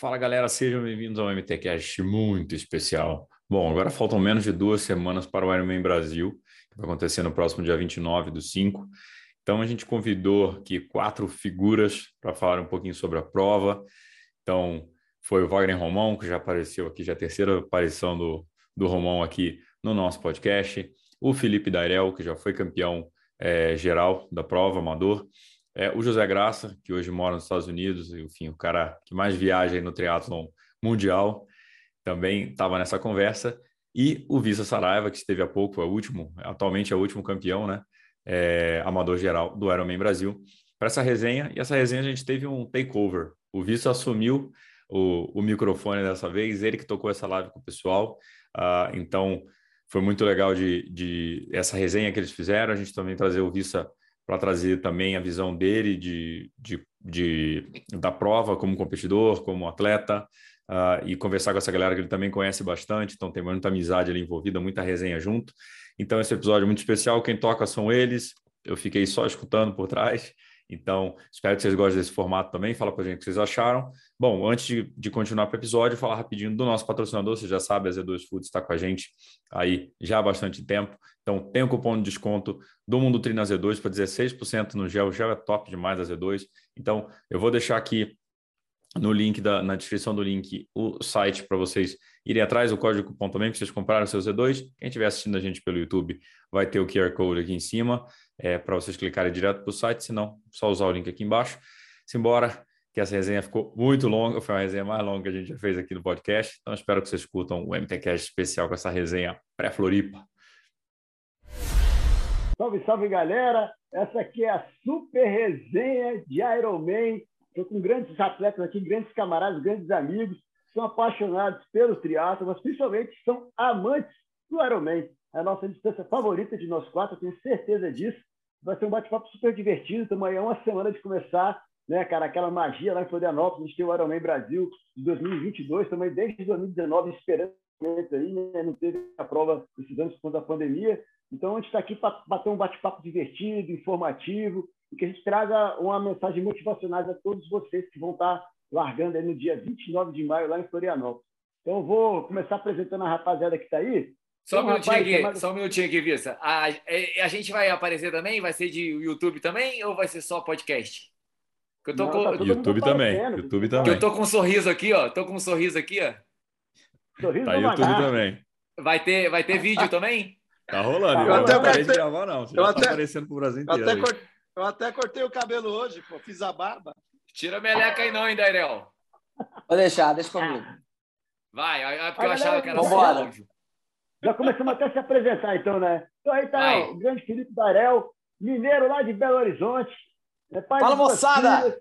Fala galera, sejam bem-vindos ao MTCast muito especial. Bom, agora faltam menos de duas semanas para o Ironman Brasil, que vai acontecer no próximo dia 29 do 5. Então a gente convidou aqui quatro figuras para falar um pouquinho sobre a prova. Então foi o Wagner Romão, que já apareceu aqui, já é a terceira aparição do, do Romão aqui no nosso podcast. O Felipe Dairel, que já foi campeão é, geral da prova, amador. É, o José Graça, que hoje mora nos Estados Unidos, enfim, o cara que mais viaja no triatlon mundial, também estava nessa conversa. E o Visa Saraiva, que esteve há pouco, é o último, atualmente é o último campeão, né? É, amador geral do Ironman Brasil, para essa resenha. E essa resenha a gente teve um takeover. O Visa assumiu o, o microfone dessa vez, ele que tocou essa live com o pessoal. Uh, então, foi muito legal de, de essa resenha que eles fizeram. A gente também trazer o Visa para trazer também a visão dele de, de, de, da prova como competidor, como atleta, uh, e conversar com essa galera que ele também conhece bastante, então tem muita amizade ali envolvida, muita resenha junto. Então, esse episódio é muito especial. Quem toca são eles. Eu fiquei só escutando por trás. Então, espero que vocês gostem desse formato também. Fala para a gente o que vocês acharam. Bom, antes de, de continuar para o episódio, falar rapidinho do nosso patrocinador. Você já sabe, a Z2 Foods está com a gente aí já há bastante tempo. Então, tem o um cupom de desconto do Mundo Trina Z2 para 16% no gel. O gel é top demais a Z2. Então, eu vou deixar aqui no link da, na descrição do link o site para vocês irem atrás, o código cupom também para vocês comprarem o seu Z2. Quem estiver assistindo a gente pelo YouTube vai ter o QR Code aqui em cima é, para vocês clicarem direto para o site, se não, só usar o link aqui embaixo. Simbora, que essa resenha ficou muito longa, foi a resenha mais longa que a gente já fez aqui no podcast, então espero que vocês escutam o MTCast especial com essa resenha pré-Floripa. Salve, salve galera! Essa aqui é a super resenha de Ironman Estou com grandes atletas aqui, grandes camaradas, grandes amigos, são apaixonados pelo triatlo, mas principalmente são amantes do Ironman. É a nossa distância favorita de nós quatro, eu tenho certeza disso. Vai ser um bate-papo super divertido. Estamos aí uma semana de começar, né, cara? Aquela magia lá em Florianópolis, a gente tem o Ironman Brasil de 2022, também desde 2019 esperando aí, né? Não teve a prova esses anos por conta da pandemia. Então, a gente está aqui para bater um bate-papo divertido, informativo, e que a gente traga uma mensagem motivacional a todos vocês que vão estar largando aí no dia 29 de maio lá em Florianópolis. Então, eu vou começar apresentando a rapaziada que está aí. Só um, minutinho aqui, mais... só um minutinho aqui, Vista. A, a gente vai aparecer também? Vai ser de YouTube também ou vai ser só podcast? Eu tô Não, com... tá YouTube também. YouTube também. Eu tô com um sorriso aqui, ó. Tô com um sorriso aqui, ó. Sorriso tá YouTube também. Vai ter, vai ter vídeo também? Tá rolando. Eu, eu até não parei de gravar, não. Você eu já até, tá aparecendo pro Brasil inteiro. Eu até, eu até cortei o cabelo hoje, pô. Fiz a barba. Tira a meleca aí não, hein, Dairel? Vou deixar, deixa comigo. Vai, é porque eu achava que era só áudio. Já começamos até a se apresentar, então, né? Então aí tá o grande Felipe Darel, mineiro lá de Belo Horizonte. É pai Fala, moçada!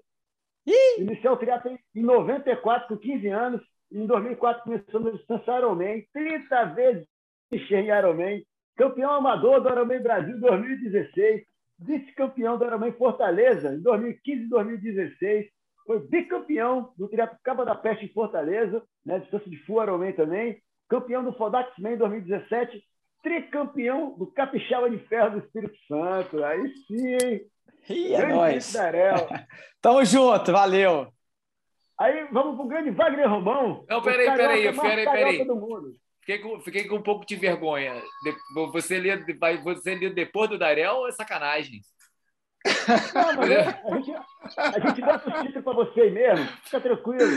Iniciou o triatlo em 94, com 15 anos. E em 2004 começou no distância Ironman. 30 vezes em Ironman. Campeão amador do Ironman Brasil 2016 vice-campeão do Ironman Fortaleza em 2015 e 2016, foi bicampeão do Triatlo Cabo da Peste em Fortaleza, né, distância de full Ironman também, campeão do Fodax Man em 2017, tricampeão do Capixaba de Ferro do Espírito Santo. Aí sim, hein? Ih, é nóis. Tamo junto, valeu. Aí vamos pro grande Wagner Romão. Não, peraí, peraí, peraí, peraí. Fiquei com, fiquei com um pouco de vergonha. Você lia, você depois do Darel é sacanagem. Não, mas a, gente, a gente dá o título para você mesmo, fica tranquilo.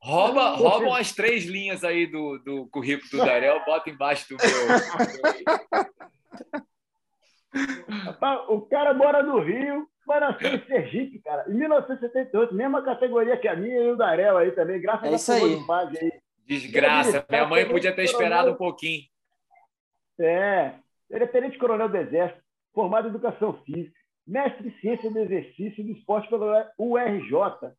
Rouba, rouba umas três linhas aí do, do currículo do Darel, bota embaixo do meu. o cara mora no Rio, mas nasceu em Sergipe, cara. Em 1978, mesma categoria que a minha e o Darel aí também, graças é isso a Deus. Aí. Desgraça. Minha mãe podia ter esperado um pouquinho. É. Ele é tenente coronel do Exército, formado em Educação Física, mestre em Ciência do Exercício e do Esporte pela URJ.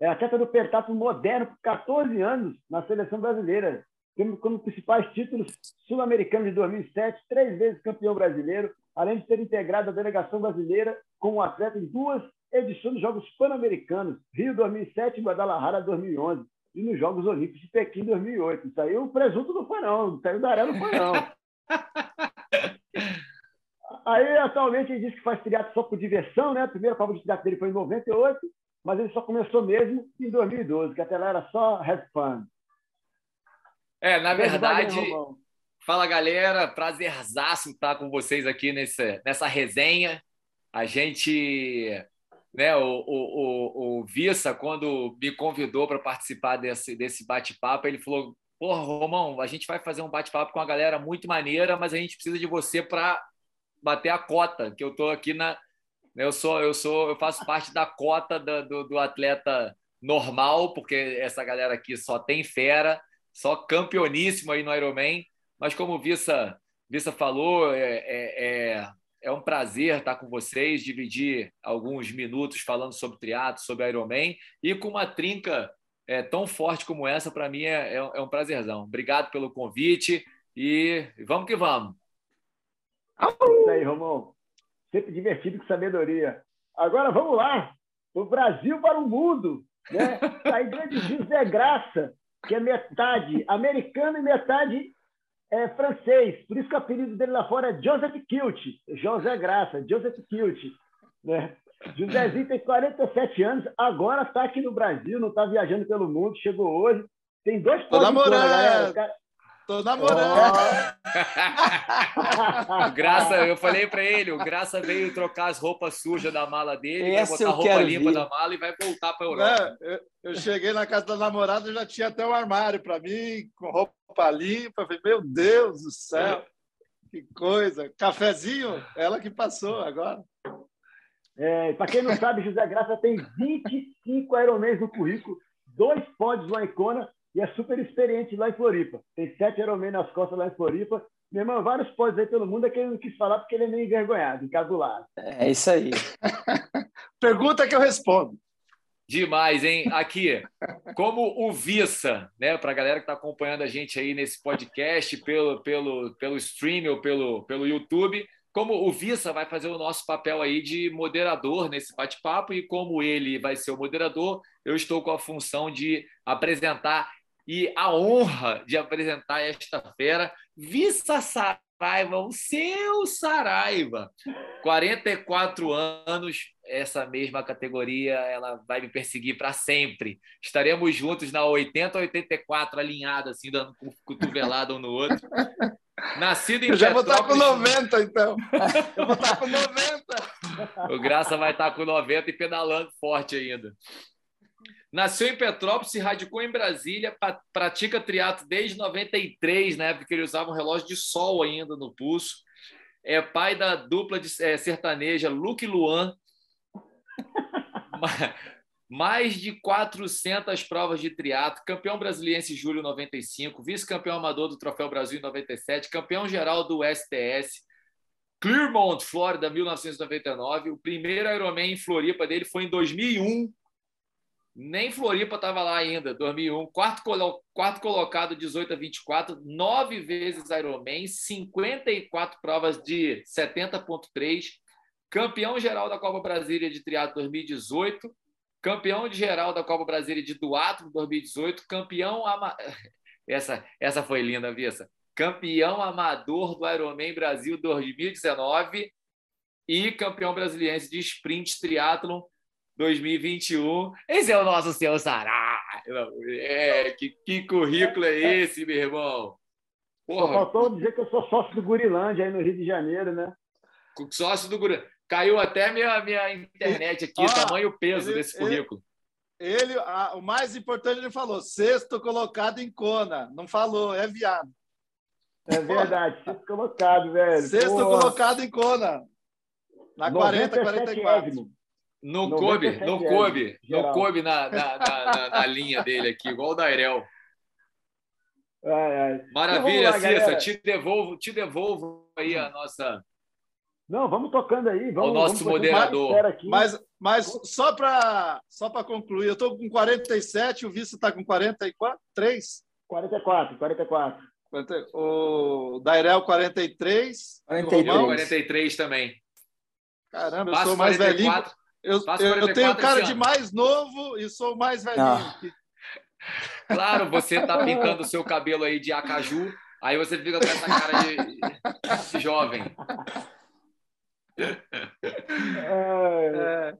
É atleta do pentatlo moderno por 14 anos na seleção brasileira, tendo como principais títulos sul-americanos de 2007, três vezes campeão brasileiro, além de ter integrado a delegação brasileira como atleta em duas edições dos Jogos Pan-Americanos, Rio 2007 e Guadalajara 2011 e nos Jogos Olímpicos de Pequim 2008. Isso aí o presunto não foi, não. Aí o Daré não foi, não. aí, atualmente, ele diz que faz triatlo só por diversão, né? A primeira prova de triatlo dele foi em 98. mas ele só começou mesmo em 2012, que até lá era só Have Fun. É, na verdade, fala galera, prazerzaço estar com vocês aqui nesse, nessa resenha. A gente, né, o, o, o, o Vissa, quando me convidou para participar desse, desse bate-papo, ele falou: Porra, Romão, a gente vai fazer um bate-papo com a galera muito maneira, mas a gente precisa de você para bater a cota, que eu estou aqui na. Eu sou, eu sou, eu faço parte da cota do, do, do atleta normal, porque essa galera aqui só tem fera só campeoníssimo aí no Ironman. Mas como o Vissa, Vissa falou, é, é, é, é um prazer estar com vocês, dividir alguns minutos falando sobre triatlo, sobre Ironman e com uma trinca é, tão forte como essa, para mim é, é, é, um prazerzão. Obrigado pelo convite e vamos que vamos. Isso aí, Romão. Sempre divertido com sabedoria. Agora vamos lá. O Brasil para o mundo. Né? Tá aí grande José Graça, que é metade americano e metade é, francês. Por isso que o apelido dele lá fora é Joseph Kilt. José Graça, Joseph Kilt. Né? Josézinho tem 47 anos, agora está aqui no Brasil, não está viajando pelo mundo, chegou hoje. Tem dois Tô namorando. Tô namorando. Oh. Graça, eu falei para ele, o Graça veio trocar as roupas sujas da mala dele, Esse vai botar roupa limpa vir. da mala e vai voltar para Europa. É, eu, eu, cheguei na casa da namorada e já tinha até um armário para mim, com roupa limpa. Falei, meu Deus do céu, que coisa. Cafezinho, ela que passou agora. É, para quem não sabe, José Graça tem 25 aeromês no currículo, dois pódios lá em Kona e é super experiente lá em Floripa. Tem sete Ironman nas costas lá em Floripa. Meu irmão, vários pódios aí pelo mundo é que ele não quis falar porque ele é meio envergonhado, encabulado. É isso aí. Pergunta que eu respondo. Demais, hein? Aqui, como o Vissa, né? Para a galera que está acompanhando a gente aí nesse podcast, pelo, pelo, pelo stream ou pelo, pelo YouTube, como o Vissa vai fazer o nosso papel aí de moderador nesse bate-papo e como ele vai ser o moderador, eu estou com a função de apresentar e a honra de apresentar esta fera, Vissa Saraiva, o seu Saraiva. 44 anos, essa mesma categoria, ela vai me perseguir para sempre. Estaremos juntos na 80 84, alinhado, assim, dando cotovelada um no outro. Nascido em Eu já vou estar com 90, então. Eu vou estar com 90. O Graça vai estar com 90 e pedalando forte ainda. Nasceu em Petrópolis, se radicou em Brasília, pratica triatlo desde 93, na época que ele usava um relógio de sol ainda no pulso. É pai da dupla de é, sertaneja Luke Luan. Mais de 400 provas de triatlo, campeão brasiliense julho 95, vice-campeão amador do Troféu Brasil em 97, campeão geral do STS, Clearmont, Flórida, 1999. O primeiro Ironman em Floripa dele foi em 2001, nem Floripa estava lá ainda, 2001. Quarto, colo quarto colocado, 18 a 24. Nove vezes Ironman, 54 provas de 70,3. Campeão geral da Copa Brasília de Triatlo 2018. Campeão de geral da Copa Brasília de Duato 2018. Campeão. Ama... Essa, essa foi linda, Vissa. Campeão amador do Ironman Brasil 2019 e campeão brasiliense de sprint triatlon 2021. Esse é o nosso seu Sará. É, que, que currículo é esse, meu irmão? Porra. Só faltou dizer que eu sou sócio do Gurilândia aí no Rio de Janeiro, né? Sócio do Gurilândia. Caiu até minha, minha internet aqui, ah, tamanho e peso ele, desse currículo. Ele, ele a, o mais importante, ele falou: sexto colocado em Kona. Não falou, é viado. É verdade, sexto colocado, velho. Sexto colocado em Kona. Na 40, 44. Não coube, não coube, não coube na, na, na, na, linha dele aqui, igual o Dairel. Ai, ai. Maravilha, então, Cissa, te devolvo, te devolvo aí a nossa. Não, vamos tocando aí. Vamos, o nosso vamos moderador. Mas, mas só para só concluir, eu estou com 47, o vice está com 44? 3? 44, 44. O Dairel 43. 43. 43 também. Caramba, eu Passo sou mais 44. velhinho. Eu, eu tenho cara de mais novo e sou mais velhinho. Ah. Claro, você está pintando o seu cabelo aí de acaju, aí você fica com essa cara de, de jovem. É,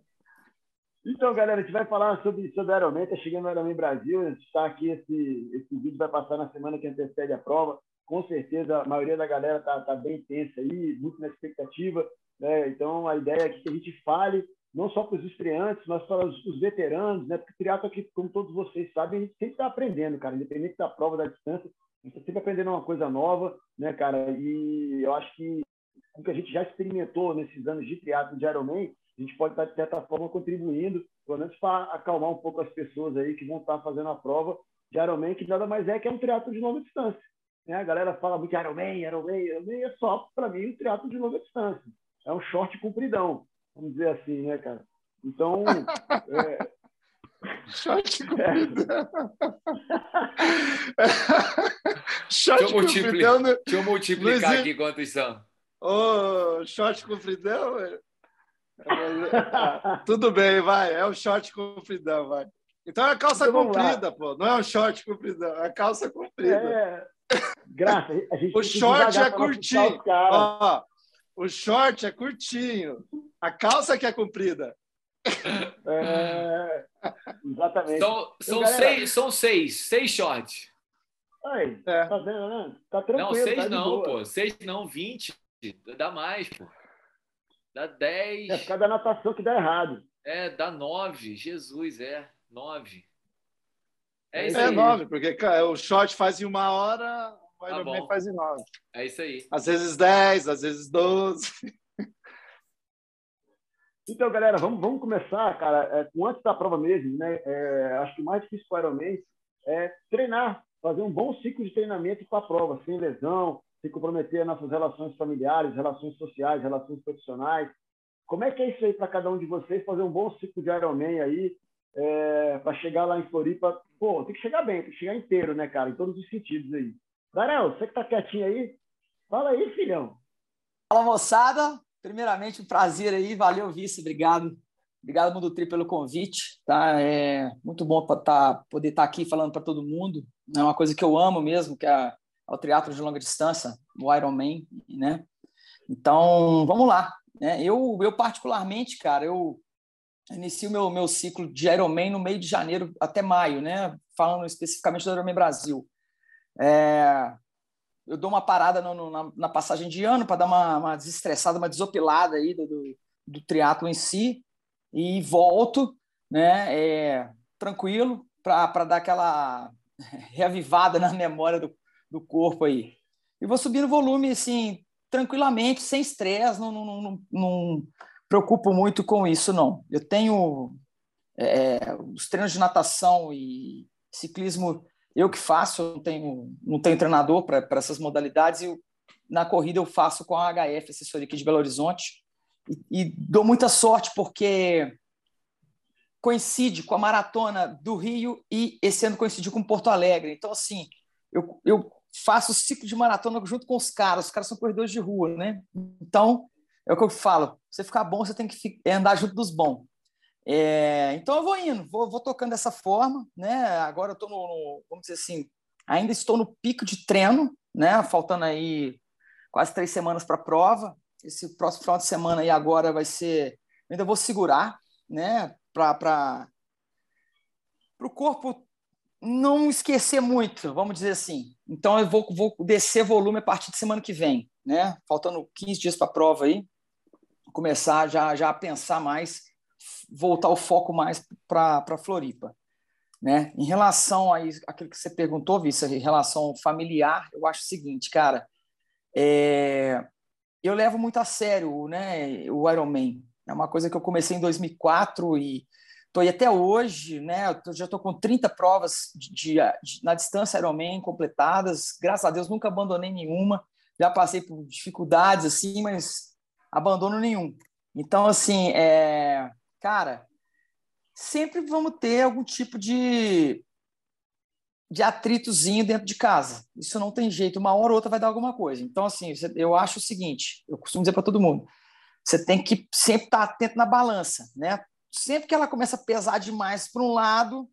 Então, galera, a gente vai falar sobre, sobre Ironman, está chegando o Ironman Brasil, a gente está aqui, esse, esse vídeo vai passar na semana que antecede a prova, com certeza a maioria da galera está tá bem tensa aí, muito na expectativa, né? então a ideia é que a gente fale não só para os estreantes, mas para os, os veteranos, né? porque triatlo aqui, como todos vocês sabem, a gente sempre está aprendendo, cara, independente da prova, da distância, a gente está sempre aprendendo uma coisa nova, né, cara, e eu acho que o que a gente já experimentou nesses anos de triatlo de Ironman, a gente pode estar, de certa forma, contribuindo, pelo menos para acalmar um pouco as pessoas aí que vão estar fazendo a prova de Ironman, que nada mais é que é um triatlo de longa distância. Né? A galera fala muito Ironman, Ironman, Ironman é só, para mim, um triatlo de longa distância. É um short compridão, vamos dizer assim, né, cara? Então, é... Short compridão. short deixa eu compridão. Deixa eu multiplicar Luizinho... aqui quantos são. Ô, oh, short compridão, velho. Tudo bem, vai. É o short compridão, vai. Então é a calça então, comprida, pô. Não é um short compridão, é a calça comprida. É... Graça, a gente o short é curtinho. Ó, o short é curtinho. A calça que é comprida. É... Exatamente. São, são, então, seis, são seis. Seis shorts. Aí, é. tá vendo, né? Tá tranquilo. Não, seis tá não, pô. Seis não, vinte. Dá mais, pô. Dá 10. É por causa da natação que dá errado. É, dá 9. Jesus, é. 9. É, isso é aí. 9, porque o short faz em uma hora, o tá Ironman faz em 9. É isso aí. Às vezes 10, às vezes 12. Então, galera, vamos, vamos começar, cara, é, com antes da prova mesmo, né? É, acho que o mais difícil para o Ironman é treinar, fazer um bom ciclo de treinamento para a prova, sem lesão, se comprometer nas nossas relações familiares, relações sociais, relações profissionais. Como é que é isso aí para cada um de vocês, fazer um bom ciclo de Ironman aí, é, para chegar lá em Floripa? Pô, tem que chegar bem, tem que chegar inteiro, né, cara, em todos os sentidos aí. Darel, você que tá quietinho aí, fala aí, filhão. Fala, moçada. Primeiramente, um prazer aí, valeu, vice, obrigado. Obrigado, Mundo Tri, pelo convite. Tá? É muito bom pra tá, poder estar tá aqui falando para todo mundo. É uma coisa que eu amo mesmo, que é ao triatlo de longa distância, o Ironman, né? Então, vamos lá. Né? Eu, eu particularmente, cara, eu inicio meu meu ciclo de Ironman no meio de janeiro até maio, né? Falando especificamente do Ironman Brasil. É, eu dou uma parada no, no, na, na, passagem de ano para dar uma, uma desestressada, uma desopilada aí do, do, do triatlo em si e volto, né? É, tranquilo para dar aquela reavivada na memória do, do corpo aí. E vou subindo o volume, assim, tranquilamente, sem estresse, não, não, não, não preocupo muito com isso, não. Eu tenho é, os treinos de natação e ciclismo, eu que faço, não tenho, não tenho treinador para essas modalidades, e eu, na corrida eu faço com a HF, assessoria aqui de Belo Horizonte, e, e dou muita sorte porque coincide com a maratona do Rio e esse ano coincidiu com Porto Alegre. Então, assim, eu, eu faço o ciclo de maratona junto com os caras. Os caras são corredores de rua, né? Então, é o que eu falo. Você ficar bom, você tem que é andar junto dos bons. É, então, eu vou indo, vou, vou, tocando dessa forma, né? Agora eu estou no, no, vamos dizer assim, ainda estou no pico de treino, né? Faltando aí quase três semanas para a prova. Esse próximo final de semana aí agora vai ser, eu ainda vou segurar, né? Para o corpo não esquecer muito, vamos dizer assim. Então eu vou, vou descer volume a partir de semana que vem, né? Faltando 15 dias para a prova aí, começar já, já a pensar mais, voltar o foco mais para Floripa. Né? Em relação a aquilo que você perguntou, Vissa, em relação familiar, eu acho o seguinte, cara, é, eu levo muito a sério né, o Ironman. É uma coisa que eu comecei em 2004 e Estou até hoje, né? Eu já estou com 30 provas de, de, de, na distância Ironman completadas. Graças a Deus nunca abandonei nenhuma. Já passei por dificuldades assim, mas abandono nenhum. Então, assim, é, cara, sempre vamos ter algum tipo de de atritozinho dentro de casa. Isso não tem jeito. Uma hora ou outra vai dar alguma coisa. Então, assim, eu acho o seguinte: eu costumo dizer para todo mundo, você tem que sempre estar atento na balança, né? sempre que ela começa a pesar demais para um lado,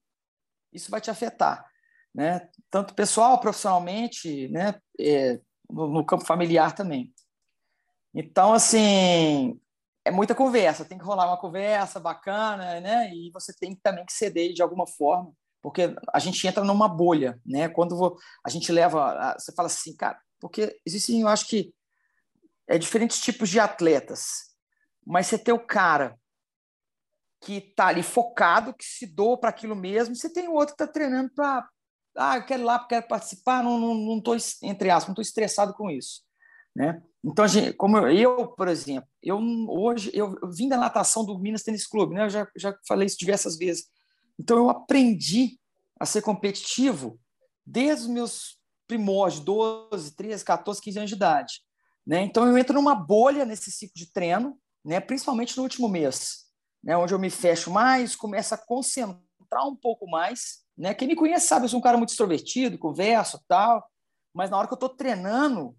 isso vai te afetar, né? Tanto pessoal, profissionalmente, né? É, no, no, campo familiar também. Então, assim, é muita conversa, tem que rolar uma conversa bacana, né? E você tem também que ceder de alguma forma, porque a gente entra numa bolha, né? Quando a gente leva, você fala assim, cara, porque existem, eu acho que é diferentes tipos de atletas, mas você tem o cara que está ali focado, que se doa para aquilo mesmo, você tem o outro que está treinando para, ah, eu quero ir lá, quero participar, não não, não entre aspas, não estou estressado com isso, né? Então, gente, como eu, eu, por exemplo, eu hoje eu, eu vim da natação do Minas Tênis Clube, né? Eu já, já falei isso diversas vezes. Então, eu aprendi a ser competitivo desde os meus primórdios, 12, 13, 14, 15 anos de idade. Né? Então, eu entro numa bolha nesse ciclo de treino, né? principalmente no último mês, né? onde eu me fecho mais, começo a concentrar um pouco mais. Né? Quem me conhece sabe, eu sou um cara muito extrovertido, converso tal, mas na hora que eu estou treinando,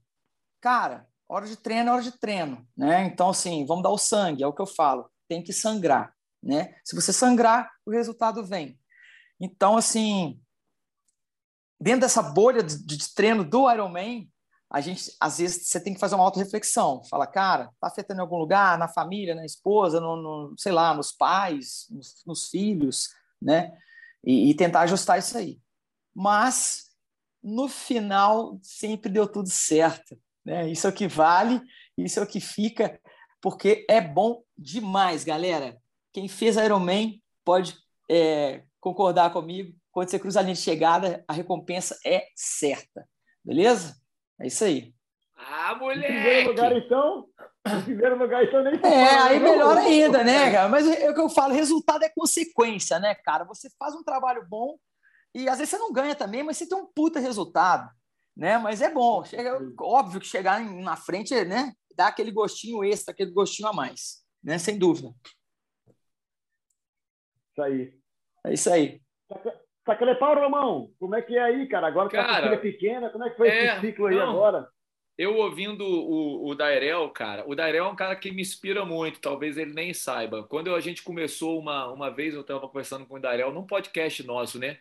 cara, hora de treino é hora de treino, né? Então, assim, vamos dar o sangue, é o que eu falo, tem que sangrar, né? Se você sangrar, o resultado vem. Então, assim, dentro dessa bolha de, de treino do Ironman, a gente, às vezes, você tem que fazer uma auto-reflexão. Fala, cara, tá afetando em algum lugar, na família, na esposa, no, no sei lá, nos pais, nos, nos filhos, né? E, e tentar ajustar isso aí. Mas, no final, sempre deu tudo certo. Né? Isso é o que vale, isso é o que fica, porque é bom demais, galera. Quem fez Ironman pode é, concordar comigo. Quando você cruza a linha de chegada, a recompensa é certa. Beleza? É isso aí. Ah, moleque! Em primeiro lugar, então, em primeiro lugar, então nem É, aí melhor ainda, né, cara? Mas é o que eu falo, resultado é consequência, né, cara? Você faz um trabalho bom e às vezes você não ganha também, mas você tem um puta resultado né? Mas é bom. Chega, óbvio que chegar na frente, né? Dá aquele gostinho extra, aquele gostinho a mais, né? Sem dúvida. Isso aí. É isso aí. Sacrepau, Romão, como é que é aí, cara? Agora que a filha pequena, como é que foi é, esse ciclo aí não, agora? Eu ouvindo o, o Dairel, cara, o Dairel é um cara que me inspira muito, talvez ele nem saiba. Quando a gente começou uma, uma vez, eu estava conversando com o Dairel num podcast nosso, né?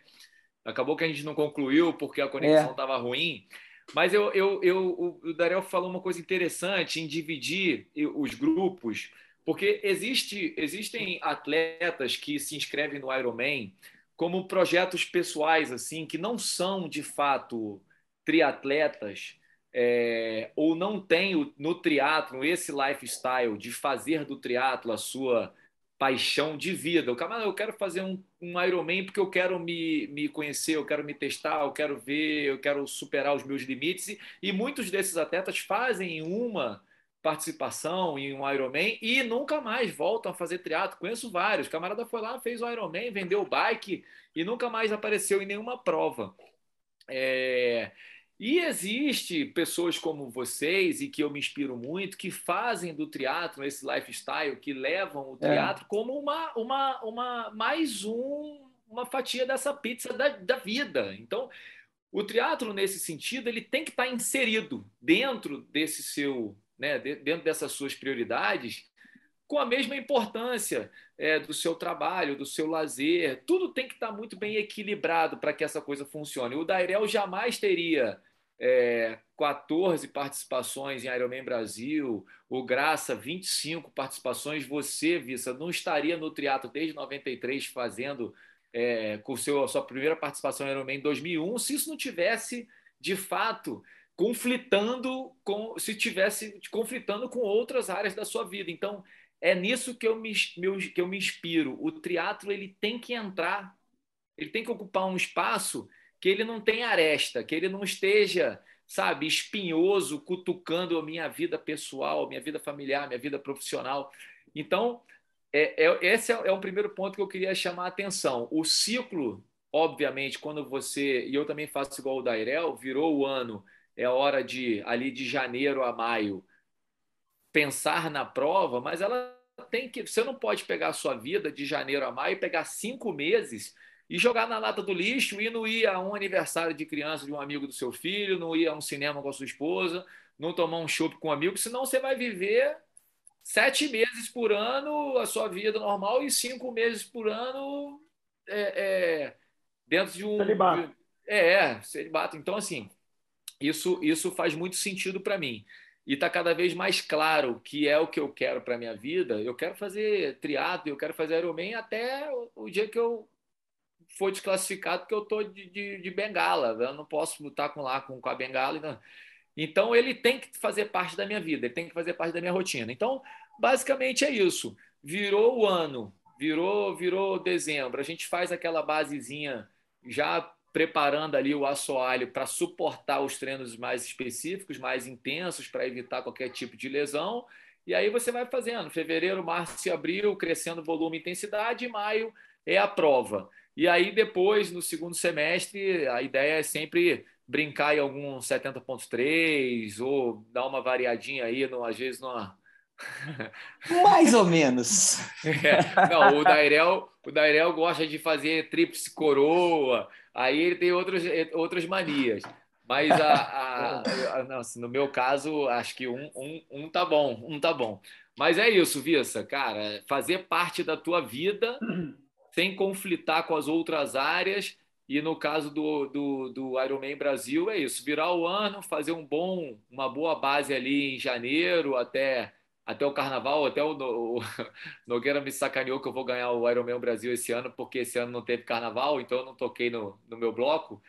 Acabou que a gente não concluiu porque a conexão estava é. ruim. Mas eu, eu, eu, o Darel falou uma coisa interessante em dividir os grupos, porque existe, existem atletas que se inscrevem no Ironman como projetos pessoais, assim, que não são de fato triatletas, é, ou não têm no triatlo esse lifestyle de fazer do triatlo a sua paixão de vida. O camarada, eu quero fazer um, um Ironman porque eu quero me, me conhecer, eu quero me testar, eu quero ver, eu quero superar os meus limites. E, e muitos desses atletas fazem uma participação em um Ironman e nunca mais voltam a fazer triatlo. Conheço vários. O camarada foi lá, fez o Ironman, vendeu o bike e nunca mais apareceu em nenhuma prova. É... E existe pessoas como vocês, e que eu me inspiro muito, que fazem do teatro esse lifestyle, que levam o teatro é. como uma, uma, uma mais um, uma fatia dessa pizza da, da vida. Então, o teatro, nesse sentido, ele tem que estar inserido dentro desse seu, né, dentro dessas suas prioridades, com a mesma importância é, do seu trabalho, do seu lazer. Tudo tem que estar muito bem equilibrado para que essa coisa funcione. O Dairel jamais teria é, 14 participações em Ironman Brasil, o Graça, 25 participações. Você, Vissa, não estaria no triatlo desde 93 fazendo é, com seu, a sua primeira participação em Ironman em 2001, se isso não tivesse, de fato, conflitando com se tivesse conflitando com outras áreas da sua vida. Então, é nisso que eu me, que eu me inspiro. O triatlo ele tem que entrar, ele tem que ocupar um espaço que ele não tenha aresta, que ele não esteja, sabe, espinhoso, cutucando a minha vida pessoal, minha vida familiar, minha vida profissional. Então, é, é, esse é, é o primeiro ponto que eu queria chamar a atenção. O ciclo, obviamente, quando você, e eu também faço igual o Dairel, virou o ano, é hora de, ali de janeiro a maio, pensar na prova, mas ela tem que. Você não pode pegar a sua vida de janeiro a maio e pegar cinco meses e jogar na lata do lixo e não ir a um aniversário de criança de um amigo do seu filho, não ir a um cinema com a sua esposa, não tomar um chopp com um amigo, senão você vai viver sete meses por ano a sua vida normal e cinco meses por ano é, é, dentro de um. Celibato. É, é, celibato. Então, assim, isso, isso faz muito sentido para mim. e está cada vez mais claro que é o que eu quero para minha vida. Eu quero fazer triatlo, eu quero fazer Ironman até o dia que eu for desclassificado, porque eu estou de, de, de, bengala. Eu não posso lutar com lá com, com a bengala. Não. Então ele tem que fazer parte da minha vida, ele tem que fazer parte da minha rotina. Então, basicamente é isso. Virou o ano, virou, virou dezembro. A gente faz aquela basezinha já preparando ali o assoalho para suportar os treinos mais específicos, mais intensos, para evitar qualquer tipo de lesão. E aí você vai fazendo. Fevereiro, março e abril, crescendo volume e intensidade, e maio é a prova. E aí depois, no segundo semestre, a ideia é sempre brincar em algum 70.3 ou dar uma variadinha aí, no, às vezes numa mais ou menos. É, não, o Dairel, o Dairel gosta de fazer tríplice coroa, aí ele tem outros, outras manias. Mas a, a, a não, assim, no meu caso, acho que um, um, um tá bom, um tá bom. Mas é isso, Vissa, cara, fazer parte da tua vida sem conflitar com as outras áreas. E no caso do, do, do Ironman Brasil, é isso: virar o ano, fazer um bom, uma boa base ali em janeiro até até o carnaval, até o, o, Nogueira me sacaneou que eu vou ganhar o Ironman Brasil esse ano, porque esse ano não teve carnaval, então eu não toquei no, no meu bloco.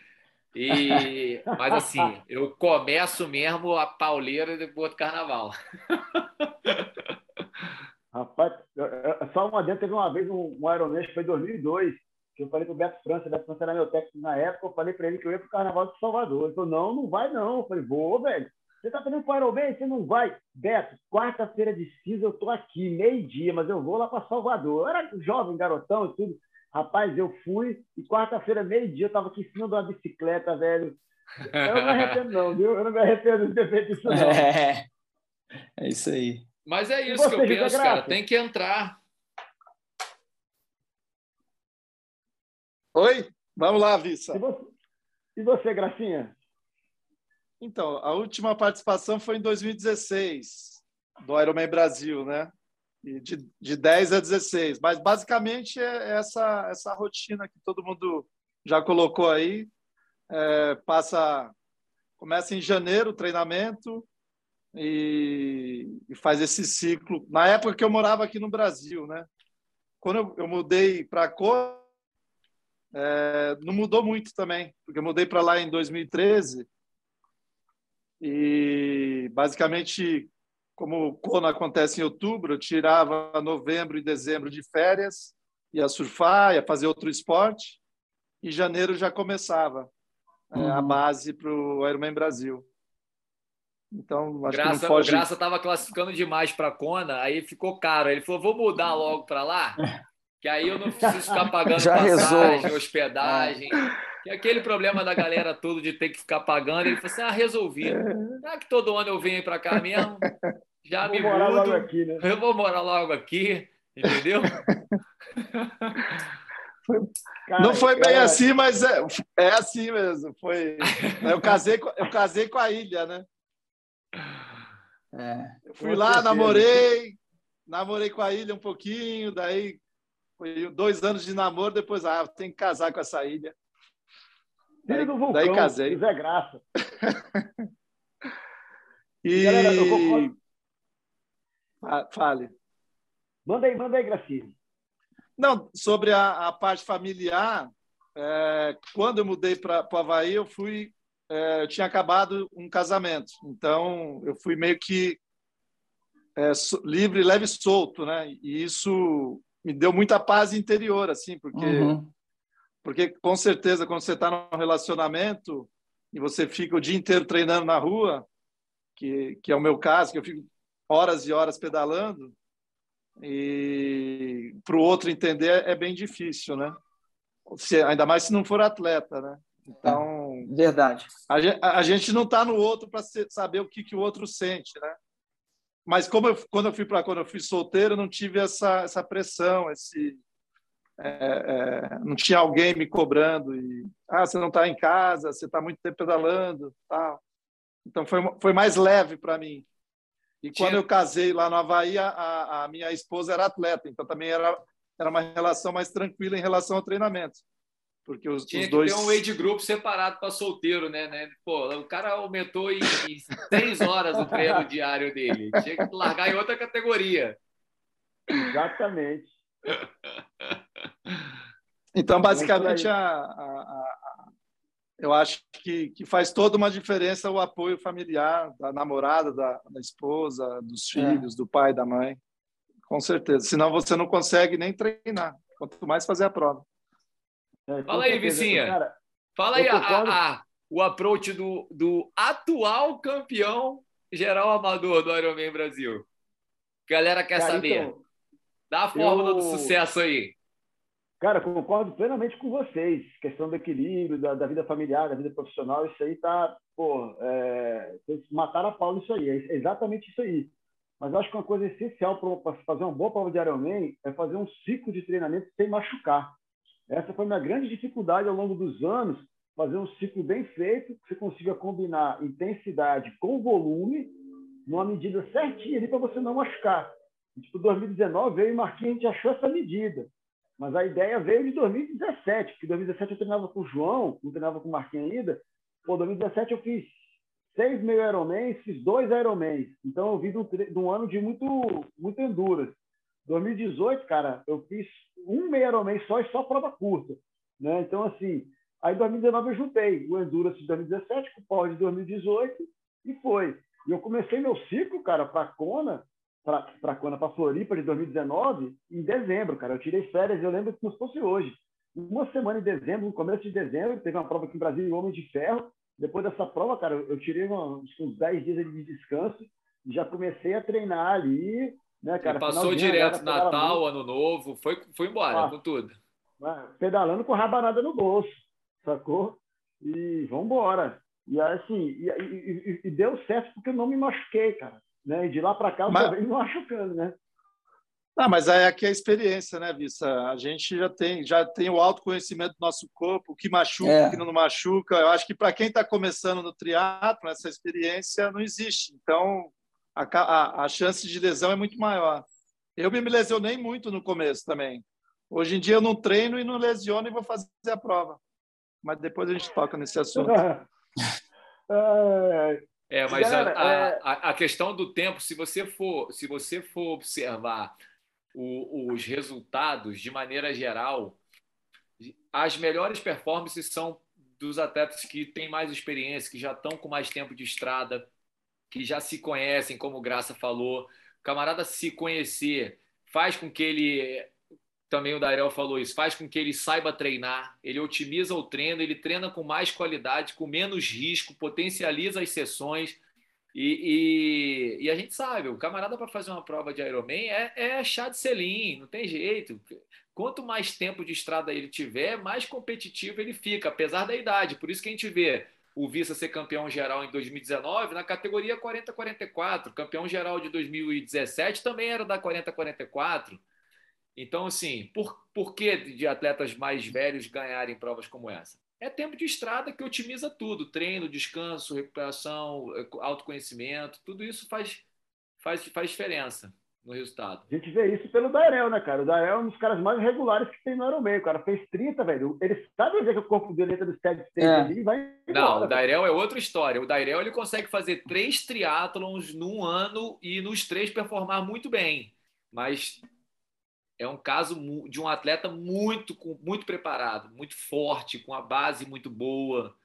E, mas assim, eu começo mesmo a pauleira depois do carnaval. Rapaz, só uma dentro, teve uma vez um, um Ironman, que foi em 2002, que eu falei para o Beto França, o Beto França era meu técnico na época, eu falei para ele que eu ia para o Carnaval de Salvador. Ele falou, não, não vai não. Eu falei, vou, velho. Você está fazendo Iron Man? Você não vai? Beto, quarta-feira de cinza eu estou aqui, meio-dia, mas eu vou lá para Salvador. Eu era jovem, garotão e tudo. Rapaz, eu fui e quarta-feira, meio-dia, eu estava aqui em cima de uma bicicleta, velho. Eu não me arrependo, não, viu? Eu não me arrependo de ter feito isso, não. É, é isso aí. Mas é isso que eu penso, cara. Tem que entrar. Oi? Vamos lá, Vissa. E você, e você Gracinha? Então, a última participação foi em 2016, do Ironman Brasil, né? De, de 10 a 16. Mas, basicamente, é essa, essa rotina que todo mundo já colocou aí. É, passa, começa em janeiro o treinamento e, e, faz esse ciclo. Na época que eu morava aqui no Brasil, né? Quando eu, eu mudei para Cor, é, não mudou muito também, porque eu mudei para lá em 2013 e basicamente, como o Kona acontece em outubro, eu tirava novembro e dezembro de férias, ia surfar, ia fazer outro esporte, e janeiro já começava uhum. é, a uhum. base para o Ironman Brasil. Então, acho Graça, que não foge... O Graça estava classificando demais para a Kona, aí ficou caro. Ele falou, vou mudar logo para lá, que aí eu não preciso ficar pagando já passagem, rezou. hospedagem. É. Que é aquele problema da galera toda de ter que ficar pagando. Ele falou assim: ah, resolvi. Já que todo ano eu venho para cá mesmo, já vou me morar mudo, logo aqui, né? Eu vou morar logo aqui, entendeu? Cara, não foi bem cara... assim, mas é, é assim mesmo. Foi. Eu casei, eu casei com a ilha, né? É, eu fui lá, certeza. namorei, namorei com a ilha um pouquinho, daí foi dois anos de namoro, depois ah, tem que casar com essa ilha. Filho do vulcão, daí casei. Zé Graça. e... Galera, eu concordo. Fale. Manda aí, manda aí, Gracinha. Não, sobre a, a parte familiar, é, quando eu mudei para o Havaí, eu fui. É, eu tinha acabado um casamento, então eu fui meio que é, livre, leve e solto, né? E isso me deu muita paz interior, assim, porque uhum. Porque, com certeza, quando você está num relacionamento e você fica o dia inteiro treinando na rua, que, que é o meu caso, que eu fico horas e horas pedalando, e para o outro entender é bem difícil, né? Se, ainda mais se não for atleta, né? Então, é, verdade. A, a gente não está no outro para saber o que, que o outro sente, né? Mas como eu, quando eu fui para quando eu fui solteiro, eu não tive essa essa pressão, esse é, é, não tinha alguém me cobrando e ah você não está em casa você está muito tempo pedalando tal então foi foi mais leve para mim e tinha... quando eu casei lá no Havaí a, a, minha esposa era atleta então também era era uma relação mais tranquila em relação ao treinamento Porque os, Tinha os que dois... ter um age group separado para solteiro, né, né? Pô, o cara aumentou em, em seis horas o treino diário dele. Tinha que largar em outra categoria. Exatamente. Então, basicamente, a, a, a, eu acho que, que faz toda uma diferença o apoio familiar da namorada, da, da esposa, dos é. filhos, é. do pai, da mãe. Com certeza. Senão você não consegue nem treinar, quanto mais fazer a prova. É, Fala aí, Vicinha. Cara, Fala aí a, a, o approach do, do atual campeão geral amador do Ironman Brasil. Galera quer cara, saber. Então, Dá a fórmula eu... do sucesso aí. Cara, concordo plenamente com vocês. Questão do equilíbrio, da, da vida familiar, da vida profissional, isso aí tá, pô, é, matar a pau nisso aí. É exatamente isso aí. Mas acho que uma coisa essencial para fazer uma boa prova de Ironman é fazer um ciclo de treinamento sem machucar. Essa foi minha grande dificuldade ao longo dos anos, fazer um ciclo bem feito, que você consiga combinar intensidade com volume, numa medida certinha ali para você não machucar. Tipo, 2019 veio e Marquinhos, a gente achou essa medida. Mas a ideia veio de 2017, porque 2017 eu treinava com o João, não treinava com o Marquinhos ainda. Pô, 2017 eu fiz seis meio Ironmans, fiz dois Ironmans. Então eu vi de um, de um ano de muito, muito endurance. 2018, cara, eu fiz um meio Ironman só e só prova curta. Né? Então, assim, aí em 2019 eu juntei o Endurance de 2017 com o Power de 2018 e foi. E eu comecei meu ciclo, cara, para Kona, para Kona, para Floripa de 2019, em dezembro, cara. Eu tirei férias, eu lembro que não fosse hoje. Uma semana em dezembro, no começo de dezembro, teve uma prova aqui em Brasília, Homem de Ferro. Depois dessa prova, cara, eu tirei uns, uns 10 dias de descanso e já comecei a treinar ali né, cara? passou direto Natal, Ano Novo, foi, foi embora ah, com tudo. Pedalando com rabanada no bolso, sacou? E vamos embora. E assim, e, e, e, deu certo porque eu não me machuquei, cara. Né? E de lá para cá eu mas... me machucando, né? Ah, mas aí aqui é a experiência, né, Vissa? A gente já tem, já tem o autoconhecimento do nosso corpo, o que machuca, é. o que não machuca. Eu acho que para quem está começando no triatlo, essa experiência não existe. Então, a, a, a chance de lesão é muito maior. Eu me lesionei muito no começo também. Hoje em dia eu não treino e não lesiono e vou fazer a prova. Mas depois a gente toca nesse assunto. É, mas a, é- a, a, questão do tempo, se você for, se você for observar o, os resultados de maneira geral, as melhores performances são dos atletas que têm mais experiência, que já estão com mais tempo de estrada, que já se conhecem, como o Graça falou. O camarada se conhecer faz com que ele, também o Dairel falou isso, faz com que ele saiba treinar, ele otimiza o treino, ele treina com mais qualidade, com menos risco, potencializa as sessões. E, e, e a gente sabe, o camarada para fazer uma prova de Ironman é, é chá de selim, não tem jeito. Quanto mais tempo de estrada ele tiver, mais competitivo ele fica, apesar da idade. Por isso que a gente vê o Vista ser campeão geral em 2019 na categoria 40-44. Campeão geral de 2017 também era da 40-44. Então, assim, por, por que de atletas mais velhos ganharem provas como essa? É tempo de estrada que otimiza tudo: treino, descanso, recuperação, autoconhecimento, tudo isso faz, faz, faz diferença no resultado. A gente vê isso pelo Dairel, né, cara? O Dairel é um dos caras mais regulares que tem no Ironman. O cara fez 30, velho. Ele sabe ver que o corpo dele entra do steady state é. ali e vai embora, Não, o Dairel é outra história. O Dairel ele consegue fazer três triatlons num ano e nos três performar muito bem. Mas é um caso de um atleta muito, muito preparado, muito forte, com a base muito boa.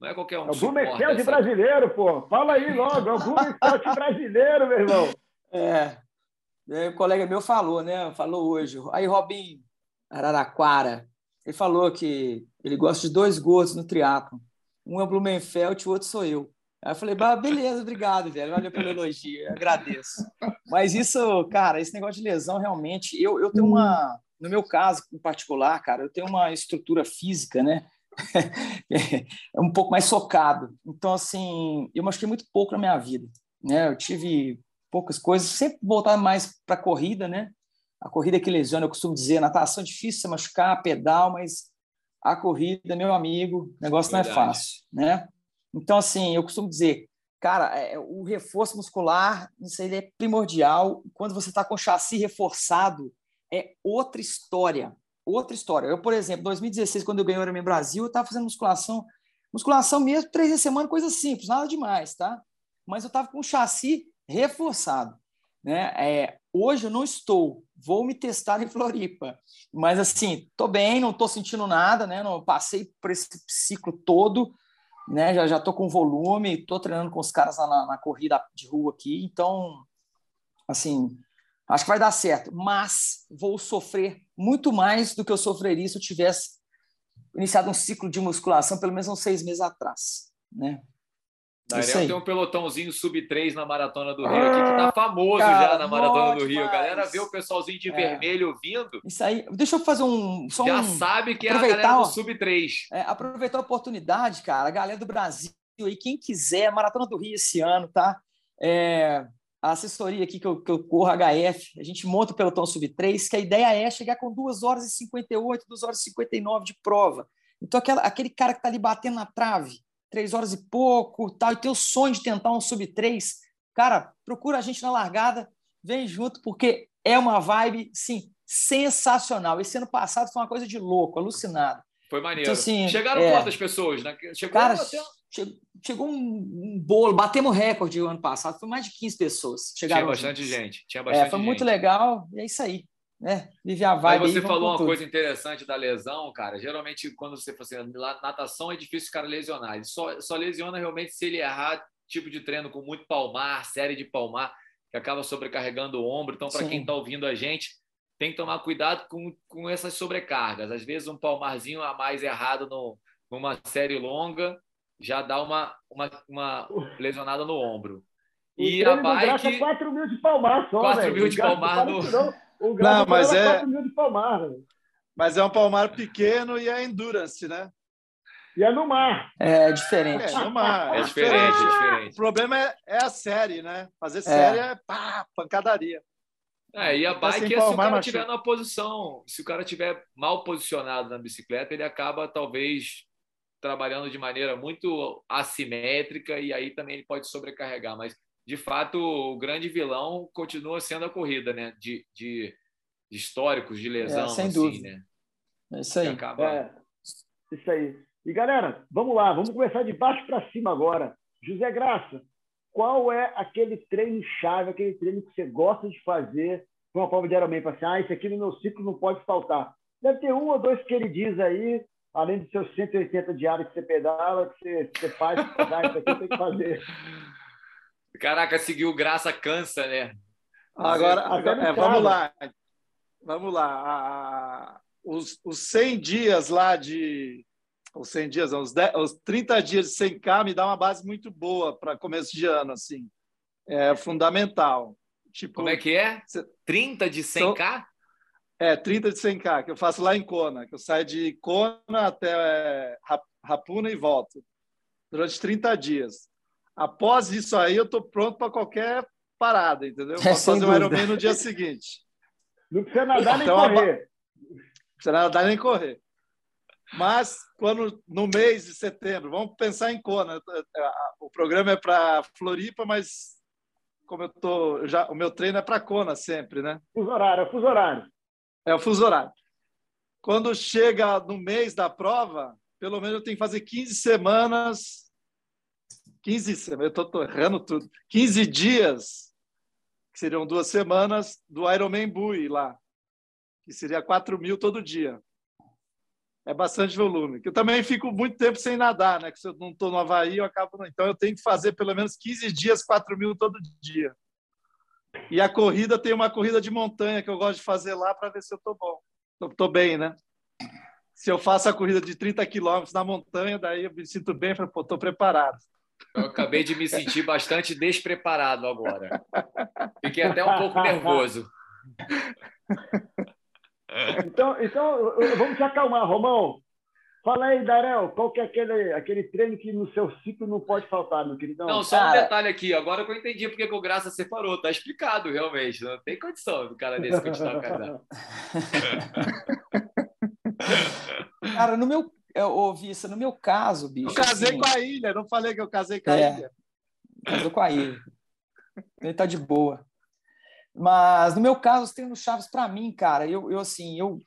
Não é qualquer um. É o Blumenfeld brasileiro, pô. Fala aí logo. É o brasileiro, meu irmão. É, Um colega meu falou, né? Falou hoje. Aí, Robin Araraquara, ele falou que ele gosta de dois gordos no triatlo. Um é o Blumenfeld e o outro sou eu. Aí eu falei, bah, beleza, obrigado, velho. Valeu pelo elogio, agradeço. Mas isso, cara, esse negócio de lesão, realmente, eu, eu tenho uma. No meu caso, em particular, cara, eu tenho uma estrutura física, né? é um pouco mais socado. Então, assim, eu machuquei muito pouco na minha vida. Né? Eu tive poucas coisas, sempre voltar mais para a corrida, né? A corrida que lesiona, eu costumo dizer, natação é difícil você machucar, pedal, mas a corrida, meu amigo, o negócio Verdade. não é fácil, né? Então, assim, eu costumo dizer, cara, é, o reforço muscular, isso aí é primordial. Quando você está com o chassi reforçado, é outra história. outra história. Eu, por exemplo, 2016, quando eu ganhei o Ironman Brasil, eu estava fazendo musculação, musculação mesmo, três vezes semana, coisa simples, nada demais, tá? Mas eu estava com o chassi reforçado, né? É, hoje eu não estou, vou me testar em Floripa, mas assim, tô bem, não tô sentindo nada, né? Não passei por esse ciclo todo, né? Já já tô com volume, tô treinando com os caras na, na corrida de rua aqui, então, assim, acho que vai dar certo, mas vou sofrer muito mais do que eu sofreria se eu tivesse iniciado um ciclo de musculação pelo menos uns seis meses atrás, né? Tem um pelotãozinho sub-3 na Maratona do Rio aqui, que tá famoso cara, já na Maratona do Rio. Demais. Galera vê o pessoalzinho de é. vermelho vindo. Isso aí. Deixa eu fazer um. já um, sabe que é a galera do sub-3. É, aproveitar a oportunidade, cara. A galera do Brasil aí, quem quiser, Maratona do Rio esse ano, tá? É, a assessoria aqui que eu, que eu corro, HF, a gente monta o pelotão sub-3, que a ideia é chegar com 2 horas e 58, 2 horas e 59 de prova. Então, aquela, aquele cara que está ali batendo na trave, 3 horas e pouco, tal, e tem o sonho de tentar um sub-3, cara, procura a gente na largada, vem junto, porque é uma vibe, sim, sensacional. Esse ano passado foi uma coisa de louco, alucinado. Foi maneiro. Então, assim, Chegaram é... quantas pessoas? Né? Chegou cara, até chegou um, bolo, batemos recorde o ano passado, foi mais de 15 pessoas. Chegaram tinha bastante gente, tinha bastante é, foi gente. muito legal, e é isso aí. Né? Vive a vibe. Aí você aí, falou uma tudo. coisa interessante da lesão, cara. Geralmente, quando você fala assim, natação é difícil o cara lesionar. Ele só, só lesiona realmente se ele errar tipo de treino com muito palmar, série de palmar, que acaba sobrecarregando o ombro. Então, para quem está ouvindo a gente, tem que tomar cuidado com, com essas sobrecargas. Às vezes, um palmarzinho a mais errado no, numa série longa já dá uma, uma, uma lesionada no ombro. E a bike. É 4 mil de palmar só. 4 véio. mil de palmar no. O não, mas é. 4 mil de palmar, Mas é um palmar pequeno e é endurance, né? E é no mar. É diferente. É, no mar. É, é diferente, diferente, é diferente. O problema é, é a série, né? Fazer é. série é pá, pancadaria. É, e a bike é se o cara estiver numa posição, se o cara estiver mal posicionado na bicicleta, ele acaba talvez trabalhando de maneira muito assimétrica e aí também ele pode sobrecarregar. Mas, de fato, o grande vilão continua sendo a corrida, né? De, de, de históricos de lesão, é, sem assim, dúvida. né? É isso aí. Acaba... É, isso aí. E, galera, vamos lá, vamos começar de baixo para cima agora. José Graça, qual é aquele treino-chave, aquele treino que você gosta de fazer com uma prova de Ironman? Para assim, ah, esse aqui no meu ciclo não pode faltar. Deve ter um ou dois que ele diz aí, além dos seus 180 diários que você pedala, que você, que você faz, que isso aqui tem que fazer. Caraca, seguiu graça cansa, né? Agora, agora é, vamos lá. Vamos lá. os, os 100 dias lá de. Os 100 dias, os, 10, os 30 dias de 100K me dá uma base muito boa para começo de ano, assim. É fundamental. Tipo, Como é que é? 30 de 100K? É, 30 de 100K, que eu faço lá em Kona, que eu saio de Kona até é, Rapuna e volto, durante 30 dias. Após isso aí, eu estou pronto para qualquer parada, entendeu? É, Posso fazer um Ironman no dia seguinte. Não precisa nadar nem então, correr. Não precisa nadar nem correr. Mas, quando no mês de setembro, vamos pensar em Kona. O programa é para Floripa, mas como eu tô, já, o meu treino é para Kona sempre, né? Fuso horário, é fuso horário. É o fuso horário. Quando chega no mês da prova, pelo menos eu tenho que fazer 15 semanas. 15 semanas, eu estou errando tudo. 15 dias, que seriam duas semanas, do Ironman Bui lá, que seria 4 mil todo dia. É bastante volume. Eu também fico muito tempo sem nadar, né? Que se eu não estou no Havaí, eu acabo. Então eu tenho que fazer pelo menos 15 dias, 4 mil todo dia. E a corrida tem uma corrida de montanha que eu gosto de fazer lá para ver se eu estou bom. Estou bem, né? Se eu faço a corrida de 30 quilômetros na montanha, daí eu me sinto bem, estou preparado. Eu acabei de me sentir bastante despreparado agora. Fiquei até um pouco nervoso. Então, então vamos te acalmar, Romão. Fala aí, Darel, qual que é aquele, aquele treino que no seu ciclo não pode faltar, meu querido? Não, só cara... um detalhe aqui. Agora que eu entendi porque que o Graça separou. Tá explicado, realmente. Não tem condição do cara desse continuar casado. cara, no meu... Ô, Vissa, no meu caso, bicho... Eu casei assim... com a ilha. Não falei que eu casei com a é, ilha. Casou com a ilha. Ele tá de boa. Mas, no meu caso, os treinos chaves para mim, cara, eu, eu assim, eu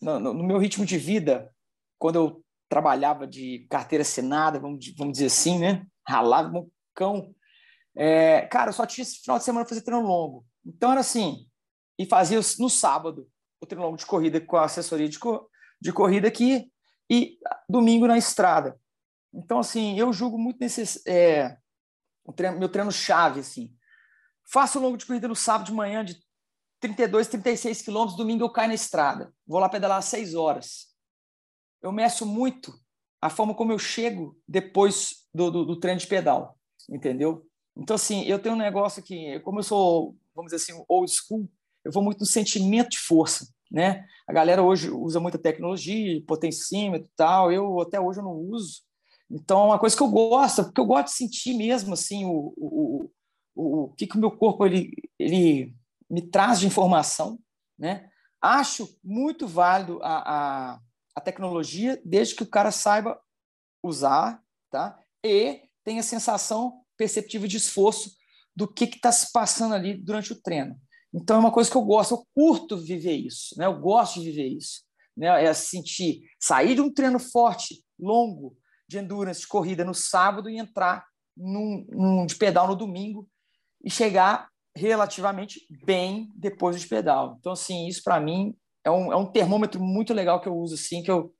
no, no, meu ritmo de vida, quando eu trabalhava de carteira assinada, vamos, vamos dizer assim, né? Ralava um cão. É, cara, eu só tinha esse final de semana fazer treino longo. Então era assim, e fazia no sábado o treino longo de corrida com a assessoria de, de corrida aqui e domingo na estrada. Então, assim, eu julgo muito nesse. É, treino, meu treino chave, assim. Faço longo de corrida no sábado de manhã de 32, 36 quilômetros, domingo eu caio na estrada. Vou lá pedalar seis horas. Eu meço muito a forma como eu chego depois do, do, do treino de pedal, entendeu? Então, assim, eu tenho um negócio que, como eu sou, vamos dizer assim, old school, eu vou muito no sentimento de força, né? A galera hoje usa muita tecnologia, potencímetro e tal, eu até hoje eu não uso. Então, é uma coisa que eu gosto, porque eu gosto de sentir mesmo, assim, o, o, o, o que, que o meu corpo ele, ele me traz de informação, né? Acho muito válido a, a, a tecnologia, desde que o cara saiba usar, tá? E tenha sensação perceptiva de esforço do que está se passando ali durante o treino. Então é uma coisa que eu gosto, eu curto viver isso, né? Eu gosto de viver isso, né? É sentir sair de um treino forte, longo, de endurance, de corrida no sábado e entrar num, num de pedal no domingo e chegar relativamente bem depois do pedal. Então, assim, isso para mim é um, é um termômetro muito legal que eu uso, assim, que eu,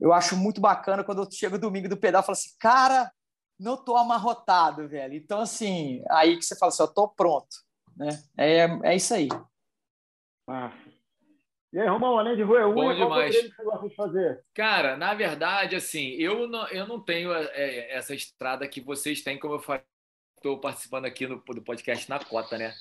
eu acho muito bacana quando eu chego domingo do pedal e falo assim, cara, não tô amarrotado, velho. Então, assim, aí que você fala assim, eu tô pronto, né? É, é isso aí. Ah. E aí, Romão, além de roer unha, é o que você gosta de fazer? Cara, na verdade, assim, eu não, eu não tenho é, é essa estrada que vocês têm, como eu falei estou participando aqui no, do podcast na cota, né?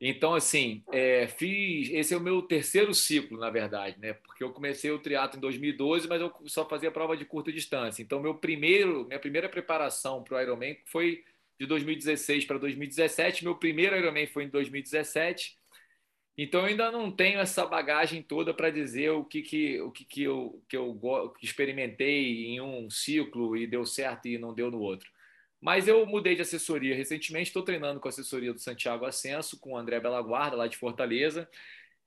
Então, assim, é, fiz. Esse é o meu terceiro ciclo, na verdade, né? Porque eu comecei o triatlo em 2012, mas eu só fazia prova de curta distância. Então, meu primeiro, minha primeira preparação para o Ironman foi de 2016 para 2017. Meu primeiro Ironman foi em 2017. Então, ainda não tenho essa bagagem toda para dizer o que, que, o que, que eu, que eu experimentei em um ciclo e deu certo e não deu no outro. Mas eu mudei de assessoria recentemente, estou treinando com a assessoria do Santiago Ascenso, com o André Belaguarda, lá de Fortaleza.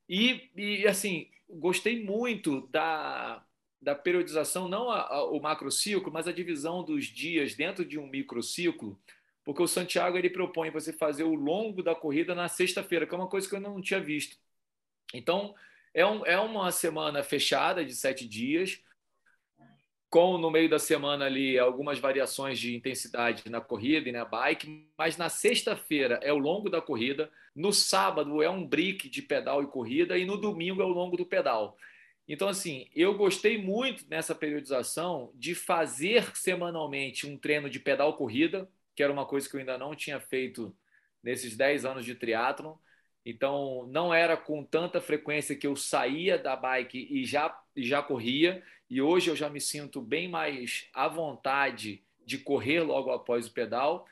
E, e assim, gostei muito da, da periodização, não a, a, o macrociclo, mas a divisão dos dias dentro de um microciclo, porque o Santiago ele propõe você fazer o longo da corrida na sexta-feira, que é uma coisa que eu não tinha visto. Então, é, um, é uma semana fechada de sete dias, com no meio da semana ali algumas variações de intensidade na corrida e na bike, mas na sexta-feira é o longo da corrida, no sábado é um brick de pedal e corrida e no domingo é o longo do pedal. Então, assim, eu gostei muito nessa periodização de fazer semanalmente um treino de pedal corrida, que era uma coisa que eu ainda não tinha feito nesses 10 anos de triatlon. Então, não era com tanta frequência que eu saía da bike e já, e já corria. E hoje eu já me sinto bem mais à vontade de correr logo após o pedal.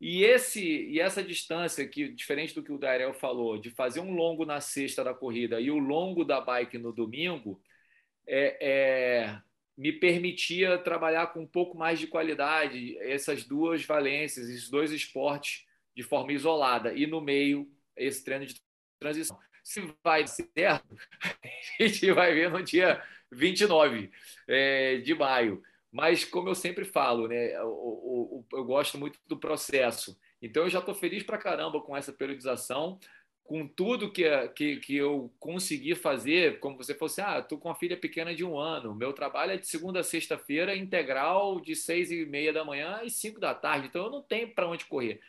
E, esse, e essa distância, que diferente do que o Darel falou, de fazer um longo na sexta da corrida e o longo da bike no domingo, é, é, me permitia trabalhar com um pouco mais de qualidade essas duas valências, esses dois esportes de forma isolada. E no meio, esse treino de transição. Se vai certo, a gente vai ver no dia 29 é, de maio. Mas, como eu sempre falo, né, eu, eu, eu gosto muito do processo. Então, eu já estou feliz para caramba com essa periodização, com tudo que, que, que eu consegui fazer. Como você falou assim, ah, estou com uma filha pequena de um ano. Meu trabalho é de segunda a sexta-feira, integral, de seis e meia da manhã às cinco da tarde. Então, eu não tenho para onde correr.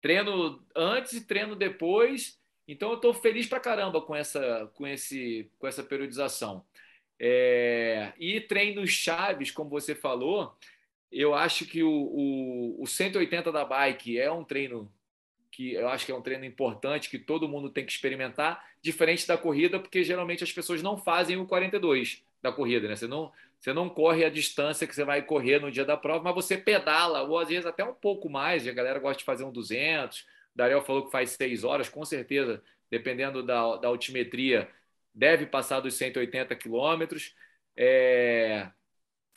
Treino antes e treino depois. Então, eu estou feliz para caramba com essa, com, esse, com essa periodização. É, e treinos chaves, como você falou, eu acho que o, o, o 180 da bike é um treino que eu acho que é um treino importante que todo mundo tem que experimentar, diferente da corrida, porque geralmente as pessoas não fazem o 42 da corrida, né? Você não, você não corre a distância que você vai correr no dia da prova, mas você pedala, ou às vezes até um pouco mais. A galera gosta de fazer um 200. O Dariel falou que faz seis horas, com certeza, dependendo da, da altimetria, deve passar dos 180 quilômetros. É...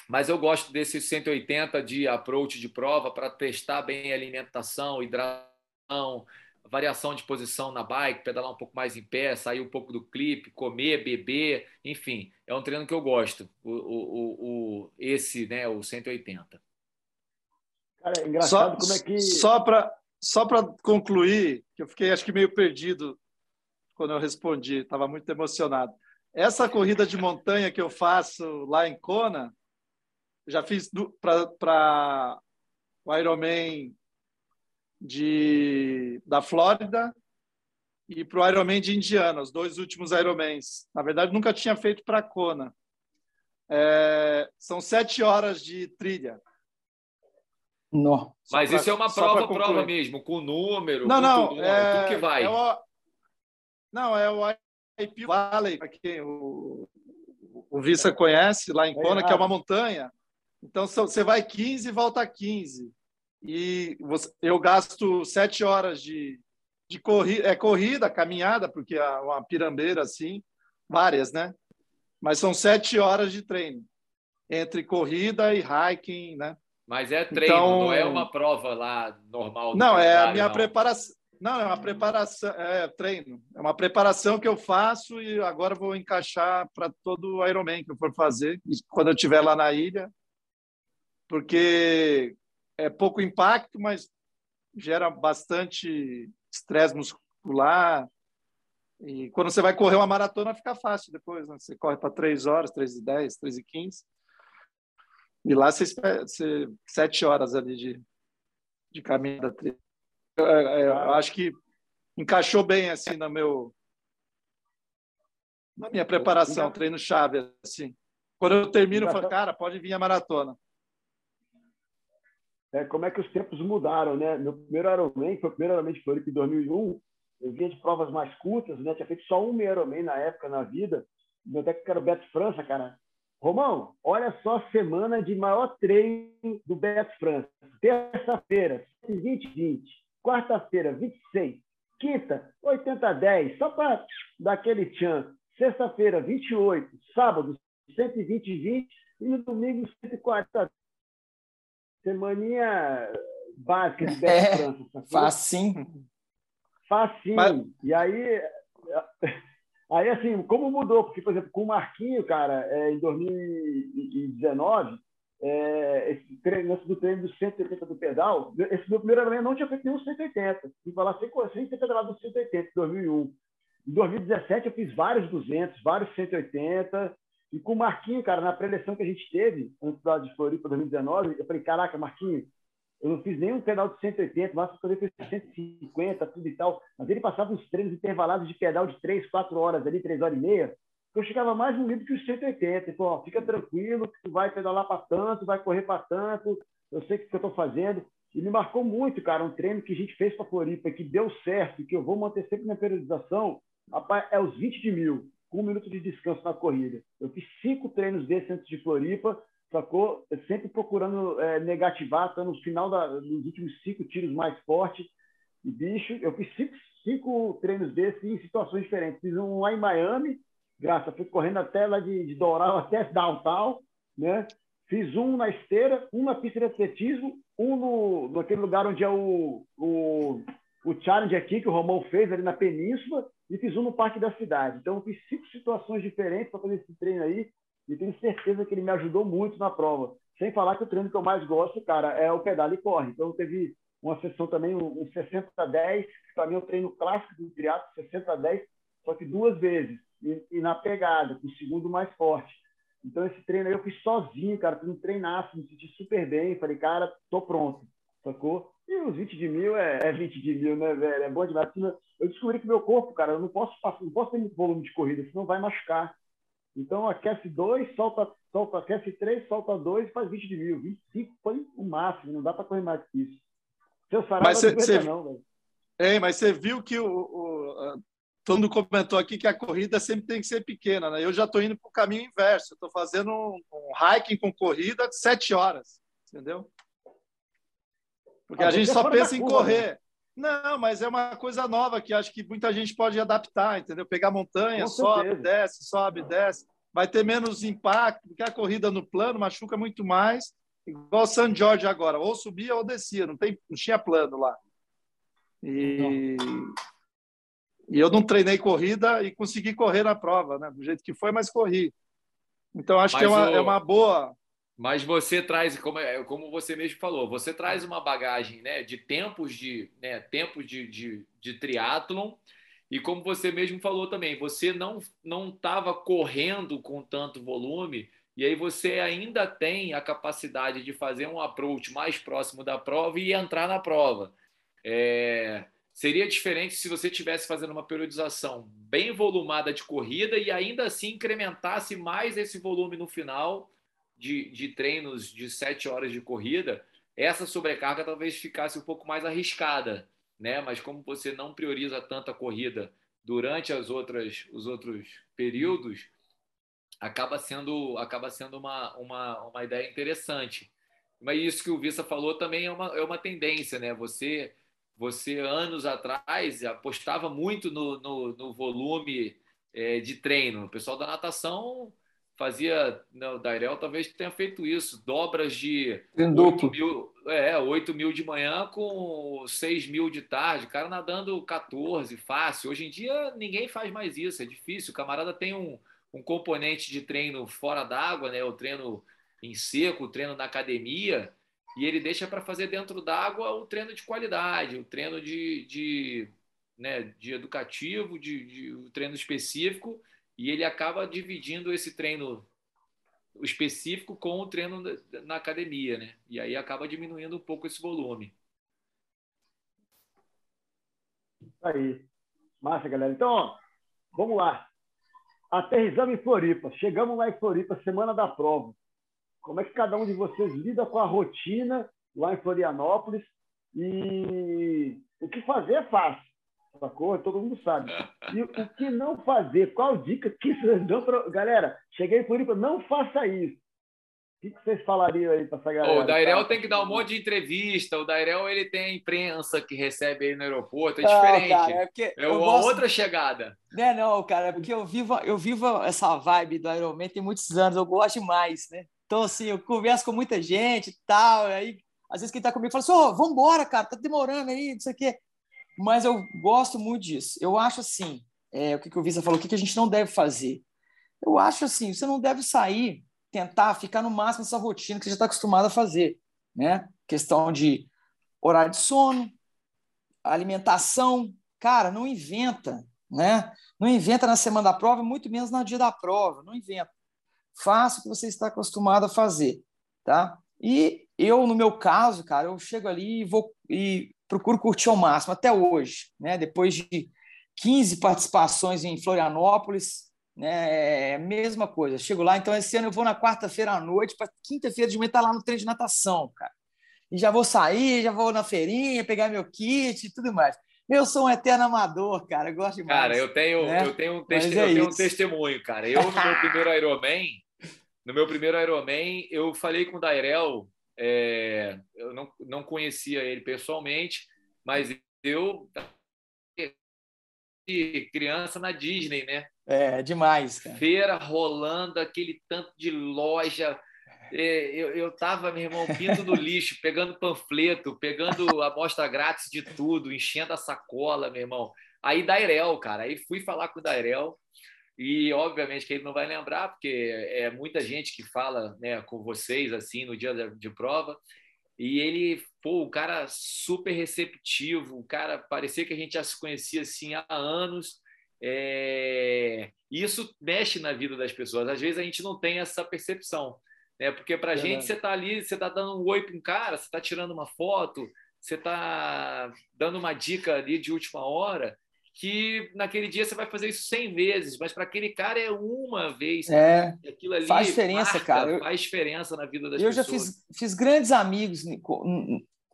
Mas eu gosto desses 180 de approach de prova para testar bem a alimentação, hidratação, variação de posição na bike, pedalar um pouco mais em pé, sair um pouco do clipe, comer, beber, enfim, é um treino que eu gosto. O, o, o esse, né, o 180. Cara, é engraçado só, como é que só para só para concluir, que eu fiquei acho que meio perdido quando eu respondi, estava muito emocionado. Essa corrida de montanha que eu faço lá em Kona, já fiz para o Ironman de, da Flórida e para o Ironman de Indiana, os dois últimos Ironmans. Na verdade, nunca tinha feito para Kona. É, são sete horas de trilha. Não. Mas pra, isso é uma prova, prova mesmo, com número, não, com não, tudo, é, tudo que vai. É o, não, é o IP Valley, que o, o Vista conhece, lá em Kona, que é uma montanha. Então, você vai 15 e volta 15 e você, eu gasto sete horas de, de corrida, é corrida, caminhada, porque é uma pirambeira assim, várias, né? Mas são sete horas de treino entre corrida e hiking, né? Mas é treino, então, não é uma prova lá normal. Não, é a minha preparação. Não, é uma preparação, é treino. É uma preparação que eu faço e agora vou encaixar para todo o Ironman que eu for fazer, quando eu estiver lá na ilha. Porque é pouco impacto, mas gera bastante estresse muscular. E quando você vai correr uma maratona, fica fácil depois. Né? Você corre para 3 horas, 3 e 10, 3 e 15. E lá você, você 7 horas ali de, de caminhada. Eu, eu acho que encaixou bem assim no meu na minha preparação, treino chave assim. Quando eu termino, eu falo, cara, pode vir a maratona é, como é que os tempos mudaram, né? Meu primeiro Ironman foi o primeiro Ironman de Floripa em 2001. Eu vinha de provas mais curtas, né? Tinha feito só um Ironman na época, na vida. Meu técnico era o Beto França, cara. Romão, olha só a semana de maior treino do Beto França. Terça-feira, 20, 20. Quarta-feira, 26. Quinta, 80, 10. Só para dar aquele tchan. Sexta-feira, 28. Sábado, 120, 20. E no domingo, 140, semaninha básica de Beto é, França. Facinho. Facinho. Mas... E aí, aí, assim, como mudou? Porque, por exemplo, com o Marquinho, cara, é, em 2019, é, esse treino do treino do 180 do pedal, esse meu primeiro Ironman não tinha feito nenhum 180. Fui falar sem, sem ter pedalado do 180 em 2001. Em 2017 eu fiz vários 200, vários 180, e com o Marquinho, cara, na preleção que a gente teve, antes da de Floripa 2019, eu falei, caraca, Marquinho, eu não fiz nenhum pedal de 180, mas eu fiz 150, tudo e tal. Mas ele passava uns treinos intervalados de pedal de 3, 4 horas ali, 3 horas e meia. Eu chegava mais no nível que os 180. Então, ó, fica tranquilo, que tu vai pedalar para tanto, vai correr para tanto, eu sei o que eu estou fazendo. E me marcou muito, cara, um treino que a gente fez para Floripa, que deu certo, que eu vou manter sempre na periodização, rapaz, é os 20 de mil um minuto de descanso na corrida. Eu fiz cinco treinos desses antes de Floripa, sacou? Sempre procurando é, negativar, estando no final da, dos últimos cinco tiros mais fortes. E, bicho, eu fiz cinco, cinco treinos desses em situações diferentes. Fiz um lá em Miami, graça, fui correndo até lá de, de Doral até downtown, né? Fiz um na esteira, um na pista de atletismo, um no, naquele lugar onde é o, o, o challenge aqui que o Romão fez ali na península, e fiz um no Parque da Cidade. Então, eu fiz cinco situações diferentes para fazer esse treino aí e tenho certeza que ele me ajudou muito na prova. Sem falar que o treino que eu mais gosto, cara, é o pedal e corre. Então, teve uma sessão também, um 60 a 10, que para mim é o treino clássico do triatlo, 60 a 10, só que duas vezes, e, e, na pegada, com o segundo mais forte. Então, esse treino aí eu fiz sozinho, cara, fiz um treinaço, me senti super bem, falei, cara, tô pronto, sacou? E os 20 de mil é, é 20 de mil, né, velho? É bom demais. Eu descobri que meu corpo, cara, eu não posso, não posso ter muito volume de corrida, senão vai machucar. Então, aquece dois, solta, solta, aquece três, solta dois e faz 20 de mil. 25 foi o máximo, não dá para correr mais que isso. Seu sarau mas cê, cê, não, velho. É, mas você viu que o, o, todo mundo comentou aqui que a corrida sempre tem que ser pequena, né? Eu já estou indo para o caminho inverso. Estou fazendo um, um hiking com corrida de sete horas, entendeu? Porque ah, a gente só pensa em curva, correr. Né? Não, mas é uma coisa nova que acho que muita gente pode adaptar, entendeu? Pegar montanha, sobe, desce, sobe, desce. Vai ter menos impacto, porque a corrida no plano machuca muito mais. Igual o San Jorge agora, ou subia ou descia, não, tem, não tinha plano lá. E, e eu não treinei corrida e consegui correr na prova, né? Do jeito que foi, mas corri. Então acho mas que é uma, o... é uma boa. Mas você traz, como, é, como você mesmo falou, você traz uma bagagem né, de tempos de, né, tempos de, de, de triatlon e como você mesmo falou também, você não não estava correndo com tanto volume e aí você ainda tem a capacidade de fazer um approach mais próximo da prova e entrar na prova. É, seria diferente se você estivesse fazendo uma periodização bem volumada de corrida e ainda assim incrementasse mais esse volume no final de, de treinos de sete horas de corrida. Essa sobrecarga talvez ficasse um pouco mais arriscada, né? Mas como você não prioriza tanto a corrida durante as outras, os outros períodos, acaba sendo, acaba sendo uma, uma, uma ideia interessante. Mas isso que o Vissa falou também é uma, é uma tendência, né? Você, você anos atrás, apostava muito no, no, no volume é, de treino. O pessoal da natação fazia, não, o Dairel talvez tenha feito isso, dobras de 8 mil, é, 8 mil de manhã com 6 mil de tarde, o cara nadando 14, fácil. Hoje em dia ninguém faz mais isso, é difícil. O camarada tem um, um componente de treino fora d'água, né? O treino em seco, o treino na academia, e ele deixa para fazer dentro d'água o treino de qualidade, o treino de, de, né, de educativo, de, de o treino específico, e ele acaba dividindo esse treino específico com o treino na academia, né? E aí acaba diminuindo um pouco esse volume. Aí. Massa, galera. Então, ó, vamos lá. Aterrizamos em Floripa. Chegamos lá em Floripa, semana da prova. Como é que cada um de vocês lida com a rotina lá em Florianópolis? E o que fazer é fácil, sacou? Todo mundo sabe. E o que não fazer? Qual dica que vocês dão para. Galera, cheguei em Floripa, não faça isso que, que vocês falariam aí para essa galera? o Dairel tá? tem que dar um monte de entrevista. O Dairel ele tem a imprensa que recebe aí no aeroporto. É diferente. Não, cara, é, é uma gosto... outra chegada. Não, é não, cara, é porque eu vivo, eu vivo essa vibe do Ironman tem muitos anos. Eu gosto demais, né? Então, assim, eu converso com muita gente e tal. Aí, às vezes, quem está comigo fala assim: oh, vambora, cara, tá demorando aí, não sei o quê. Mas eu gosto muito disso. Eu acho assim: é, o que, que o Visa falou, o que, que a gente não deve fazer? Eu acho assim: você não deve sair tentar ficar no máximo nessa rotina que você já está acostumado a fazer, né? Questão de horário de sono, alimentação, cara, não inventa, né? Não inventa na semana da prova, muito menos no dia da prova, não inventa. Faça o que você está acostumado a fazer, tá? E eu, no meu caso, cara, eu chego ali e vou e procuro curtir ao máximo até hoje, né? Depois de 15 participações em Florianópolis, né? É a mesma coisa. Chego lá, então esse ano eu vou na quarta-feira à noite, para quinta-feira de manhã estar tá lá no treino de natação, cara. E já vou sair, já vou na feirinha, pegar meu kit e tudo mais. Eu sou um eterno amador, cara. Eu gosto demais. Cara, eu tenho, né? eu tenho, um, teste... é eu tenho um testemunho, cara. Eu, no meu primeiro Ironman, no meu primeiro Ironman, eu falei com o Dairel, é... eu não, não conhecia ele pessoalmente, mas eu criança na Disney, né? É, demais. Cara. Feira rolando, aquele tanto de loja. É, eu, eu tava, meu irmão, pinto no lixo, pegando panfleto, pegando amostra grátis de tudo, enchendo a sacola, meu irmão. Aí Dairel, cara, aí fui falar com o Dairel, e obviamente que ele não vai lembrar, porque é muita gente que fala né, com vocês assim no dia de prova. E ele, pô, o cara super receptivo, o cara parecia que a gente já se conhecia assim há anos. É... Isso mexe na vida das pessoas. Às vezes a gente não tem essa percepção, né? Porque para a gente você está ali, você está dando um oi para um cara, você está tirando uma foto, você está dando uma dica ali de última hora que naquele dia você vai fazer isso 100 vezes, mas para aquele cara é uma vez. É, aquilo ali faz diferença, marca, cara. Eu, faz diferença na vida das eu pessoas. Eu já fiz, fiz grandes amigos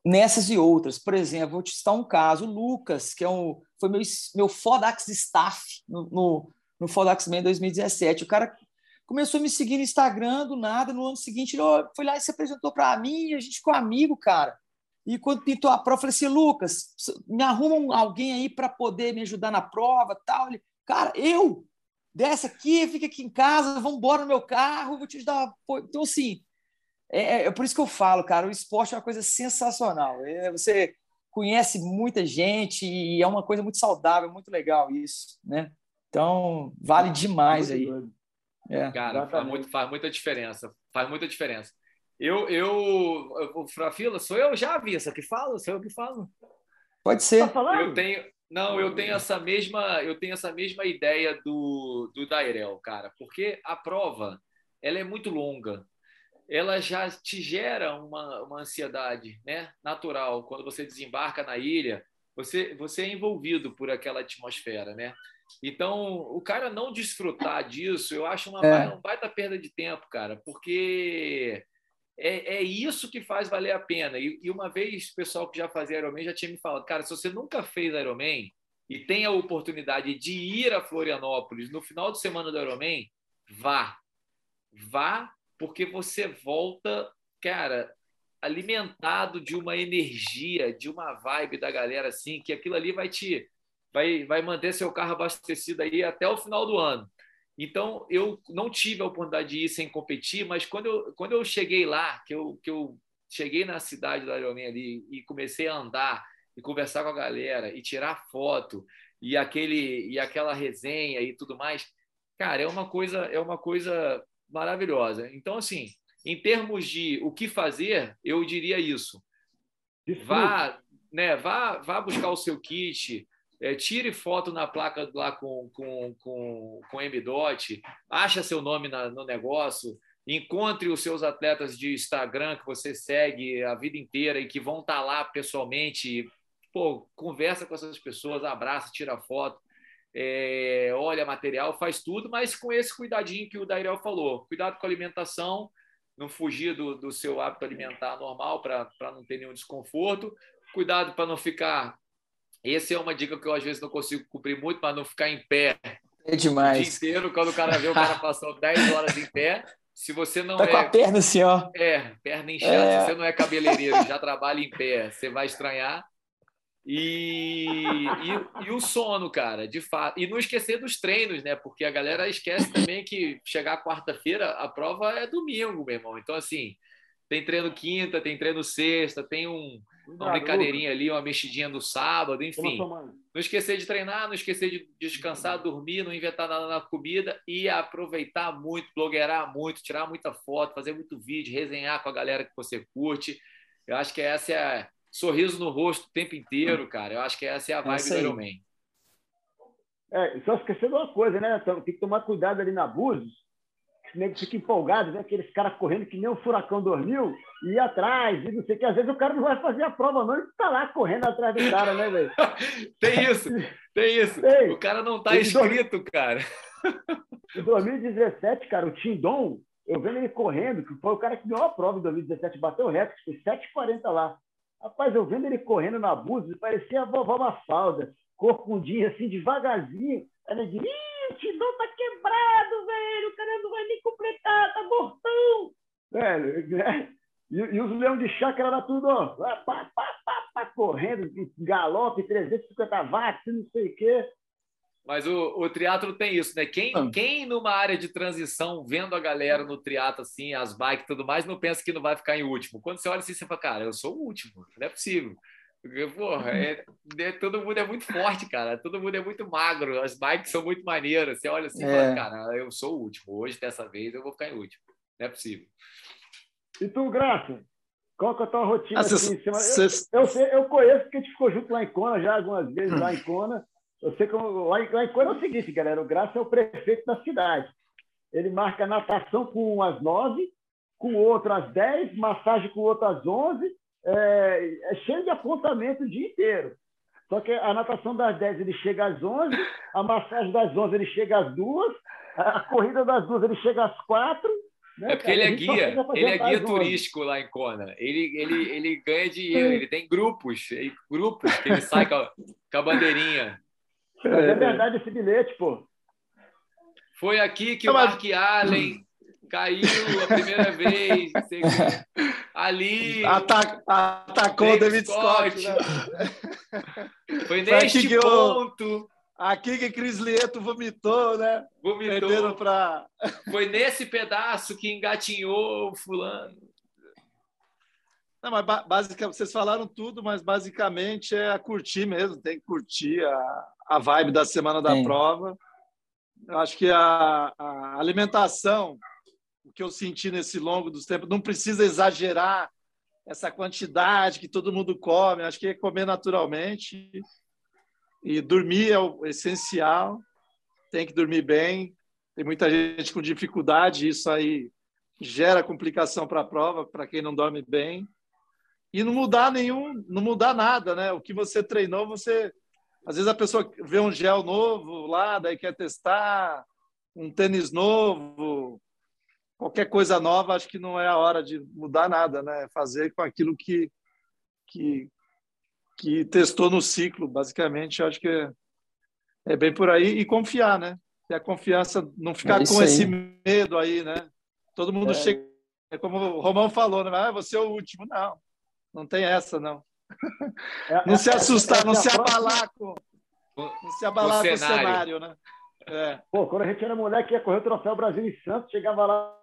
nessas e outras. Por exemplo, vou te citar um caso. O Lucas, que é um, foi meu, meu Fodax staff no, no, no Fodax Man 2017. O cara começou a me seguir no Instagram do nada. No ano seguinte, ele foi lá e se apresentou para mim. A gente ficou amigo, cara. E quando pintou a prova, eu falei assim, Lucas, me arruma alguém aí para poder me ajudar na prova tal. Ele, cara, eu? Desce aqui, fica aqui em casa, vamos embora no meu carro, vou te ajudar. Então, assim, é, é, é, por isso que eu falo, cara, o esporte é uma coisa sensacional. É, você conhece muita gente e é uma coisa muito saudável, muito legal isso, né? Então, vale demais aí. É. Cara, faz, muito, faz muita diferença. Faz muita diferença. Eu, eu, o Frafila, sou eu já, Vissa, que falo? Sou eu que falo? Pode ser. Tá eu tenho, não, eu tenho essa mesma, eu tenho essa mesma ideia do, do Dairel, cara, porque a prova ela é muito longa. Ela já te gera uma, uma ansiedade, né? Natural. Quando você desembarca na ilha, você, você é envolvido por aquela atmosfera, né? Então, o cara não desfrutar disso, eu acho uma, é. uma baita perda de tempo, cara, porque é, é isso que faz valer a pena. E, e, uma vez o pessoal que já fazia Ironman já tinha me falado, cara, se você nunca fez Ironman e tem a oportunidade de ir a Florianópolis no final de semana do Ironman, vá. Vá, porque você volta, cara, alimentado de uma energia, de uma vibe da galera assim, que aquilo ali vai te vai, vai manter seu carro abastecido aí até o final do ano. Então, eu não tive a oportunidade de ir sem competir, mas quando eu, quando eu cheguei lá, que eu, que eu cheguei na cidade da Ironman ali e comecei a andar e conversar com a galera e tirar foto e aquele e aquela resenha e tudo mais, cara, é uma coisa é uma coisa maravilhosa. Então, assim, em termos de o que fazer, eu diria isso. Vá, né, vá, vá buscar o seu kit, é, tire foto na placa lá com, com, com, com MDOT, acha seu nome na, no negócio, encontre os seus atletas de Instagram que você segue a vida inteira e que vão estar tá lá pessoalmente, pô, conversa com essas pessoas, abraça, tira foto, é, olha material, faz tudo, mas com esse cuidadinho que o Dairel falou, cuidado com a alimentação, não fugir do, do seu hábito alimentar normal para não ter nenhum desconforto, cuidado para não ficar essa é uma dica que eu às vezes não consigo cumprir muito para não ficar em pé. É demais. O dia inteiro, quando o cara vê o cara passou 10 horas em pé, se você não tá é. com a perna assim, ó. É, perna inchada. É... Se você não é cabeleireiro já trabalha em pé, você vai estranhar. E, e, e, o sono, cara, de fato. E não esquecer dos treinos, né? Porque a galera esquece também que chegar quarta-feira, a prova é domingo, meu irmão. Então, assim, tem treino quinta, tem treino sexta, tem um, uma brincadeirinha ali, uma mexidinha no sábado, enfim. Não esquecer de treinar, não esquecer de descansar, dormir, não inventar nada na comida e aproveitar muito, blogueirar muito, tirar muita foto, fazer muito vídeo, resenhar com a galera que você curte. Eu acho que essa é a... sorriso no rosto o tempo inteiro, cara. Eu acho que essa é a vibe do Ironman. É, só esquecendo uma coisa, né? Tem que tomar cuidado ali na Búzios, o nego fica empolgado, né? aqueles caras correndo que nem o furacão dormiu, e atrás, e não sei o que. Às vezes o cara não vai fazer a prova, não, e tá lá correndo atrás do cara, né, velho? tem isso, tem isso. Tem. O cara não tá inscrito, cara. Em 2017, cara, o Tindon, eu vendo ele correndo, que foi o cara que ganhou a prova em 2017, bateu o recorde, foi 7,40 lá. Rapaz, eu vendo ele correndo na Búzios, parecia a vovó Mafalda, corcundinha, assim, devagarzinho. Ela dizia, ih, o Tindon tá quebrado, velho, o cara não vai nem completar, tá mortão. Velho, né? E, e os leões de chácara era tudo, ó, pá, pá, pá, pá, correndo, galope, 350 watts, não sei o quê. Mas o, o triatlo tem isso, né? Quem, ah. quem numa área de transição, vendo a galera no triatlo assim, as bikes e tudo mais, não pensa que não vai ficar em último. Quando você olha assim, você fala, cara, eu sou o último, não é possível. Porque, porra, é, é, todo mundo é muito forte, cara. Todo mundo é muito magro. As bikes são muito maneiras. Você olha assim e é. fala, cara, eu sou o último. Hoje, dessa vez, eu vou ficar em último. Não é possível. E tu, Graça? Qual que é a tua rotina ah, cê, cê, eu, eu, sei, eu conheço porque a gente ficou junto lá em Kona já algumas vezes, lá em Kona. Eu sei que lá, em, lá em Kona é o seguinte, galera, o Graça é o prefeito da cidade. Ele marca natação com umas nove, com outro às dez, massagem com outro às onze, é, é cheio de apontamento o dia inteiro. Só que a natação das 10 ele chega às 11, a massagem das 11 ele chega às 2, a corrida das 2 ele chega às 4. Né, é porque cara? ele é guia, ele é guia turístico lá em Kona. Ele, ele, ele ganha dinheiro, ele tem grupos, grupos que ele sai com a, com a bandeirinha. Mas é verdade esse bilhete, pô. Foi aqui que o Mark Allen caiu a primeira vez. Ali. Atac, atacou o David Scott. Scott né? Foi neste Foi ponto. Aqui que Cris Lieto vomitou, né? Vomitou. Pra... Foi nesse pedaço que engatinhou o fulano. Não, mas basicamente, vocês falaram tudo, mas basicamente é a curtir mesmo, tem que curtir a, a vibe da semana da Sim. prova. Eu acho que a, a, alimentação, o que eu senti nesse longo dos tempos, não precisa exagerar essa quantidade que todo mundo come, acho que é comer naturalmente. E dormir é o essencial, tem que dormir bem. Tem muita gente com dificuldade, isso aí gera complicação para a prova, para quem não dorme bem e não mudar nenhum, não mudar nada, né? O que você treinou, você às vezes a pessoa vê um gel novo lá, daí quer testar um tênis novo, qualquer coisa nova, acho que não é a hora de mudar nada, né? Fazer com aquilo que que que testou no ciclo, basicamente, acho que é, é bem por aí e confiar, né? Ter a confiança, não ficar é com aí. esse medo aí, né? Todo mundo é. chega, é como o Romão falou, né? Ah, você é o último, não não tem essa, não. É, não se assustar, não se abalar com, não se abalar com o cenário, né? É. Pô, quando a gente era moleque, ia correr o Troféu Brasil em Santos, chegava lá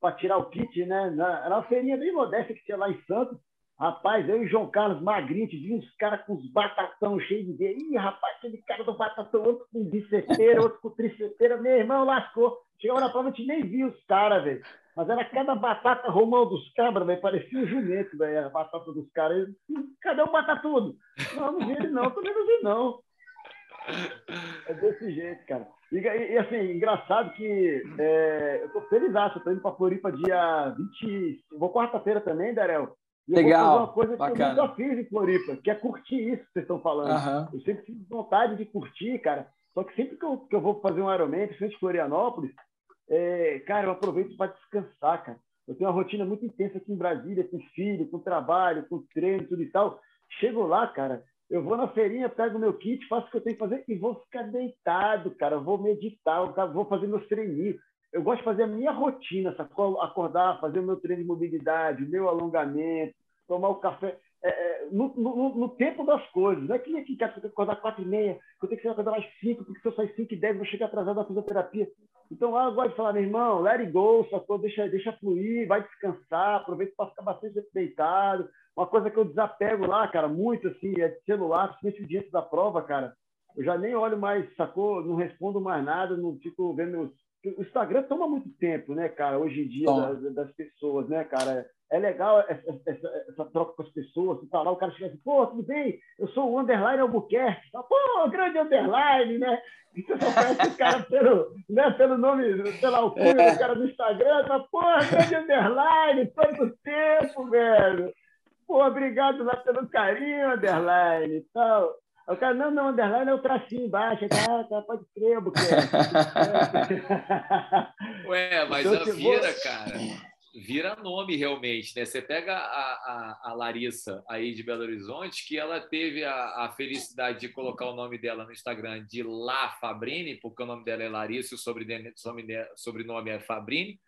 para tirar o kit, né? Era uma feirinha bem modesta que tinha lá em Santos. Rapaz, eu e João Carlos Magrinho, vi uns caras com os batatão cheios de. Ih, rapaz, aquele cara do batatão, outro com biceteira, outro com triceteira, meu irmão lascou. Chegava na prova, a gente nem via os caras, velho. Mas era cada batata romão dos cabras, velho. Parecia um jumento, velho, a batata dos caras. Cadê o batatudo? Não, não vi ele não, também não vi não. É desse jeito, cara. E, e assim, engraçado que é, eu tô feliz, eu tô indo pra Floripa dia 20. Vou quarta-feira também, Darel. E Legal. uma coisa bacana. que eu nunca fiz em Floripa, que é curtir isso que vocês estão falando. Uhum. Eu sempre tive vontade de curtir, cara. Só que sempre que eu, que eu vou fazer um Ironman, principalmente em Florianópolis, é, cara, eu aproveito para descansar, cara. Eu tenho uma rotina muito intensa aqui em Brasília, com filho, com trabalho, com treino, tudo e tal. Chego lá, cara, eu vou na feirinha, pego meu kit, faço o que eu tenho que fazer e vou ficar deitado, cara. Eu vou meditar, vou fazer meus treininhos. Eu gosto de fazer a minha rotina, acordar, fazer o meu treino de mobilidade, o meu alongamento, tomar o café. É, é, no, no, no, tempo das coisas. Não é que nem aqui que eu tenho que acordar quatro e meia, que eu tenho que acordar mais cinco, porque se eu sair cinco e dez, vou chegar atrasado na fisioterapia. Então, lá eu gosto de falar, meu irmão, let it go, sacou? Deixa, deixa fluir, vai descansar, aproveita para ficar bastante deitado. Uma coisa que eu desapego lá, cara, muito assim, é de celular, principalmente diante da prova, cara. Eu já nem olho mais, sacou? Não respondo mais nada, não fico vendo meus. O Instagram toma muito tempo, né, cara, hoje em dia, das, das pessoas, né, cara? é legal essa, essa, essa, troca com as pessoas. Você tá lá, o cara chega assim, pô, tudo bem? Eu sou o Underline Albuquerque. Pô, grande Underline, né? E você só conhece o cara pelo, né, pelo nome, pela alcunha é. do cara do Instagram. Tá, pô, grande Underline, quanto tempo, velho. Pô, obrigado lá pelo carinho, Underline e tal. O cara, não, não, underline é o tracinho embaixo. Ah, tá, pode crer. Ué, mas então, a Vira, cara vira nome realmente, né? Você pega a, a, a, Larissa aí de Belo Horizonte, que ela teve a, a, felicidade de colocar o nome dela no Instagram de La Fabrini, porque o nome dela é Larissa e o sobrenome, sobrenome é Fabrini.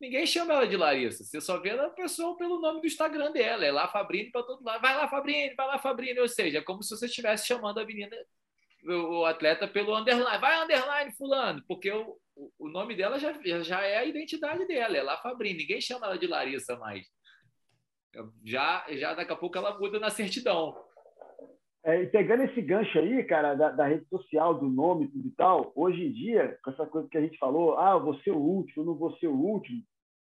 Ninguém chama ela de Larissa, você só vê a pessoa pelo nome do Instagram dela, é lá Fabrini para todo lado. Vai lá, Fabrini, vai lá, Fabrini. Ou seja, é como se você estivesse chamando a menina, o atleta pelo underline. Vai, underline, fulano, porque o, o nome dela já, já é a identidade dela, é lá Fabrini, ninguém chama ela de Larissa mais. Já, já daqui a pouco ela muda na certidão. É, e pegando esse gancho aí, cara, da, da, rede social, do nome tudo e tal, hoje em dia, com essa coisa que a gente falou, ah, eu vou ser o último, não vou ser o último,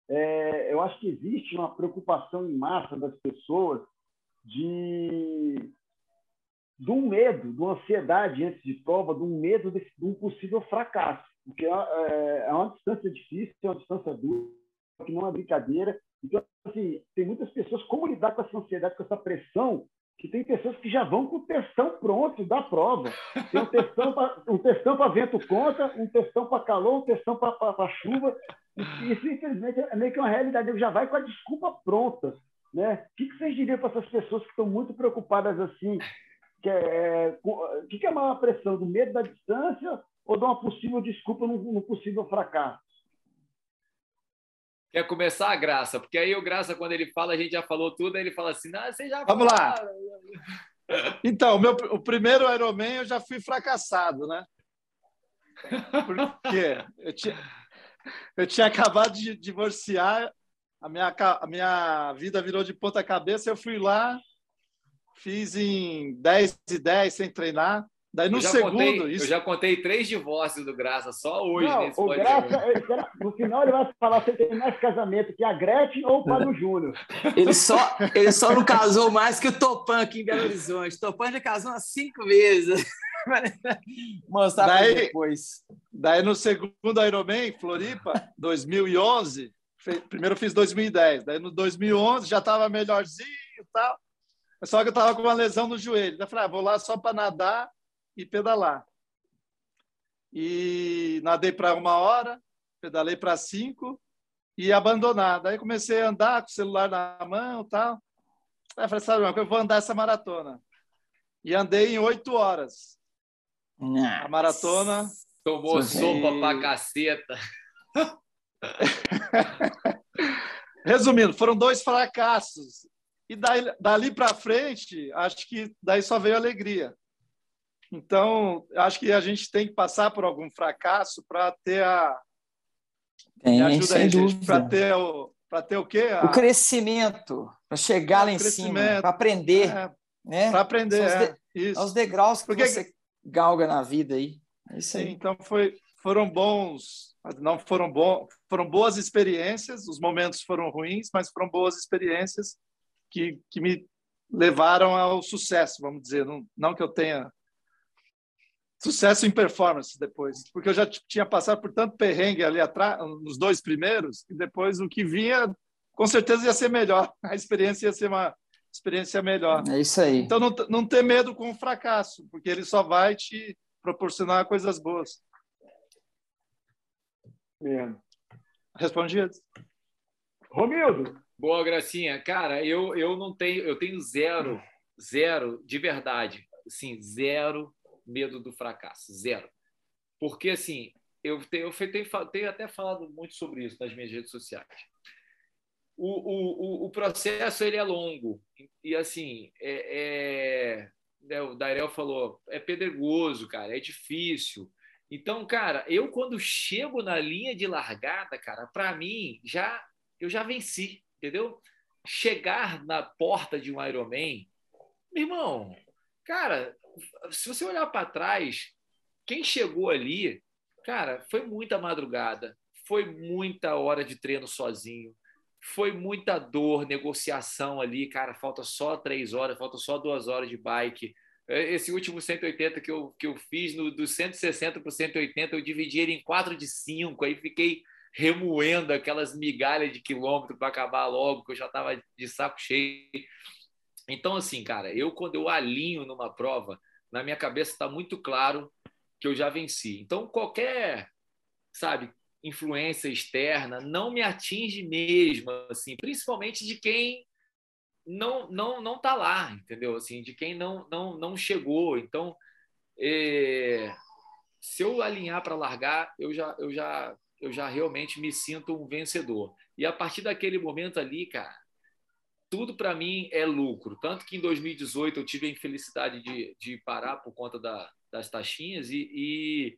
é, eu acho que existe uma preocupação em massa das pessoas de de um medo, de uma ansiedade antes de prova, de um medo de, de um possível fracasso porque é, é, é uma distância difícil, é uma distância dura, que não é brincadeira. Então, assim, tem muitas pessoas, como lidar com essa ansiedade, com essa pressão, que tem pessoas que já vão com o testão pronto da prova. Tem um testão para um vento contra, um testão para calor, um testão para chuva. Isso, infelizmente, é meio que uma realidade. Ele já vai com a desculpa pronta. Né? O que, vocês diriam para essas pessoas que estão muito preocupadas assim? Que é, o que, é a maior pressão? Do medo da distância ou dar uma possível desculpa no, possível fracasso. Quer começar a graça? Porque aí o graça, quando ele fala, a gente já falou tudo, aí ele fala assim: não, você já Vamos lá. Então, meu, o primeiro Ironman eu já fui fracassado, né? Porque eu tinha, eu tinha acabado de divorciar a minha, a minha vida virou de ponta cabeça. Eu fui lá, fiz em 10 e 10 sem treinar. Daí no segundo. Contei, isso... Eu já contei três divórcios do Graça, só hoje Não, nesse o Graça, No final ele vai falar se tem mais casamento que a Gretchen ou o Fábio Júnior. Ele só, ele só não casou mais que o Topan aqui em Belo Horizonte. O Topan já casou umas cinco vezes. Mostrar daí, depois. Daí no segundo Ironman, Floripa, 2011, primeiro fiz 2010, daí no 2011 já estava melhorzinho e tal, só que eu estava com uma lesão no joelho. Daí eu falei, ah, vou lá só para nadar e pedalar. E nadei para uma hora, pedalei para cinco e abandonar. Daí comecei a andar com o celular na mão e tal. Aí falei, sabe, eu vou andar essa maratona. E andei em oito horas. A maratona. Tomou sopa pra caceta. Resumindo, foram dois fracassos. E daí, dali para frente, acho que daí só veio alegria. Então, acho que a gente tem que passar por algum fracasso para ter a. Tem, ajuda aí, gente, para ter o. Para ter o quê? A... O crescimento, para chegar lá em cima, para aprender. É, né? Para aprender, São é, de... Os degraus que Porque... você galga na vida aí. É isso aí. Sim, então foi, foram bons, não foram bons, foram boas experiências. Os momentos foram ruins, mas foram boas experiências que, que me levaram ao sucesso, vamos dizer. Não, não que eu tenha sucesso em performance depois, porque eu já tinha passado por tanto perrengue ali atrás, nos dois primeiros, e depois o que vinha, com certeza ia ser melhor. A experiência ia ser uma experiência melhor. É isso aí. Então não, não ter medo com o fracasso, porque ele só vai te proporcionar coisas boas. Mesmo. Respondido. Romildo. Boa, Gracinha. Cara, eu, eu não tenho, eu tenho zero, zero, de verdade, assim, zero medo do fracasso, zero. Porque, assim, eu tenho, eu tenho, tenho até falado muito sobre isso nas minhas redes sociais. O, o, o, processo ele é longo e assim é, é, né, o Dairel falou, é pedregoso, cara, é difícil. Então, cara, eu quando chego na linha de largada, cara, para mim já eu já venci, entendeu? Chegar na porta de um Ironman, meu irmão, cara, se você olhar para trás, quem chegou ali, cara, foi muita madrugada, foi muita hora de treino sozinho, foi muita dor, negociação ali, cara, falta só três horas, falta só duas horas de bike. É, esse último 180 que eu, que eu fiz, no, do 160 para o 180, eu dividi ele em quatro de cinco, aí fiquei remoendo aquelas migalhas de quilômetro para acabar logo, que eu já estava de saco cheio. Então, assim, cara, eu quando eu alinho numa prova, na minha cabeça está muito claro que eu já venci. Então, qualquer, sabe, influência externa não me atinge mesmo, assim, principalmente de quem não não não está lá, entendeu? Assim, de quem não não não chegou. Então, é, se eu alinhar para largar, eu já eu já eu já realmente me sinto um vencedor. E a partir daquele momento ali, cara, tudo para mim é lucro. Tanto que em 2018 eu tive a infelicidade de, de parar por conta da, das taxinhas e, e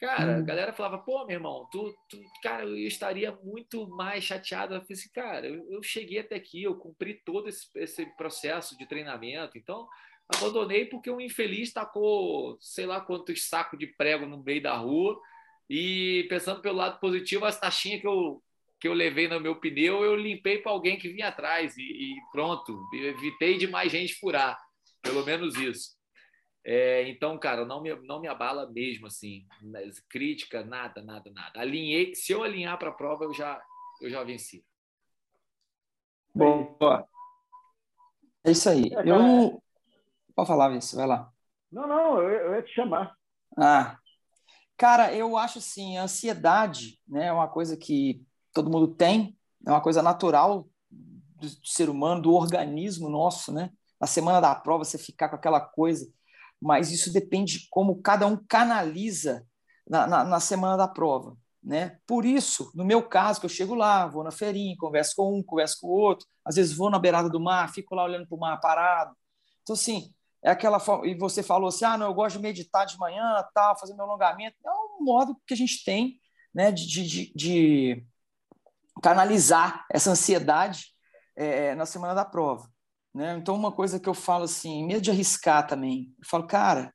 Cara, a hum. galera falava, pô, meu irmão, tu, tu, cara, eu estaria muito mais chateado. Eu falei assim, cara, eu, eu cheguei até aqui, eu cumpri todo esse, esse processo de treinamento, então abandonei porque um infeliz tacou, sei lá quantos sacos de prego no meio da rua e pensando pelo lado positivo, as taxinhas que eu, que eu levei no meu pneu, eu limpei para alguém que vinha atrás e, e pronto, evitei de mais gente furar, pelo menos isso. É, então, cara, não me, não me abala mesmo, assim. Crítica, nada, nada, nada. Alinhei, se eu alinhar para a prova, eu já, eu já venci. Boa. É isso aí. É, eu. Pode falar, Vince, vai lá. Não, não, eu, eu ia te chamar. Ah. Cara, eu acho assim, a ansiedade né, é uma coisa que todo mundo tem, é uma coisa natural do ser humano, do organismo nosso, né? Na semana da prova, você ficar com aquela coisa mas isso depende de como cada um canaliza na, na, na, semana da prova. Né? Por isso, no meu caso, que eu chego lá, vou na feirinha, converso com um, converso com o outro, às vezes vou na beirada do mar, fico lá olhando para o mar parado. Então, assim, é aquela forma. E você falou assim: ah, não, eu gosto de meditar de manhã, tal, fazer meu alongamento. É um modo que a gente tem né, de, de, de, canalizar essa ansiedade é, na semana da prova. Né? Então, uma coisa que eu falo assim, medo de arriscar também, eu falo, cara,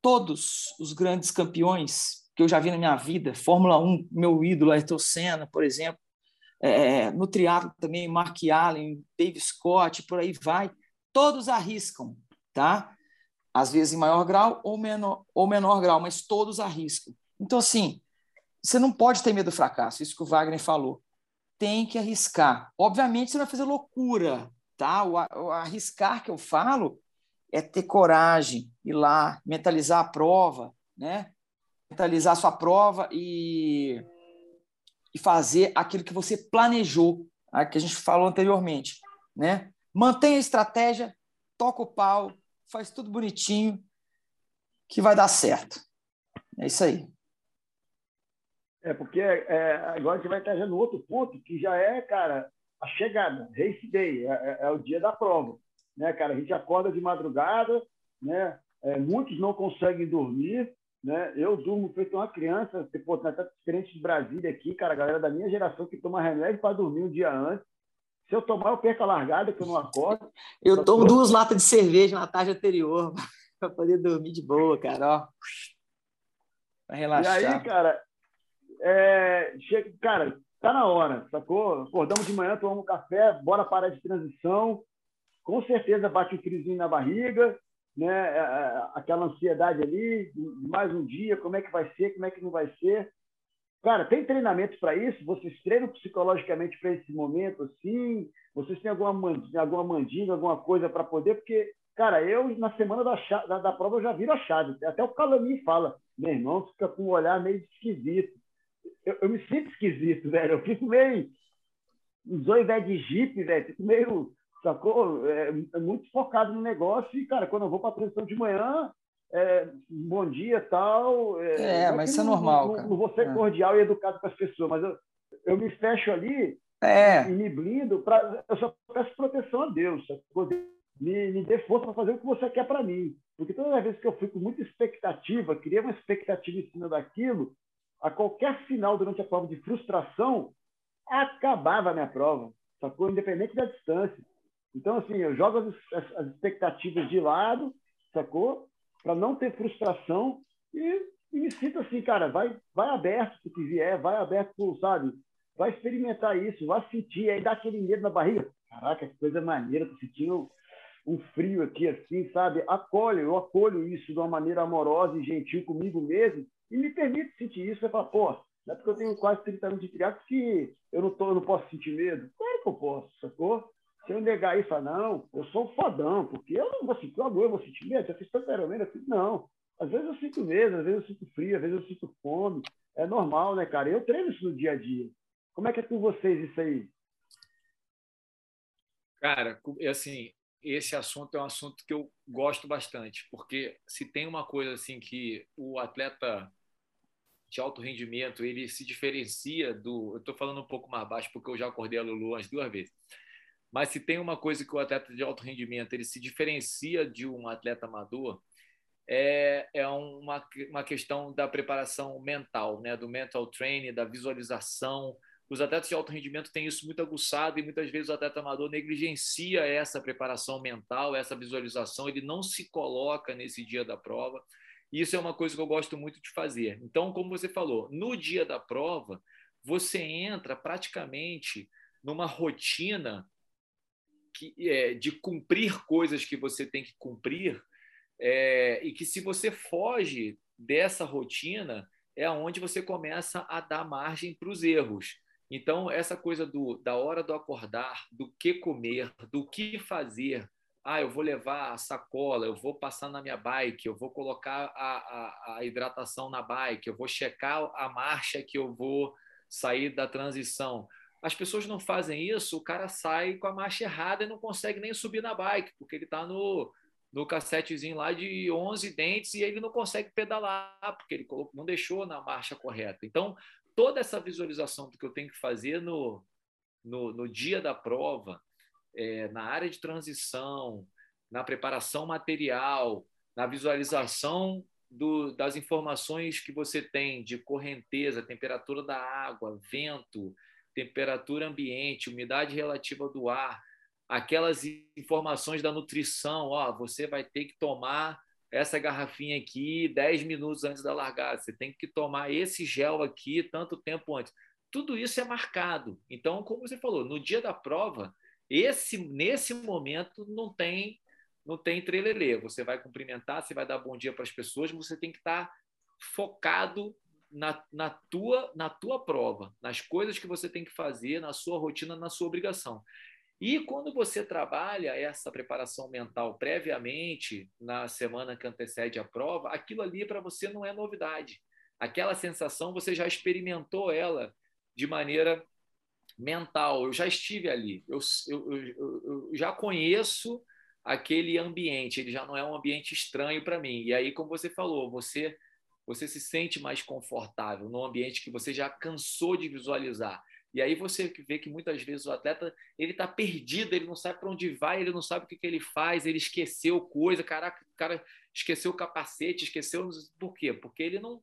todos os grandes campeões que eu já vi na minha vida, Fórmula 1, meu ídolo, Ayrton Senna, por exemplo, é, no triatlo também, Mark Allen, Dave Scott, por aí vai, todos arriscam, tá? Às vezes em maior grau ou menor, ou menor grau, mas todos arriscam. Então, assim, você não pode ter medo do fracasso, isso que o Wagner falou. Tem que arriscar. Obviamente, você não vai fazer loucura, tá? O, arriscar que eu falo é ter coragem, ir lá, mentalizar a prova, né? Mentalizar a sua prova e, e fazer aquilo que você planejou, que a gente falou anteriormente, né? Mantenha a estratégia, toca o pau, faz tudo bonitinho, que vai dar certo. É isso aí. É, porque é, agora a gente vai trazer no outro ponto, que já é, cara, a chegada, race day, é, é, é, o dia da prova. Né, cara? A gente acorda de madrugada, né? É, muitos não conseguem dormir, né? Eu durmo feito uma criança, pô, tá diferente de Brasília aqui, cara, a galera da minha geração que toma remédio para dormir um dia antes. Se eu tomar, eu perco a largada, que eu não acordo. Eu tomo tô... duas latas de cerveja na tarde anterior para poder dormir de boa, cara, ó. Pra relaxar. E aí, cara, é, chega, cara, tá na hora, sacou? Acordamos de manhã, tomamos café, bora parar de transição. Com certeza bate um friozinho na barriga, né? É, é, aquela ansiedade ali, mais um dia, como é que vai ser, como é que não vai ser. Cara, tem treinamento para isso? Vocês treinam psicologicamente para esse momento assim? Vocês têm alguma, alguma mandinga, alguma coisa para poder? Porque, cara, eu na semana da, da, da, prova eu já viro a chave. Até o Calami fala, meu irmão, fica com um olhar meio esquisito eu, eu, me sinto esquisito, velho. Eu fico meio. Dois velho de jipe, velho. Fico meio. Sacou? É, é, muito focado no negócio. E, cara, quando eu vou para a transição de manhã, é, bom dia tal. É, é mas isso é normal. Não, cara. não vou ser é. cordial e educado com as pessoas, mas eu, eu me fecho ali é. e me blindo. Pra, eu só peço proteção a Deus. Sacou? Me, me dê força para fazer o que você quer para mim. Porque todas as vezes que eu fico com muita expectativa, cria uma expectativa em cima daquilo, a qualquer final durante a prova de frustração, acabava a minha prova, sacou? Independente da distância. Então, assim, eu jogo as, as, as expectativas de lado, sacou? Para não ter frustração e, e, me sinto assim, cara, vai, vai aberto que vier, vai aberto, sabe? Vai experimentar isso, vai sentir, aí dá aquele medo na barriga. Caraca, que coisa maneira, tô sentindo um frio aqui, assim, sabe? Acolho, eu acolho isso de uma maneira amorosa e gentil comigo mesmo e me permite sentir isso. Você fala, pô, não é porque eu tenho quase 30 anos de triatlo que eu não, tô, eu não posso sentir medo. Claro que eu posso, sacou? Se eu negar isso, não, eu sou um fodão, porque eu não vou sentir agora, eu vou sentir medo, já fiz tanta aeromena, não. Às vezes eu sinto medo, às vezes eu sinto frio, às vezes eu sinto fome. É normal, né, cara? Eu treino isso no dia a dia. Como é que é com vocês isso aí? Cara, assim, esse assunto é um assunto que eu gosto bastante, porque se tem uma coisa assim que o atleta de alto rendimento, ele se diferencia do. Eu estou falando um pouco mais baixo porque eu já acordei a Lulu umas duas vezes. Mas se tem uma coisa que o atleta de alto rendimento ele se diferencia de um atleta amador, é, é uma, uma questão da preparação mental, né? do mental training, da visualização. Os atletas de alto rendimento têm isso muito aguçado e muitas vezes o atleta amador negligencia essa preparação mental, essa visualização, ele não se coloca nesse dia da prova. Isso é uma coisa que eu gosto muito de fazer. Então, como você falou, no dia da prova, você entra praticamente numa rotina que, é, de cumprir coisas que você tem que cumprir, é, e que se você foge dessa rotina, é onde você começa a dar margem para os erros. Então, essa coisa do, da hora do acordar, do que comer, do que fazer, ah, eu vou levar a sacola, eu vou passar na minha bike, eu vou colocar a, a, a, hidratação na bike, eu vou checar a marcha que eu vou sair da transição. As pessoas não fazem isso, o cara sai com a marcha errada e não consegue nem subir na bike, porque ele está no, no cassetezinho lá de 11 dentes e ele não consegue pedalar, porque ele não deixou na marcha correta. Então, toda essa visualização do que eu tenho que fazer no, no, no dia da prova, é, na área de transição, na preparação material, na visualização do, das informações que você tem de correnteza, temperatura da água, vento, temperatura ambiente, umidade relativa do ar, aquelas informações da nutrição, ó, você vai ter que tomar essa garrafinha aqui 10 minutos antes da largada, você tem que tomar esse gel aqui tanto tempo antes. Tudo isso é marcado. Então, como você falou, no dia da prova, esse nesse momento não tem não tem trelelê. Você vai cumprimentar, você vai dar bom dia para as pessoas, você tem que estar focado na, na, tua, na tua prova, nas coisas que você tem que fazer, na sua rotina, na sua obrigação. E quando você trabalha essa preparação mental previamente, na semana que antecede a prova, aquilo ali para você não é novidade. Aquela sensação você já experimentou ela de maneira mental. Eu já estive ali, eu, eu, eu, eu já conheço aquele ambiente, ele já não é um ambiente estranho para mim. E aí, como você falou, você você se sente mais confortável num ambiente que você já cansou de visualizar. E aí você vê que muitas vezes o atleta ele está perdido, ele não sabe para onde vai, ele não sabe o que, que ele faz, ele esqueceu coisa, caraca, o cara esqueceu o capacete, esqueceu por quê? Porque ele não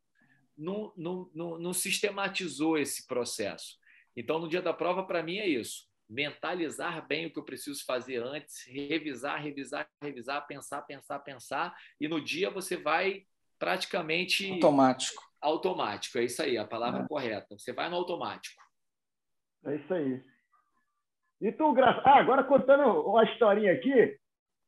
não, não, não, não sistematizou esse processo. Então, no dia da prova, para mim é isso: mentalizar bem o que eu preciso fazer antes, revisar, revisar, revisar, pensar, pensar, pensar, e no dia você vai praticamente automático. Automático, é isso aí, a palavra é. correta. Você vai no automático. É isso aí. E tu, Graça... Ah, agora contando uma historinha aqui,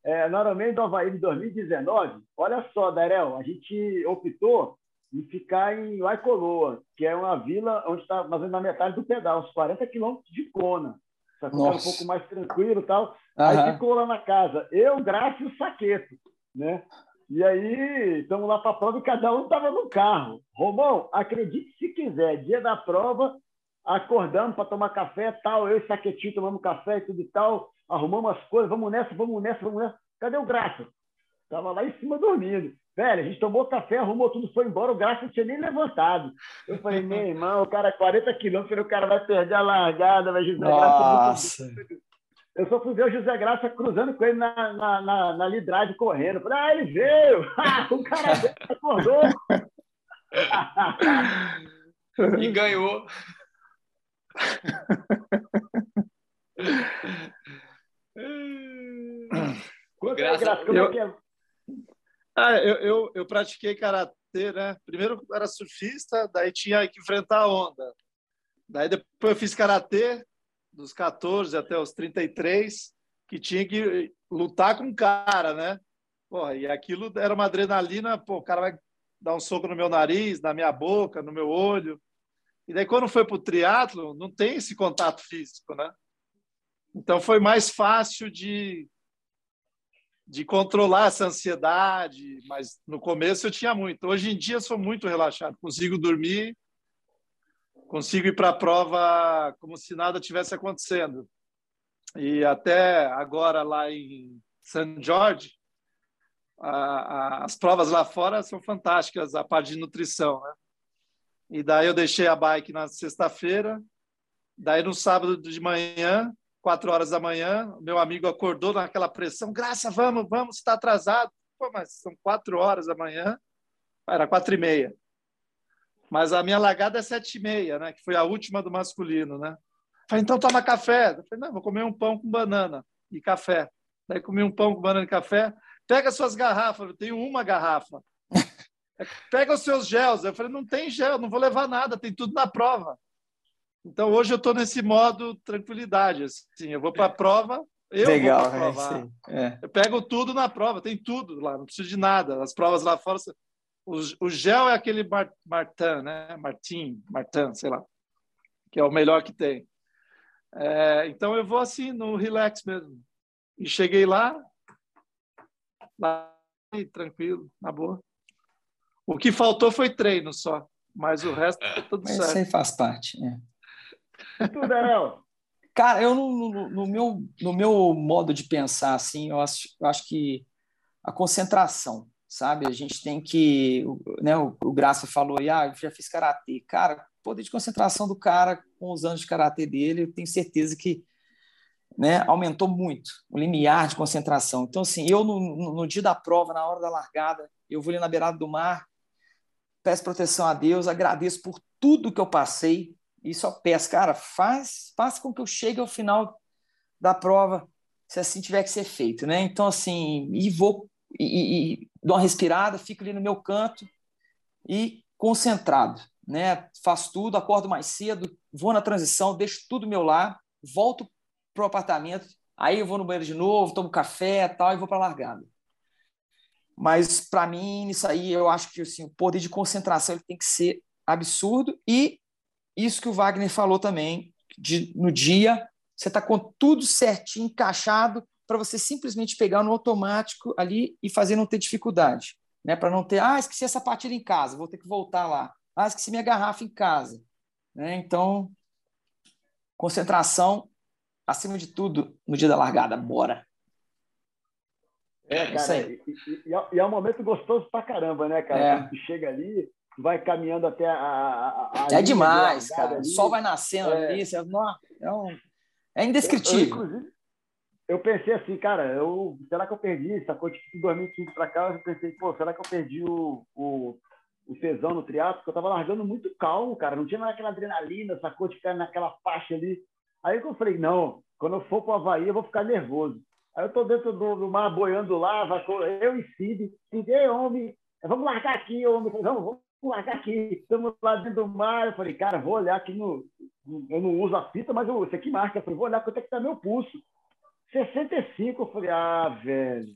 é, normalmente do Havaí de 2019, olha só, Darel, a gente optou em ficar em Waikoloa, que é uma vila onde está mais ou menos na metade do pedal, uns 40 quilômetros de Kona. Só que um pouco mais tranquilo e tal. Uhum. Aí ficou lá na casa, eu, Graça e o Saqueto, né? E aí, estamos lá para a prova e cada um estava no carro. Romão, acredite se quiser, dia da prova, acordamos para tomar café, tal, eu e Saquetinho tomamos café e tudo e tal, arrumamos as coisas, vamos nessa, vamos nessa, vamos nessa. Cadê o Graça? Estava lá em cima dormindo. Velho, a gente tomou café, arrumou tudo, foi embora, o Graça não tinha nem levantado. Eu falei, meu irmão, o cara 40 quilômetros, o cara vai perder a largada, vai José Nossa. Graça. Eu só fui ver o José Graça cruzando com ele na, na, na, na lidrade correndo. Eu falei, ah, ele veio! o cara acordou! e ganhou. Graça, como é que é? Ah, eu, eu, eu pratiquei karatê, né? Primeiro era surfista, daí tinha que enfrentar a onda. Daí depois eu fiz karatê, dos 14 até os 33, que tinha que lutar com o cara, né? Porra, e aquilo era uma adrenalina, pô, o cara vai dar um soco no meu nariz, na minha boca, no meu olho. E daí, quando foi para o triatlo, não tem esse contato físico, né? Então, foi mais fácil de, de controlar essa ansiedade, mas no começo eu tinha muito. Hoje em dia, sou muito relaxado, consigo dormir, consigo ir para a prova como se nada tivesse acontecendo. E até agora, lá em St. George, a, a, as provas lá fora são fantásticas, a parte de nutrição, né? E daí eu deixei a bike na sexta-feira. Daí no sábado de manhã, quatro horas da manhã, meu amigo acordou naquela pressão. Graça, vamos, vamos, está atrasado. Pô, mas são quatro horas da manhã. Era quatro e meia. Mas a minha largada é sete e meia, né? Que foi a última do masculino, né? Falei, então toma café. Eu falei, não, vou comer um pão com banana e café. Daí comi um pão com banana e café. Pega suas garrafas. Eu tenho uma garrafa. Pega os seus gels. Eu falei, não tem gel, não vou levar nada, tem tudo na prova. Então hoje eu estou nesse modo tranquilidade. Assim, eu vou para a prova, eu Legal, vou provar. É, é. Eu pego tudo na prova, tem tudo lá, não preciso de nada. As provas lá fora, o, o gel é aquele Martin, né? Martin, Martin, sei lá, que é o melhor que tem. É, então eu vou assim no relax mesmo. E cheguei lá, lá tranquilo, na boa. O que faltou foi treino só, mas o resto tá tudo mas certo. Isso aí faz parte. Tudo, Daniel. Cara, eu no, no, meu, no meu modo de pensar, assim, eu acho, eu acho que a concentração, sabe? A gente tem que, né, o, o Graça falou, ah, eu já fiz karatê. Cara, poder de concentração do cara com os anos de karatê dele, eu tenho certeza que né, aumentou muito o limiar de concentração. Então, assim, eu no, no, no dia da prova, na hora da largada, eu vou ali na beirada do mar, peço proteção a Deus, agradeço por tudo que eu passei, e só peço, cara, faz, faz com que eu chegue ao final da prova, se assim tiver que ser feito, né? Então, assim, e vou e, e, e dou uma respirada, fico ali no meu canto e concentrado, né? Faço tudo, acordo mais cedo, vou na transição, deixo tudo meu lá, volto pro apartamento, aí eu vou no banheiro de novo, tomo café, tal, e vou para a largada. Mas para mim, isso aí, eu acho que assim, o poder de concentração ele tem que ser absurdo e isso que o Wagner falou também, de, no dia você está com tudo certinho, encaixado, para você simplesmente pegar no automático ali e fazer não ter dificuldade. Né? Para não ter, ah, esqueci essa partida em casa, vou ter que voltar lá. Ah, esqueci minha garrafa em casa. Né? Então, concentração acima de tudo no dia da largada. Bora! É, é cara, e, e, e, é um momento gostoso pra caramba, né, cara? É. Quando chega ali, vai caminhando até a. a, a é demais, cara. Ali. O sol vai nascendo é. ali. Você, é, um, é indescritível. Eu, eu, eu, pensei assim, cara, eu, será que eu perdi? Sacou de 2015 para cá, eu pensei, pô, será que eu perdi o, o, o tesão no triatlo? Porque eu tava largando muito calmo, cara. Não tinha mais aquela adrenalina, sacou de ficar naquela faixa ali. Aí eu falei, não, quando eu for para o Havaí, eu vou ficar nervoso. Aí eu tô dentro do, do mar boiando lá, eu e Cid, Cid, homem, vamos largar aqui, homem. Vamos, vamos vou largar aqui, estamos lá dentro do mar. Eu falei, cara, vou olhar aqui no. Eu não uso a fita, mas eu, aqui marca. Eu falei, vou olhar quanto é que tá meu pulso. 65. Eu falei, ah, velho.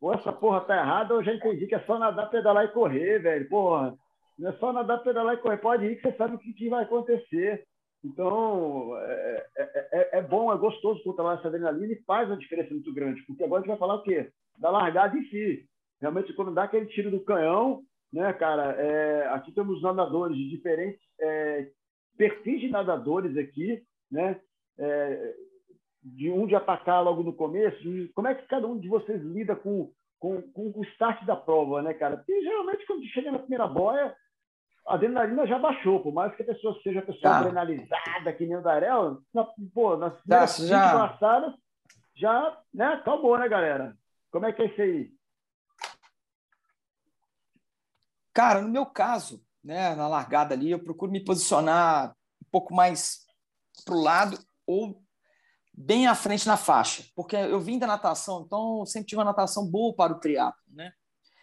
Ou essa porra tá errada, eu já entendi que é só nadar, pedalar e correr, velho. Porra, não é só nadar, pedalar e correr. Pode ir que você sabe o que, que vai acontecer. Então, é, é, é, é bom, é gostoso controlar essa adrenalina e faz uma diferença muito grande. Porque agora a gente vai falar o quê? Da largada em si. Realmente, quando dá aquele tiro do canhão, né, cara? É, aqui temos nadadores de diferentes é, perfis de nadadores aqui, né? É, de um de atacar logo no começo. como é que cada um de vocês lida com, com, com o start da prova, né, cara? Porque geralmente quando chega na primeira boia, a adrenalina já baixou, por mais que a pessoa seja a pessoa tá. adrenalizada, que nem o Darel, na, pô, nas primeiras tá, já... passadas, já, né, acabou, né, galera? Como é que é isso aí? Cara, no meu caso, né, na largada ali, eu procuro me posicionar um pouco mais para o lado ou bem à frente na faixa, porque eu vim da natação, então sempre tive uma natação boa para o triatlo, né?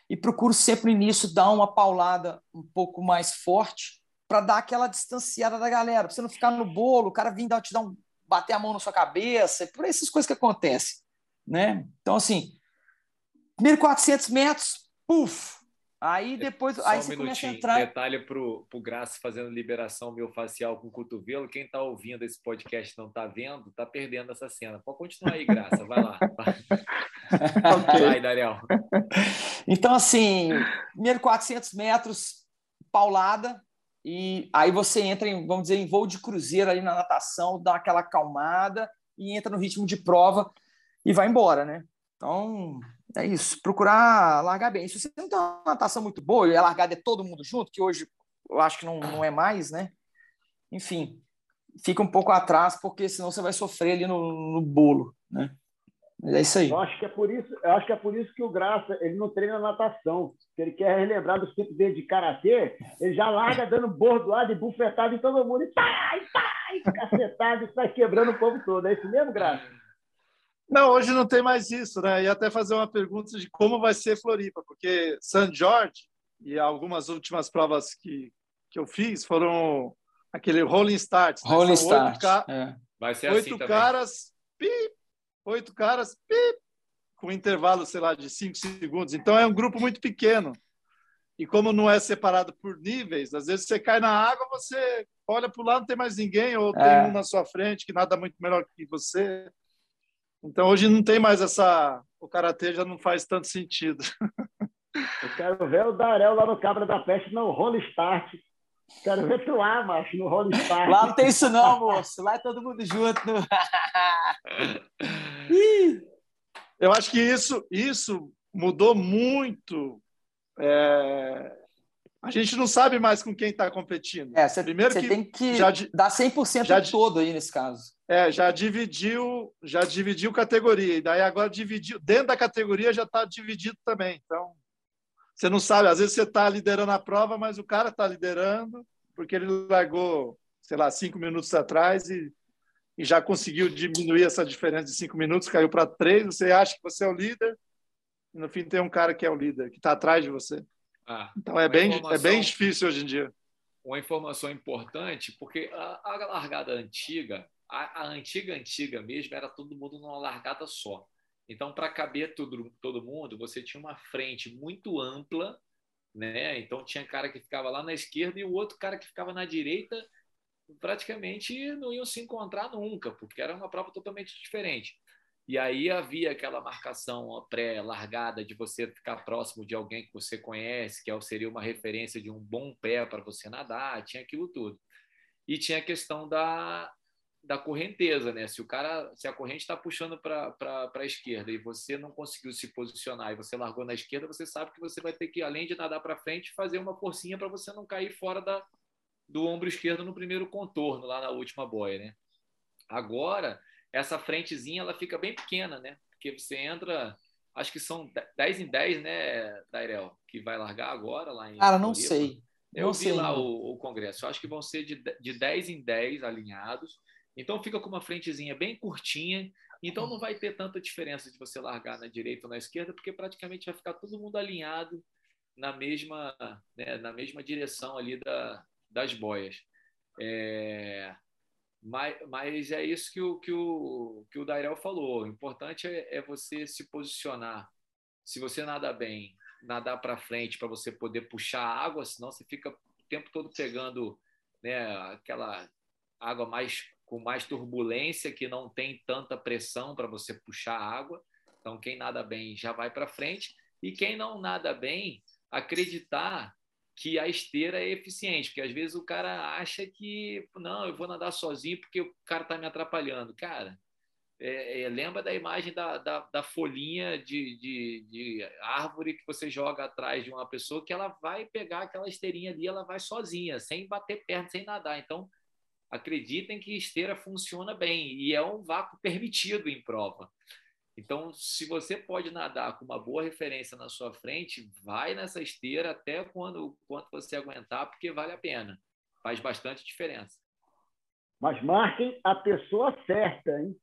E procuro sempre no início dar uma paulada um pouco mais forte para dar aquela distanciada da galera, para você não ficar no bolo, o cara vir dar, te dar um bater a mão na sua cabeça, por essas coisas que acontecem, né? Então assim, primeiro 400 metros, puf, Aí depois Só aí um você começa a entrar. Detalhe para o Graça fazendo liberação miofascial com o cotovelo. Quem está ouvindo esse podcast não está vendo, está perdendo essa cena. Pode continuar aí, Graça. Vai lá. okay. Vai, Daniel. Então, assim, primeiro 400 metros, paulada, e aí você entra em, vamos dizer, em voo de cruzeiro ali na natação, dá aquela acalmada e entra no ritmo de prova e vai embora, né? Então, é isso, procurar largar bem. Se você não tem uma natação muito boa e a largada é todo mundo junto, que hoje eu acho que não, não é mais, né? Enfim, fica um pouco atrás, porque senão você vai sofrer ali no, no bolo, né? Mas é isso aí. Eu acho que é por isso, eu acho que é por isso que o Graça ele não treina natação. Se ele quer relembrar dos tempos dele de karatê, ele já larga dando bordoada e bufetada em todo mundo e pai, pai, cacetado e sai quebrando o povo todo. É isso mesmo, Graça? Não, hoje não tem mais isso, né? E até fazer uma pergunta de como vai ser Floripa, porque San Jorge e algumas últimas provas que, que eu fiz foram aquele rolling start. Né? Rolling start. Ca... É. Vai ser oito assim caras, pip, oito caras, pip, com intervalo, sei lá, de cinco segundos. Então é um grupo muito pequeno. E como não é separado por níveis, às vezes você cai na água, você olha para o lado, não tem mais ninguém, ou é. tem um na sua frente que nada muito melhor que você. Então hoje não tem mais essa. O karatê já não faz tanto sentido. Eu quero ver o Darel lá no Cabra da Peste no Role Start. Quero ver tu lá, macho, no Role Start. Lá não tem isso, não, moço. Lá é todo mundo junto. Eu acho que isso, isso mudou muito. É... A gente não sabe mais com quem está competindo. É, você, Primeiro você que tem que já, dar 100% já, todo aí nesse caso. É, já dividiu, já dividiu categoria. E daí agora dividiu, dentro da categoria já está dividido também. Então, você não sabe, às vezes você está liderando a prova, mas o cara está liderando porque ele largou sei lá, cinco minutos atrás e, e já conseguiu diminuir essa diferença de cinco minutos, caiu para três. Você acha que você é o líder, e no fim tem um cara que é o líder, que está atrás de você. Ah, então é bem, é bem difícil hoje em dia. Uma informação importante, porque a, a largada antiga, a, a, antiga antiga mesmo, era todo mundo numa largada só. Então, para caber todo, todo mundo, você tinha uma frente muito ampla, né? Então tinha cara que ficava lá na esquerda e o outro cara que ficava na direita praticamente não iam se encontrar nunca, porque era uma prova totalmente diferente. E aí havia aquela marcação pré-largada de você ficar próximo de alguém que você conhece, que é seria uma referência de um bom pé para você nadar, tinha aquilo tudo. E tinha a questão da, da correnteza, né? Se o cara, se a corrente está puxando para a esquerda e você não conseguiu se posicionar e você largou na esquerda, você sabe que você vai ter que, além de nadar para frente, fazer uma forcinha para você não cair fora da, do ombro esquerdo no primeiro contorno, lá na última boia, né? Agora, essa frentezinha ela fica bem pequena, né? Porque você entra, acho que são 10 em 10, né, Dairel, que vai largar agora lá em. Cara, não sei. Eu não vi sei, lá o, o, congresso, eu acho que vão ser de, de 10 em 10 alinhados. Então fica com uma frentezinha bem curtinha. Então não vai ter tanta diferença de você largar na direita ou na esquerda, porque praticamente vai ficar todo mundo alinhado na mesma, né, na mesma direção ali da, das boias. É, mas, mas é isso que o, que o, que o Dairel falou. O importante é, é você se posicionar. Se você nada bem, nadar para frente para você poder puxar a água, senão você fica o tempo todo pegando né, aquela água mais com mais turbulência, que não tem tanta pressão para você puxar a água. Então, quem nada bem já vai para frente. E quem não nada bem, acreditar que a esteira é eficiente, porque às vezes o cara acha que não, eu vou nadar sozinho porque o cara está me atrapalhando. Cara, é, é, lembra da imagem da, da, da folhinha de, de, de, árvore que você joga atrás de uma pessoa que ela vai pegar aquela esteirinha ali, ela vai sozinha, sem bater perna, sem nadar. Então, acreditem que esteira funciona bem e é um vácuo permitido em prova. Então, se você pode nadar com uma boa referência na sua frente, vai nessa esteira até quando quanto você aguentar, porque vale a pena. Faz bastante diferença. Mas marquem a pessoa certa, hein?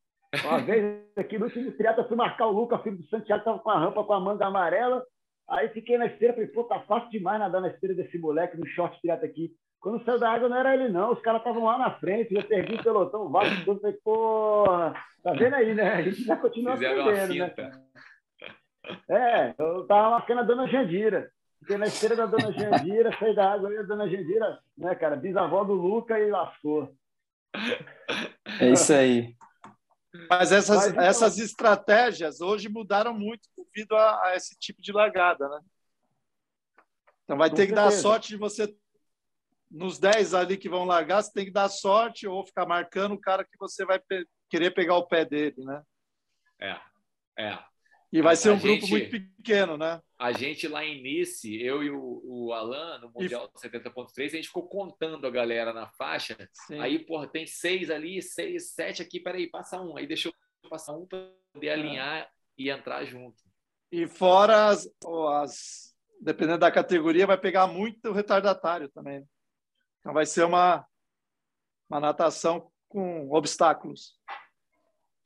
Uma vez aqui no último triatlo, fui marcar o Lucas, filho do Santiago, estava com a rampa com a manga amarela. Aí fiquei na esteira, falei, pô, tá fácil demais nadar na esteira desse moleque, no short triatlo aqui. Quando saiu da água não era ele, não. Os caras estavam lá na frente, já perdi o pelotão, o vácuo todo. Falei, porra, tá vendo aí, né? A gente já continua aprendendo, né? É, eu tava marcando a dona Jandira. Fiquei na esteira da dona Jandira, saí da água e a dona Jandira, né, cara, bisavó do Luca e lascou. É isso aí. Mas essas, Mas, então... essas estratégias hoje mudaram muito devido a, a, esse tipo de largada, né? Então vai Com ter certeza. que dar sorte de você nos 10 ali que vão largar, você tem que dar sorte ou ficar marcando o cara que você vai pe querer pegar o pé dele, né? É, é. E vai ser um grupo gente, muito pequeno, né? A gente lá em Nice, eu e o, o Alan, no Mundial e... 70.3, a gente ficou contando a galera na faixa. Sim. Aí, porra, tem seis ali, seis, sete aqui, peraí, passa um. Aí deixou passar um para poder é. alinhar e entrar junto. E fora as, as, dependendo da categoria, vai pegar muito retardatário também. Então vai ser uma, uma natação com obstáculos.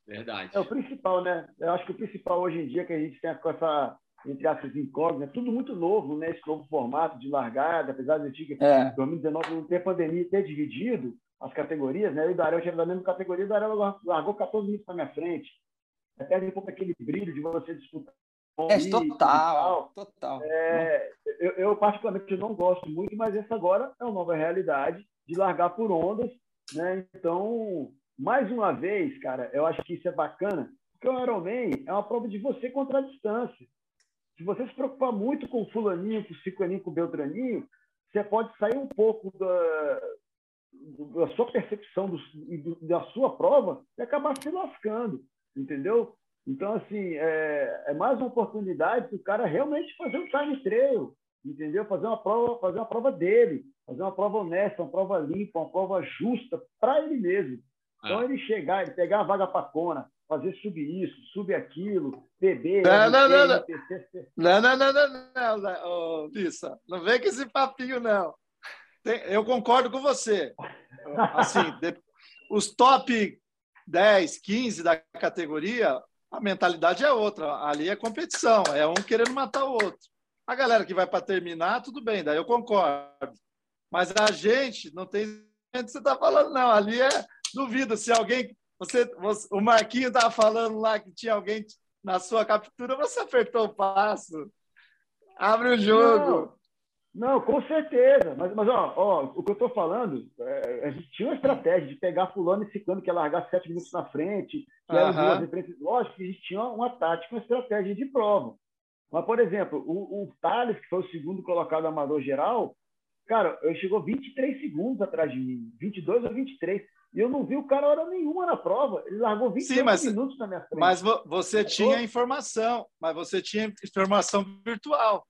Verdade. É o principal, né? Eu acho que o principal hoje em dia que a gente tem com essa, entre aspas, incógnita, tudo muito novo, né? Esse novo formato de largada, apesar de antiga, é. 2019 não ter pandemia ter dividido as categorias, né? Eu e o Darel já da mesma categoria, o Darel largou 14 minutos na minha frente. Até um pouco aquele brilho de você disputar é, total, total. É, eu, eu, particularmente não gosto muito, mas essa agora é uma nova realidade de largar por ondas, né? Então, mais uma vez, cara, eu acho que isso é bacana, porque o Ironman é uma prova de você contra a distância. Se você se preocupar muito com o fulaninho, com o ciclaninho, com o beltraninho, você pode sair um pouco da, da sua percepção do, da sua prova e acabar se lascando, entendeu? Então, assim, é, é mais uma oportunidade do cara realmente fazer um time trail, entendeu? Fazer uma prova, fazer uma prova dele, fazer uma prova honesta, uma prova limpa, uma prova justa para ele mesmo. Então, é. ele chegar, ele pegar a vaga para Kona, fazer subir isso, subir aquilo, beber. Não, não, não, não. Não, não, não, não, não, oh, Lissa, não vem com esse papinho, não. eu concordo com você. Assim, de, os top 10, 15 da categoria, a mentalidade é outra. Ali é competição, é um querendo matar o outro. A galera que vai para terminar, tudo bem, daí eu concordo. Mas a gente não tem que você está falando, não. Ali é duvido se alguém. Você, você o Marquinho estava falando lá que tinha alguém na sua captura, você apertou o passo. Abre o jogo. Não, não com certeza. Mas, mas ó, ó, o que eu estou falando, é, a gente tinha uma estratégia de pegar fulano e ciclano que ia largar sete minutos na frente, que era duas referências. Lógico que a gente tinha uma tática, uma estratégia de prova. Mas, por exemplo, o, o Thales, que foi o segundo colocado amador geral, cara, ele chegou 23 segundos atrás de mim, 22 ou 23. E eu não vi o cara hora nenhuma na prova. Ele largou 20 minutos na minha frente. Mas você tinha informação, mas você tinha informação virtual.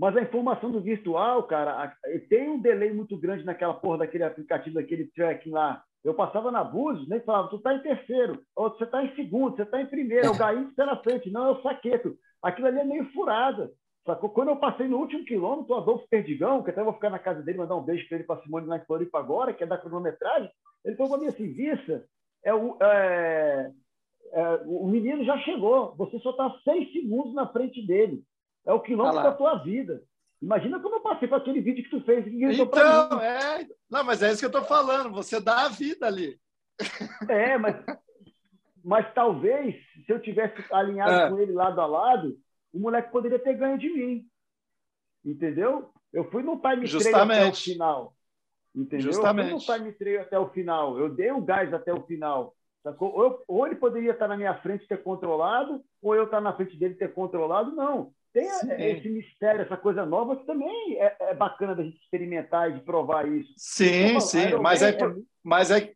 Mas a informação do virtual, cara, tem um delay muito grande naquela porra daquele aplicativo, daquele tracking lá. Eu passava na Búzios, nem falava, tu tá em terceiro, ou você tá em segundo, você tá em primeiro, o Gaim está na frente, não é o Saqueto. Aquilo ali é meio furada. Sacou? Quando eu passei no último quilômetro, o Adolfo Perdigão, que até vou ficar na casa dele, mandar um beijo para ele, para Simone lá em Floripa agora, que é da cronometragem, ele falou para mim assim, Vissa, é o, é, é, o menino já chegou, você só está seis segundos na frente dele. É o quilômetro da tua vida. Imagina como eu passei para aquele vídeo que tu fez. Que então, é... Não, mas é isso que eu estou falando, você dá a vida ali. É, mas, mas talvez, se eu tivesse alinhado é. com ele lado a lado, o moleque poderia ter ganho de mim. Entendeu? Eu fui no time Justamente. até o final. Entendeu? Justamente. Eu fui no time trail até o final. Eu dei o gás até o final. Ou, eu, ou, ele poderia estar na minha frente e ter controlado, ou eu estar na frente dele e ter controlado. Não. Tem Sim. esse mistério, essa coisa nova que também é, é, bacana da gente experimentar e de provar isso. Sim, então, sim. Mas é, é, mas, é,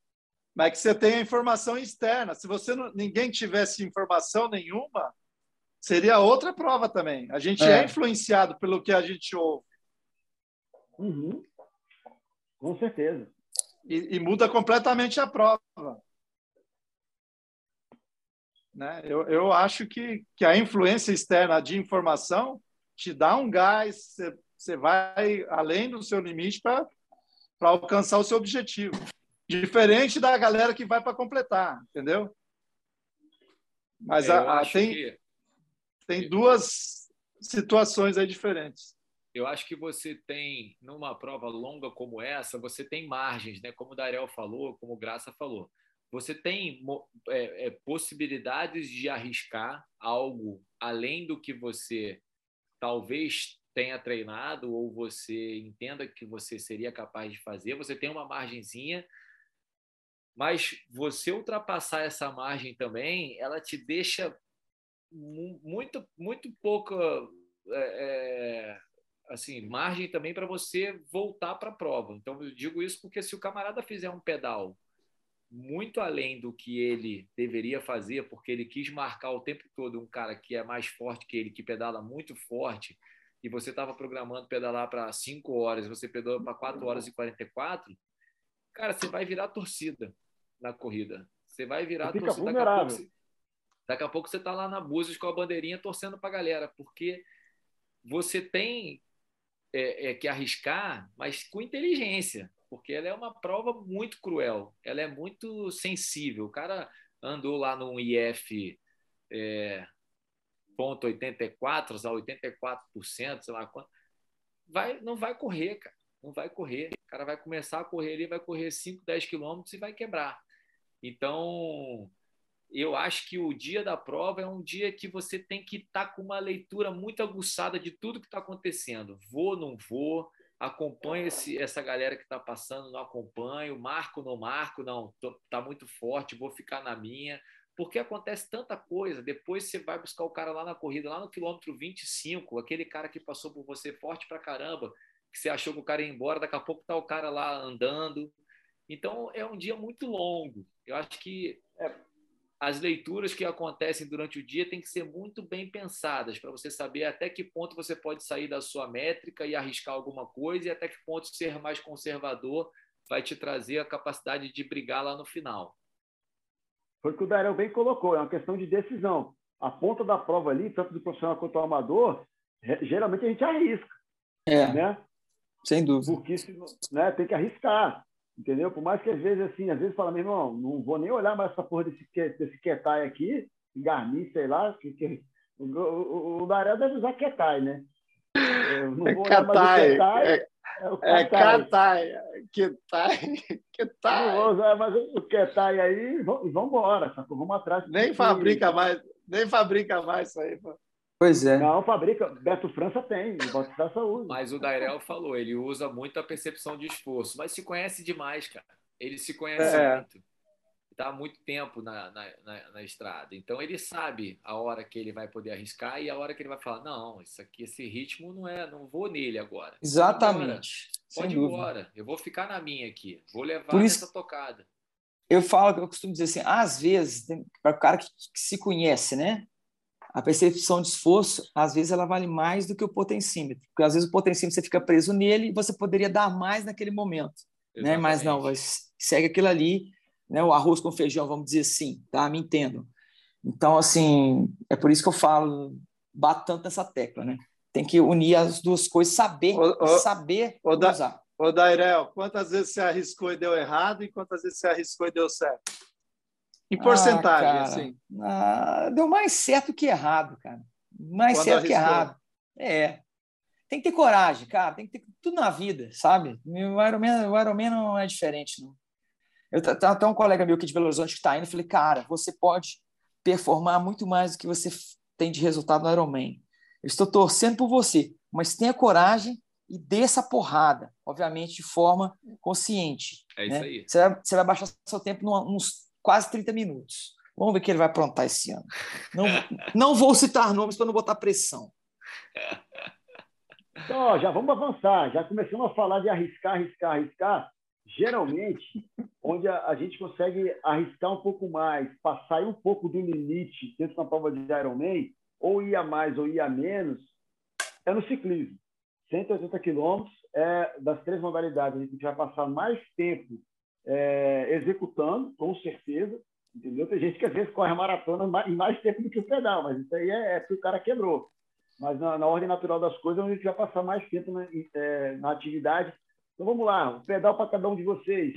mas é que você tem a informação externa. Se você não, ninguém tivesse informação nenhuma, seria outra prova também. A gente é, é influenciado pelo que a gente ouve. Uhum. Com certeza. E, e, muda completamente a prova. Né? Eu, eu acho que, que a influência externa de informação te dá um gás, você, vai além do seu limite para alcançar o seu objetivo. Diferente da galera que vai para completar, entendeu? Mas é, a, a, tem, que tem duas situações aí diferentes. Eu acho que você tem, numa prova longa como essa, você tem margens, né? como o Darel falou, como o Graça falou. Você tem é, é, possibilidades de arriscar algo além do que você talvez tenha treinado ou você entenda que você seria capaz de fazer. Você tem uma margenzinha, mas você ultrapassar essa margem também, ela te deixa muito, muito pouca é, é, assim, margem também para você voltar para a prova. Então, eu digo isso porque se o camarada fizer um pedal muito além do que ele deveria fazer, porque ele quis marcar o tempo todo um cara que é mais forte que ele, que pedala muito forte, e você estava programando pedalar para 5 horas, você pedalou para 4 horas e 44, cara, você vai virar torcida na corrida. Você vai virar torcida. Vulnerável. Daqui a pouco você está lá na Búzios com a bandeirinha torcendo para a galera, porque você tem é, é, que arriscar, mas com inteligência, porque ela é uma prova muito cruel, ela é muito sensível. O cara andou lá no IF é, ponto 84, a 84%, sei lá quanto, vai, não vai correr, cara. Não vai correr. O cara vai começar a correr ali, vai correr 5, 10 quilômetros e vai quebrar. Então, eu acho que o dia da prova é um dia que você tem que estar tá com uma leitura muito aguçada de tudo que está acontecendo. Vou, não vou, acompanho esse, essa galera que está passando, não acompanho, marco, não marco, não, está muito forte, vou ficar na minha. Porque acontece tanta coisa. Depois você vai buscar o cara lá na corrida, lá no quilômetro 25, aquele cara que passou por você forte pra caramba, que você achou que o cara ia embora, daqui a pouco tá o cara lá andando. Então é um dia muito longo. Eu acho que é, as leituras que acontecem durante o dia têm que ser muito bem pensadas para você saber até que ponto você pode sair da sua métrica e arriscar alguma coisa e até que ponto ser mais conservador vai te trazer a capacidade de brigar lá no final. Foi o que o Darel bem colocou, é uma questão de decisão. A ponta da prova ali, tanto do profissional quanto do amador, geralmente a gente arrisca. É. Né? Sem dúvida. Porque né, tem que arriscar. Entendeu? Por mais que às vezes, assim, às vezes fala, meu irmão, não vou nem olhar mais essa porra desse, desse Ketai aqui, Garmin, sei lá, que, que, o, o, o Darel deve usar Ketai, né? Eu não é vou olhar mais o Ketai. É, é Ketai. É Ketai. Ketai. Não vou usar mais o Ketai aí e vamos embora, vamos atrás. Nem fabrica mais, nem fabrica mais isso aí, pô. Pois é. Não, fabrica. Beto França tem, Beto França usa. Mas o Dairel falou, ele usa muito a percepção de esforço, mas se conhece demais, cara. Ele se conhece é. muito. Está há muito tempo na, na, na, na, estrada. Então ele sabe a hora que ele vai poder arriscar e a hora que ele vai falar: não, isso aqui, esse ritmo não é, não vou nele agora. Exatamente. Pode ir embora. Eu vou ficar na minha aqui. Vou levar Por isso... essa tocada. Eu falo, eu costumo dizer assim, às vezes, para o cara que, que se conhece, né? A percepção de esforço, às vezes, ela vale mais do que o potencímetro, porque às vezes o potencímetro você fica preso nele e você poderia dar mais naquele momento, né? Mas não, segue aquilo ali, né? O arroz com feijão, vamos dizer assim, tá? Me entendam. Então, assim, é por isso que eu falo, bato tanto nessa tecla, né? Tem que unir as duas coisas, saber, ô, saber ô, usar. Ô, Dairel, quantas vezes você arriscou e deu errado e quantas vezes você arriscou e deu certo? Em porcentagem, ah, assim. Ah, deu mais certo que errado, cara. Mais Quando certo arriscou. que errado. É. Tem que ter coragem, cara. Tem que ter tudo na vida, sabe? O Ironman, o Ironman não é diferente, não. Eu até um colega meu aqui de Belo Horizonte que está indo, eu falei, cara, você pode performar muito mais do que você tem de resultado no Ironman. Eu estou torcendo por você, mas tenha coragem e dê essa porrada, obviamente de forma consciente. É né? isso aí. Você vai, você vai baixar seu tempo num, uns quase 30 minutos. Vamos ver o que ele vai aprontar esse ano. Não, não vou citar nomes para não botar pressão. Então, ó, já vamos avançar. Já começamos a falar de arriscar, arriscar, arriscar. Geralmente, onde a, a gente consegue arriscar um pouco mais, passar um pouco do limite dentro da prova de Ironman, ou ir a mais ou ir a menos, é no ciclismo. 180 quilômetros é das três modalidades. A gente vai passar mais tempo é, executando, com certeza. Entendeu? Tem gente que às vezes corre a maratona em mais tempo do que o pedal, mas isso aí é, é o cara quebrou. Mas na, na, ordem natural das coisas, a gente vai passar mais tempo na, é, na atividade. Então vamos lá, o pedal para cada um de vocês.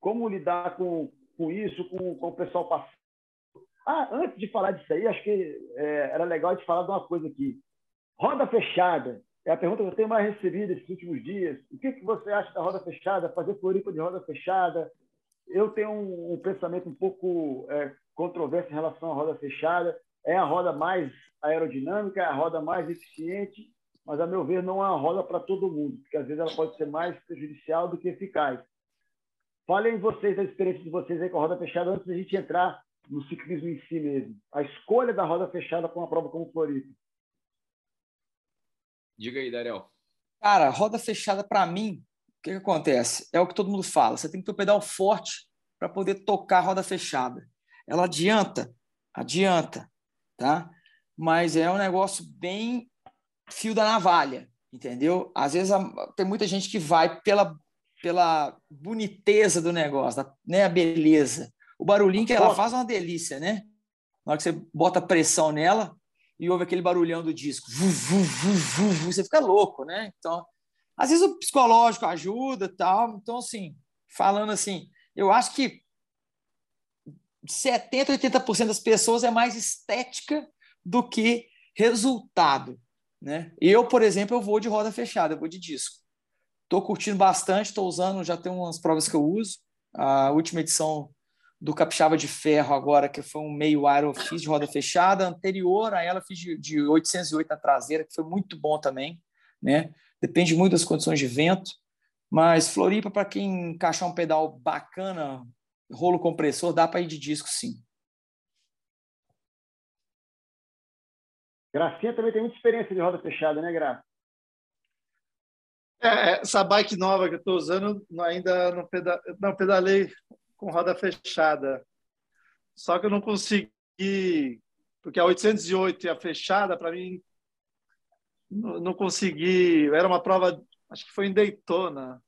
Como lidar com, com isso, com, com o pessoal passando? Ah, antes de falar disso aí, acho que é, era legal de falar de uma coisa aqui. Roda fechada é a pergunta que eu tenho mais recebido esses últimos dias. O que, que você acha da roda fechada? Fazer Floripa de roda fechada? Eu tenho um, um pensamento um pouco é, controverso em relação à roda fechada. É a roda mais aerodinâmica, é a roda mais eficiente, mas, a meu ver, não é uma roda para todo mundo, porque às vezes ela pode ser mais prejudicial do que eficaz. Falem vocês da experiência de vocês aí com a roda fechada antes da gente entrar no ciclismo em si mesmo. A escolha da roda fechada para uma prova como Floripa. Diga aí, Dariel. Cara, roda fechada para mim, o que, que, acontece? É o que todo mundo fala. Você tem que ter o pedal forte para poder tocar a roda fechada. Ela adianta, adianta, tá? Mas é um negócio bem fio da navalha, entendeu? Às vezes tem muita gente que vai pela pela boniteza do negócio, né? A beleza. O barulhinho que ela faz é uma delícia, né? Na hora que você bota pressão nela, e ouve aquele barulhão do disco. Vu, vu, vu, você fica louco, né? Então, às vezes o psicológico ajuda tal. Então, assim, falando assim, eu acho que 70%, 80% das pessoas é mais estética do que resultado. Né? Eu, por exemplo, eu vou de roda fechada, eu vou de disco. Estou curtindo bastante, estou usando, já tem umas provas que eu uso. A última edição do Capixaba de Ferro agora, que foi um meio Iron, fiz de roda fechada. Anterior a ela, fiz de, de 808 na traseira, que foi muito bom também. Né? Depende muito das condições de vento. Mas Floripa, para quem encaixar um pedal bacana, rolo compressor, dá para ir de disco, sim. Gracinha também tem muita experiência de roda fechada, né, Graça? É, essa bike nova que eu estou usando, ainda não, peda não pedalei com roda fechada. Só que eu não consegui, porque a 808 e a fechada, para mim, não, consegui. Era uma prova, acho que foi em Daytona.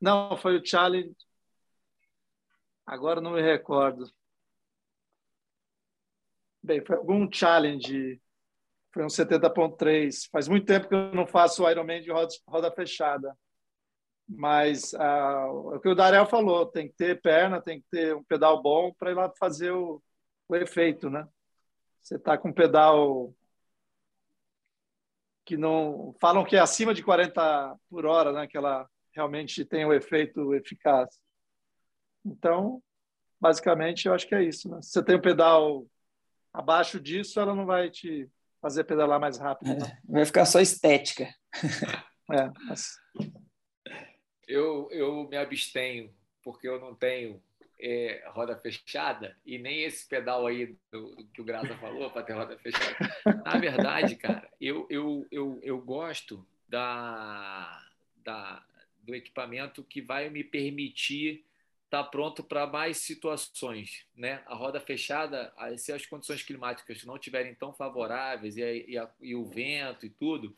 Não, foi o Challenge. Agora não me recordo. Bem, foi algum challenge. Foi um 70.3. Faz muito tempo que eu não faço Ironman de roda, roda fechada. Mas ah, o que o Darel falou, tem que ter perna, tem que ter um pedal bom para ir lá fazer o, o efeito, né? Você está com um pedal que não falam que é acima de 40 por hora, né? Que ela realmente tem o efeito eficaz. Então, basicamente, eu acho que é isso. Né? Se você tem um pedal abaixo disso, ela não vai te fazer pedalar mais rápido. É, vai ficar só estética. é, mas... eu, eu me abstenho, porque eu não tenho é, roda fechada e nem esse pedal aí do, do que o Graça falou para ter roda fechada. Na verdade, cara, eu, eu, eu, eu gosto da, da, do equipamento que vai me permitir estar tá pronto para mais situações. Né? A roda fechada, se as condições climáticas não estiverem tão favoráveis e, e, a, e o vento e tudo,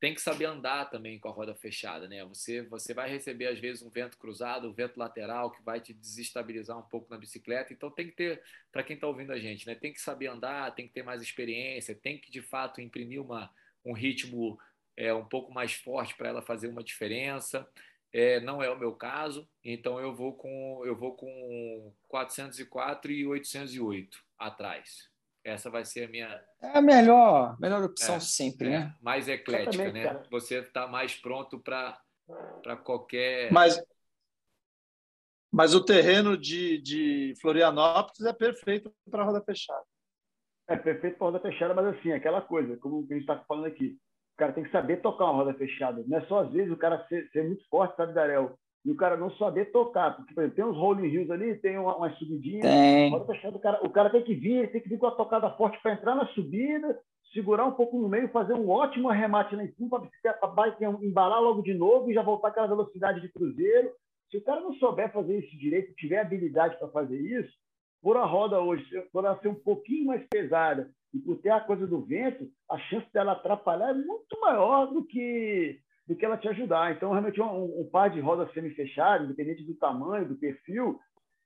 tem que saber andar também com a roda fechada, né? Você, você vai receber às vezes um vento cruzado, um vento lateral que vai te desestabilizar um pouco na bicicleta. Então tem que ter, para quem está ouvindo a gente, né? Tem que saber andar, tem que ter mais experiência, tem que de fato imprimir uma, um ritmo é, um pouco mais forte para ela fazer uma diferença. É, não é o meu caso, então eu vou com eu vou com 404 e 808 atrás. Essa vai ser a minha. É a melhor, melhor opção é, sempre, é, né? Mais eclética, né? Cara. Você está mais pronto para qualquer. Mas, mas o terreno de, de Florianópolis é perfeito para roda fechada. É perfeito para roda fechada, mas assim, aquela coisa, como a gente está falando aqui, o cara tem que saber tocar uma roda fechada. Não é só às vezes o cara ser, ser muito forte, sabe, Darel? E o cara não saber tocar. Porque, por exemplo, tem uns rolling hills ali, tem uma, uma subidinha. Tem. o, cara, o cara tem que vir, tem que vir com a tocada forte para entrar na subida, segurar um pouco no meio, fazer um ótimo arremate lá em cima para a bicicleta bike embalar logo de novo e já voltar aquela velocidade de cruzeiro. Se o cara não souber fazer isso direito, tiver habilidade para fazer isso, por a roda hoje, por ela ser um pouquinho mais pesada e por ter a coisa do vento, a chance dela atrapalhar é muito maior do que do que ela te ajudar. Então, realmente, um, um par de rodas semi-fechadas, independente do tamanho, do perfil,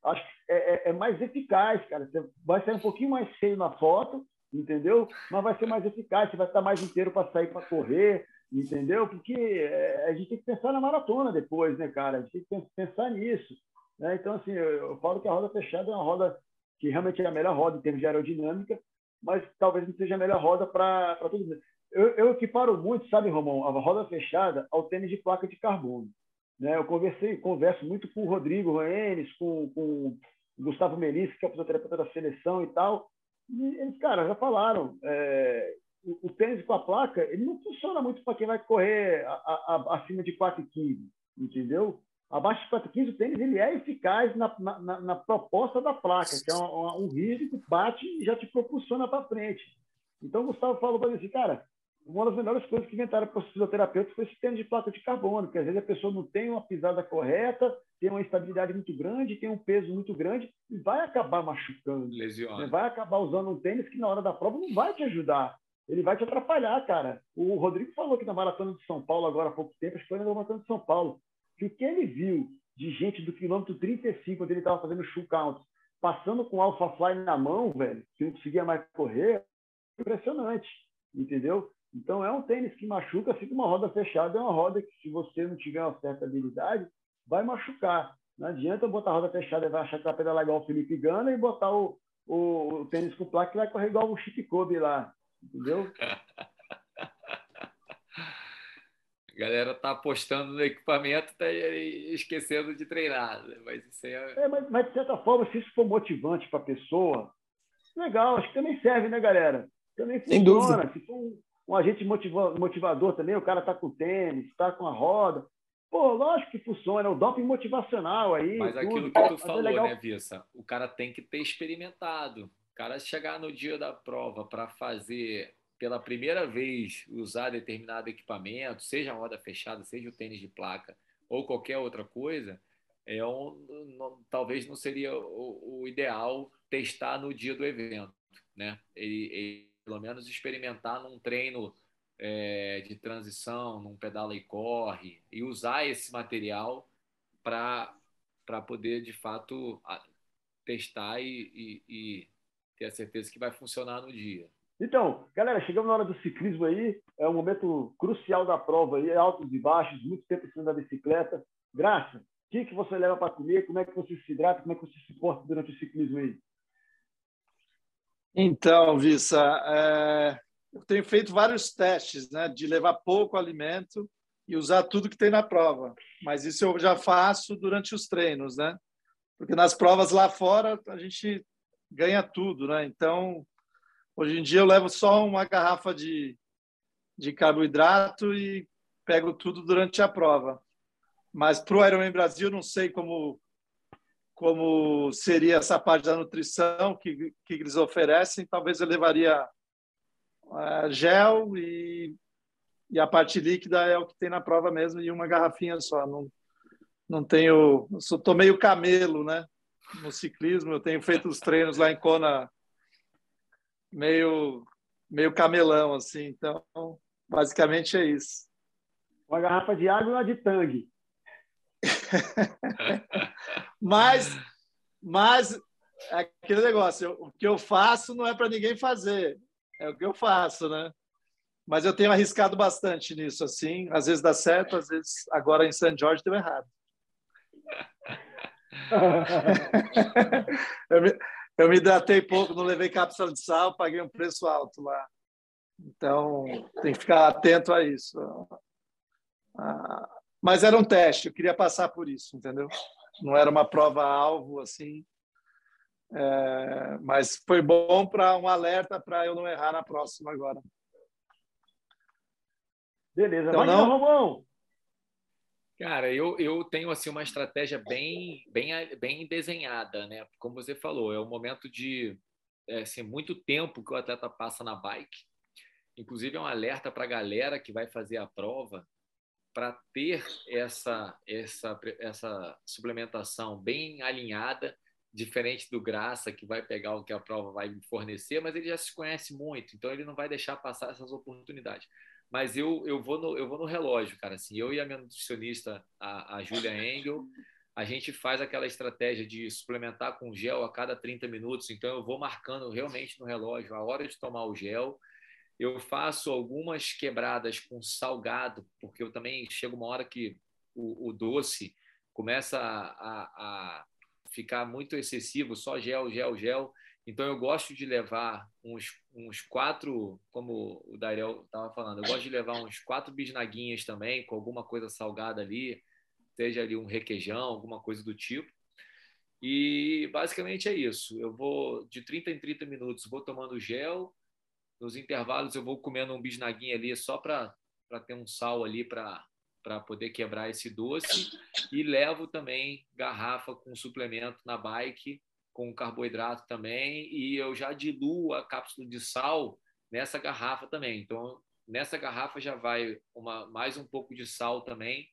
acho que é, é, é, mais eficaz, cara. Você vai sair um pouquinho mais feio na foto, entendeu? Mas vai ser mais eficaz, você vai estar mais inteiro para sair para correr, entendeu? Porque é, a gente tem que pensar na maratona depois, né, cara? A gente tem que pensar nisso. Né? Então, assim, eu, eu falo que a roda fechada é uma roda que realmente é a melhor roda em termos de aerodinâmica, mas talvez não seja a melhor roda para todo mundo. Eu, eu equiparo muito, sabe, Romão, a roda fechada ao tênis de placa de carbono. Né? Eu conversei, converso muito com o Rodrigo Roenes, com, com o Gustavo Melissa, que é o fisioterapeuta da seleção e tal. E eles, cara, já falaram, é, o, o, tênis com a placa, ele não funciona muito para quem vai correr a, a, a, acima de 4,15, entendeu? Abaixo de 4,15, o tênis ele é eficaz na, na, na, proposta da placa, que é um, um que bate e já te propulsiona para frente. Então, o Gustavo falou para mim assim, cara, uma das melhores coisas que inventaram para os fisioterapeutas foi esse sistema de placa de carbono, porque às vezes a pessoa não tem uma pisada correta, tem uma estabilidade muito grande, tem um peso muito grande e vai acabar machucando. Lesiona. Vai acabar usando um tênis que na hora da prova não vai te ajudar. Ele vai te atrapalhar, cara. O Rodrigo falou que na Maratona de São Paulo, agora há pouco tempo, acho que foi na Maratona de São Paulo, que o que ele viu de gente do quilômetro 35, quando ele estava fazendo shoe count, passando com Alpha Fly na mão, velho, que não conseguia mais correr, impressionante, entendeu? Então, é um tênis que machuca, fica uma roda fechada, é uma roda que, se você não tiver uma certa habilidade, vai machucar. Não adianta botar a roda fechada e vai achar que vai pedalar igual o Felipe Gana e botar o, o, o tênis com placa que vai correr igual o Chico Kobe lá. Entendeu? A galera tá apostando no equipamento tá esquecendo de treinar. Né? Mas, isso é... é mas, mas, de certa forma, se isso for motivante para a pessoa, legal, acho que também serve, né, galera? Também funciona. Sem dúvida. Se for um, um agente motivador também, o cara está com tênis, está com a roda. Pô, lógico que funciona, o doping motivacional aí. Mas tudo. aquilo que tu Mas é falou, é né, Vissa? O cara tem que ter experimentado. O cara chegar no dia da prova para fazer pela primeira vez usar determinado equipamento, seja a roda fechada, seja o tênis de placa ou qualquer outra coisa, é um, não, talvez não seria o, o, ideal testar no dia do evento, né? Ele pelo menos experimentar num treino é, de transição, num pedala e corre, e usar esse material para poder, de fato, testar e, e, e, ter a certeza que vai funcionar no dia. Então, galera, chegamos na hora do ciclismo aí, é um momento crucial da prova aí, altos e baixos, muito tempo em cima da bicicleta. Graça, o que, que você leva para comer? Como é que você se hidrata? Como é que você se porta durante o ciclismo aí? Então, Vissa, é... eu tenho feito vários testes, né, de levar pouco alimento e usar tudo que tem na prova. Mas isso eu já faço durante os treinos, né? Porque nas provas lá fora a gente ganha tudo, né? Então, hoje em dia eu levo só uma garrafa de, de carboidrato e pego tudo durante a prova. Mas para o Ironman Brasil, não sei como como seria essa parte da nutrição que, que eles oferecem. Talvez eu levaria uh, gel e, e a parte líquida é o que tem na prova mesmo e uma garrafinha só. Não, não tenho, sou tô meio camelo, né? No ciclismo, eu tenho feito os treinos lá em Kona meio meio camelão assim. Então, basicamente é isso. Uma garrafa de água e uma de tangue. mas, mas aquele negócio, o que eu faço não é para ninguém fazer, é o que eu faço, né? Mas eu tenho arriscado bastante nisso, assim. Às vezes dá certo, às vezes agora em St. George deu errado. eu, me, eu me hidratei pouco, não levei cápsula de sal, paguei um preço alto lá. Então, tem que ficar atento a isso. Ah, mas era um teste, eu queria passar por isso, entendeu? Não era uma prova-alvo, assim. É, mas foi bom para um alerta para eu não errar na próxima agora. Beleza, então, não, Romão. Cara, eu, eu tenho assim uma estratégia bem, bem, bem desenhada, né? Como você falou, é um momento de é, assim, muito tempo que o atleta passa na bike. Inclusive é um alerta para a galera que vai fazer a prova para ter essa, essa, essa suplementação bem alinhada, diferente do Graça, que vai pegar o que a prova vai fornecer, mas ele já se conhece muito, então ele não vai deixar passar essas oportunidades. Mas eu, eu, vou, no, eu vou no relógio, cara. Assim, eu e a minha nutricionista, a, a Julia Engel, a gente faz aquela estratégia de suplementar com gel a cada 30 minutos, então eu vou marcando realmente no relógio a hora de tomar o gel eu faço algumas quebradas com salgado, porque eu também chego uma hora que o, o doce começa a, a, a, ficar muito excessivo, só gel, gel, gel. Então eu gosto de levar uns, uns quatro, como o Dairel estava falando, eu gosto de levar uns quatro bisnaguinhas também, com alguma coisa salgada ali, seja ali um requeijão, alguma coisa do tipo. E basicamente é isso. Eu vou de 30 em 30 minutos, vou tomando gel, nos intervalos eu vou comendo um bisnaguinho ali só para ter um sal ali para para poder quebrar esse doce e levo também garrafa com suplemento na bike com carboidrato também e eu já diluo a cápsula de sal nessa garrafa também. Então nessa garrafa já vai uma, mais um pouco de sal também,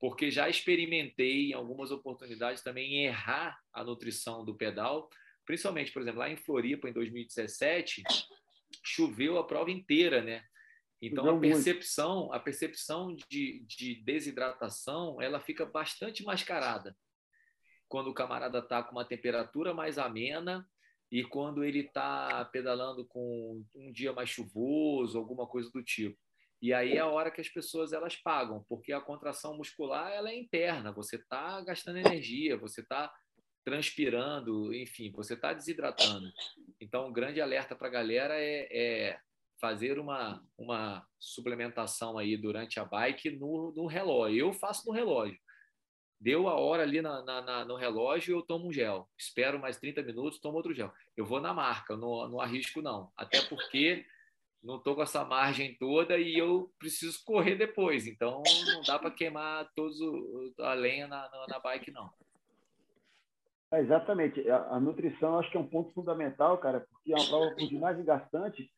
porque já experimentei em algumas oportunidades também errar a nutrição do pedal, principalmente, por exemplo, lá em Floripa em 2017, choveu a prova inteira, né? Então a percepção, a percepção de, de desidratação, ela fica bastante mascarada quando o camarada está com uma temperatura mais amena e quando ele está pedalando com um dia mais chuvoso, alguma coisa do tipo. E aí é a hora que as pessoas elas pagam, porque a contração muscular ela é interna. Você está gastando energia, você está transpirando, enfim, você está desidratando. Então, um grande alerta para a galera é, é, fazer uma, uma suplementação aí durante a bike no, no relógio. Eu faço no relógio. Deu a hora ali na, na, na, no relógio, eu tomo um gel. Espero mais 30 minutos, tomo outro gel. Eu vou na marca, não, não arrisco não. Até porque não estou com essa margem toda e eu preciso correr depois. Então, não dá para queimar todos a lenha na, na, na bike, não. É, exatamente. A, a, nutrição acho que é um ponto fundamental, cara, porque é uma prova por demais desgastante.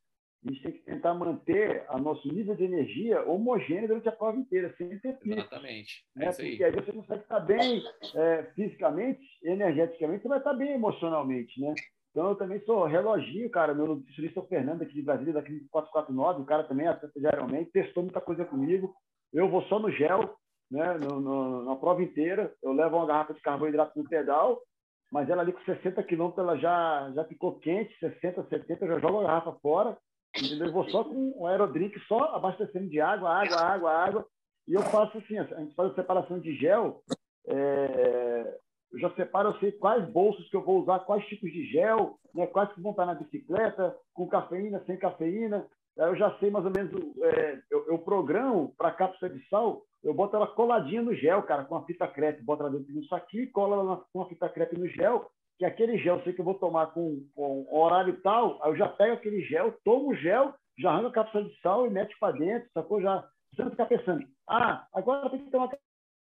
A gente tem que tentar manter o nosso nível de energia homogêneo durante a prova inteira, sem ter pico. Exatamente. Né? É porque aí você consegue estar bem é, fisicamente, energeticamente, você vai estar bem emocionalmente, né? Então, eu também sou reloginho, cara. Meu nutricionista é o Fernando, aqui de Brasília, da Clínica 449. O cara também é atleta Ironman, testou muita coisa comigo. Eu vou só no gel, né? No, no, na prova inteira. Eu levo uma garrafa de carboidrato no pedal mas ela ali com 60 quilômetros ela já, já ficou quente, 60, 70, eu já jogo a garrafa fora Entendeu? Eu vou só com um aerodrink, só abastecendo de água, água, água, água. E eu faço assim, a gente faz a separação de gel. É, eu já separo, eu sei quais bolsos que eu vou usar, quais tipos de gel, né, quais que vão estar na bicicleta, com cafeína, sem cafeína. Eu já sei mais ou menos, é, eu, eu, programo para cápsula de sal, eu boto ela coladinha no gel, cara, com a fita crepe, boto ela dentro de um saquinho, cola ela com a fita crepe no gel, que aquele gel, sei que eu vou tomar com, com horário tal, aí eu já pego aquele gel, tomo o gel, já arranco a cápsula de sal e mete para dentro, sacou? Já, você não ficar pensando, ah, agora tem que tomar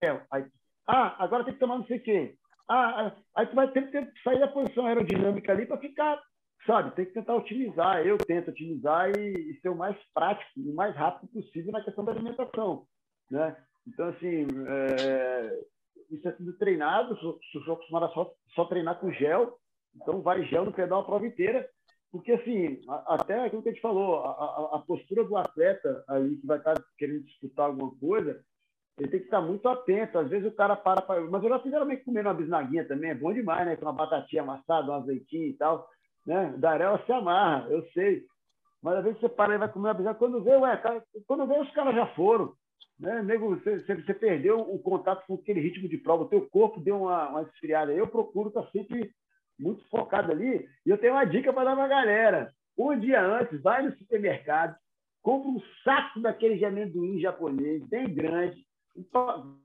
gel, aí, ah, agora tem que tomar não sei o quê, ah, ah, aí tu vai ter que sair da posição aerodinâmica ali para ficar, sabe? Tem que tentar otimizar. Eu tento otimizar e, e, ser o mais prático e o mais rápido possível na questão da alimentação, né? Então, assim, é, isso é tudo treinado. Sou, sou acostumado a só, só treinar com gel, então vai gel no pedal a prova inteira. Porque, assim, até aquilo que a gente falou, a, a, a postura do atleta ali que vai estar querendo disputar alguma coisa, ele tem que estar muito atento. Às vezes o cara para. Mas eu já fiz geralmente comendo uma bisnaguinha também, é bom demais, né? Com uma batatinha amassada, um azeitinho e tal. Né? Darela se amarra, eu sei. Mas às vezes você para e vai comer uma bisnaguinha. Quando vê, ué, cara, quando vê, os caras já foram. Né? Nego, você, você, perdeu o contato com aquele ritmo de prova, o teu corpo deu uma, uma esfriada. Eu procuro estar sempre muito focado ali. E eu tenho uma dica para dar para a galera. Um dia antes, vai no supermercado, compra um saco daquele de amendoim japonês, bem grande,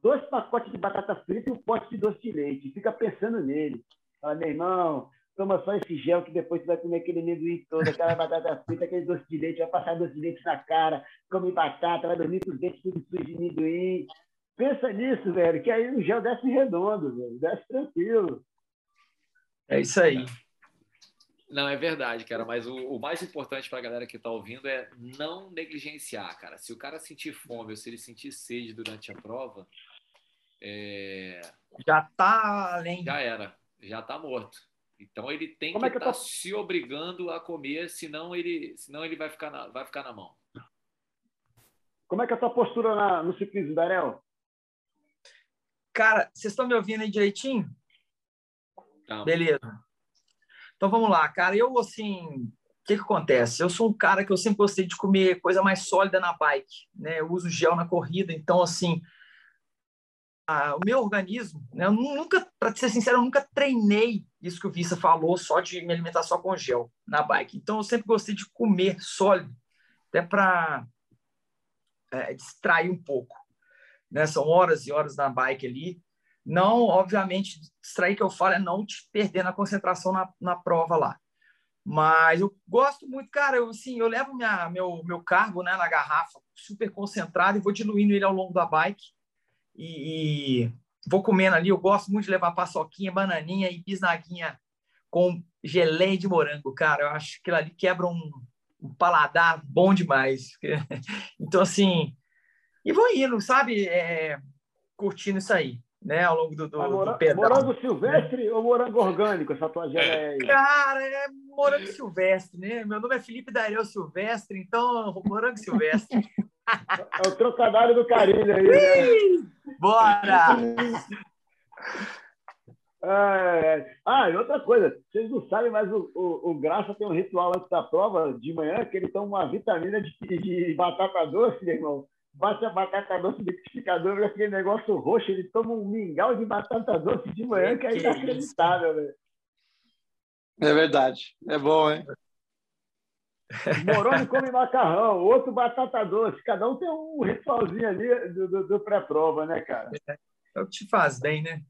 dois pacotes de batata frita e um pote de doce de leite. Fica pensando nele. Fala, meu irmão, toma só esse gel que depois você vai comer aquele amendoim todo, aquela batata frita, aquele doce de leite, vai passar doce de leite na cara, come batata, vai dormir com os dentes tudo sujo de amendoim. Pensa nisso, velho, que aí o gel desce redondo, velho, desce tranquilo. É isso aí. Não, é verdade, cara, mas o, o mais importante para a galera que está ouvindo é não negligenciar, cara. Se o cara sentir fome ou se ele sentir sede durante a prova, é... já tá além. Já era, já tá morto. Então ele tem Como que estar é tá tô... se obrigando a comer, senão ele, senão ele vai ficar na, vai ficar na mão. Como é que é a tua postura na, no ciclismo, Darel? Cara, vocês estão me ouvindo aí direitinho? Tá. Beleza. Então vamos lá, cara. Eu, assim, o que, que acontece? Eu sou um cara que eu sempre gostei de comer coisa mais sólida na bike, né? Eu uso gel na corrida, então, assim, o meu organismo, né? Eu nunca, para ser sincero, eu nunca treinei isso que o Vissa falou, só de me alimentar só com gel na bike. Então, eu sempre gostei de comer sólido, até para é, distrair um pouco. Né? São horas e horas na bike ali. Não, obviamente, distrair que eu falo é não te perder na concentração na, na prova lá. Mas eu gosto muito, cara, eu, assim, eu levo minha, meu, meu carbo né, na garrafa, super concentrado, e vou diluindo ele ao longo da bike. E, e vou comendo ali. Eu gosto muito de levar paçoquinha, bananinha e bisnaguinha com geleia de morango, cara. Eu acho que aquilo ali quebra um, um paladar bom demais. então, assim, e vou indo, sabe? É, curtindo isso aí né, ao longo do, do, mora, do pedal. Morango silvestre ou morango orgânico, essa tua geleia aí? Cara, é morango silvestre, né? Meu nome é Felipe Dario Silvestre, então morango silvestre. É o trocadilho do carinho aí, né? Bora! É, ah, e outra coisa, vocês não sabem, mas o, o, o Graça tem um ritual antes da prova de manhã que ele toma uma vitamina de, de batata doce, meu irmão bate a batata doce no liquidificador, aquele negócio roxo, ele toma um mingau de batata doce de manhã, que é inacreditável, velho. É verdade. É bom, hein? Moroni come macarrão, outro batata doce. Cada um tem um ritualzinho ali do, do, do pré-prova, né, cara? É, o que te faz bem, né?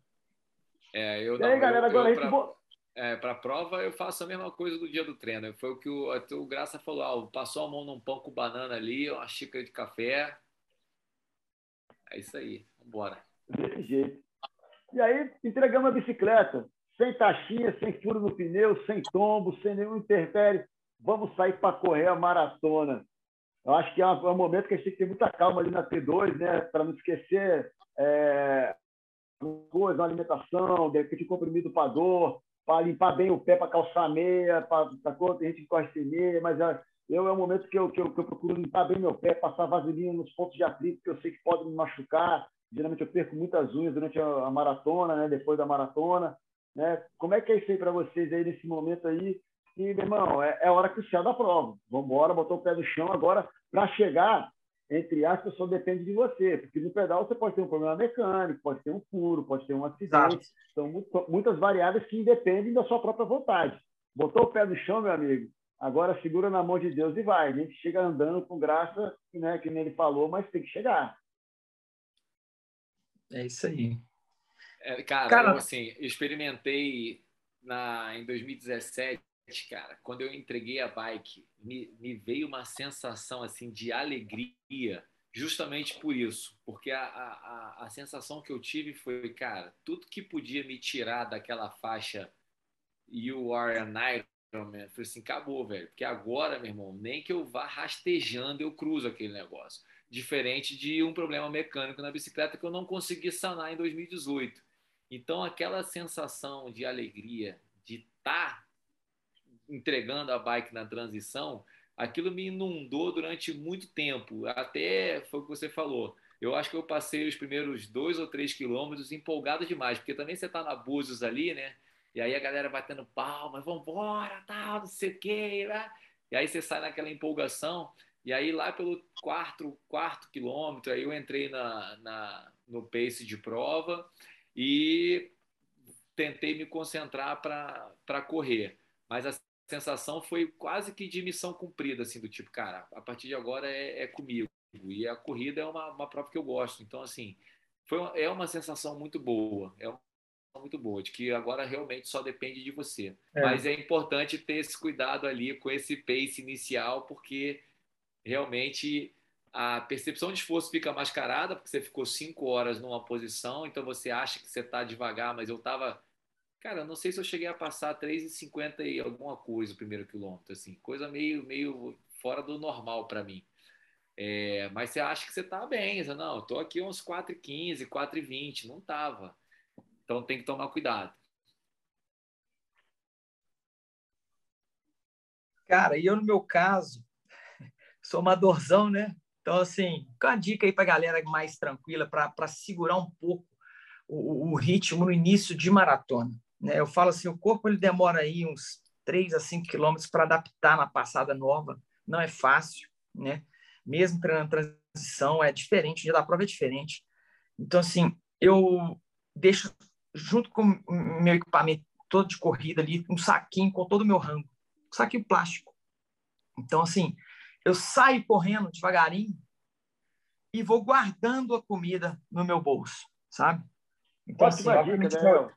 É, eu, e aí, galera, eu, agora eu, a gente... Pra... É, para a prova, eu faço a mesma coisa do dia do treino. Foi o que o, o Graça falou: ah, passou a mão num pão com banana ali, uma xícara de café, é isso aí, vambora. Desse jeito. E aí, entregamos a bicicleta, sem taxinha, sem furo no pneu, sem tombo, sem nenhum interfere. Vamos sair para correr a maratona. Eu acho que é um, é um, momento que a gente tem que ter muita calma ali na T2, né? Para não esquecer é, coisa, alimentação, de repente comprimido para dor, para limpar bem o pé, para calçar meia, para tem gente que corre sem meia, mas é, eu é um momento que eu, que eu, que eu procuro limpar bem meu pé, passar vaselina nos pontos de atrito que eu sei que podem me machucar. Geralmente eu perco muitas unhas durante a, a maratona, né? depois da maratona. Né? Como é que é isso aí para vocês aí nesse momento aí? E, meu irmão, é, é hora crucial da prova. Vamos embora, botou o pé no chão. Agora, para chegar, entre aspas, só depende de você. Porque no pedal você pode ter um problema mecânico, pode ter um furo, pode ter um acidente. São muitas variáveis que independem da sua própria vontade. Botou o pé no chão, meu amigo, agora segura na mão de Deus e vai. A gente chega andando com graça, né, que nem ele falou, mas tem que chegar. É isso aí. É, cara, cara, eu assim, experimentei na, em 2017, cara, quando eu entreguei a bike, me, me veio uma sensação assim de alegria, justamente por isso, porque a, a, a sensação que eu tive foi, cara, tudo que podia me tirar daquela faixa You Are an Iron Man, foi assim, acabou, velho, porque agora, meu irmão, nem que eu vá rastejando eu cruzo aquele negócio, diferente de um problema mecânico na bicicleta que eu não consegui sanar em 2018. Então, aquela sensação de alegria, de estar tá entregando a bike na transição, aquilo me inundou durante muito tempo. Até foi o que você falou. Eu acho que eu passei os primeiros dois ou três quilômetros empolgado demais, porque também você está na Búzios ali, né? E aí a galera batendo palmas, vambora, tal, não sei o quê. Né? E aí você sai naquela empolgação. E aí lá pelo quarto, quarto quilômetro, aí eu entrei na, na, no pace de prova e tentei me concentrar para correr. Mas a sensação foi quase que de missão cumprida, assim, do tipo, cara, a partir de agora é, é comigo. E a corrida é uma, uma prova que eu gosto. Então, assim, foi uma, é uma sensação muito boa. É uma muito boa, de que agora realmente só depende de você. É. Mas é importante ter esse cuidado ali com esse pace inicial, porque realmente a percepção de esforço fica mascarada, porque você ficou cinco horas numa posição, então você acha que você está devagar, mas eu estava. Cara, não sei se eu cheguei a passar 3,50 e alguma coisa o primeiro quilômetro, assim, coisa meio, meio fora do normal para mim. É, mas você acha que você está bem, você, não, estou aqui uns 4,15, 4,20, não estava. Então tem que tomar cuidado. Cara, e eu no meu caso, sou amadorzão, né? Então, assim, uma dica aí para a galera mais tranquila, para segurar um pouco o, o, ritmo no início de maratona. Né? Eu falo assim, o corpo ele demora aí uns 3 a 5 quilômetros para adaptar na passada nova. Não é fácil, né? Mesmo treinando transição, é diferente, o dia da prova é diferente. Então, assim, eu deixo, junto com o meu equipamento todo de corrida ali, um saquinho com todo o meu rango. Um saquinho plástico. Então, assim, eu saio correndo devagarinho e vou guardando a comida no meu bolso, sabe? Então, assim, dica, né?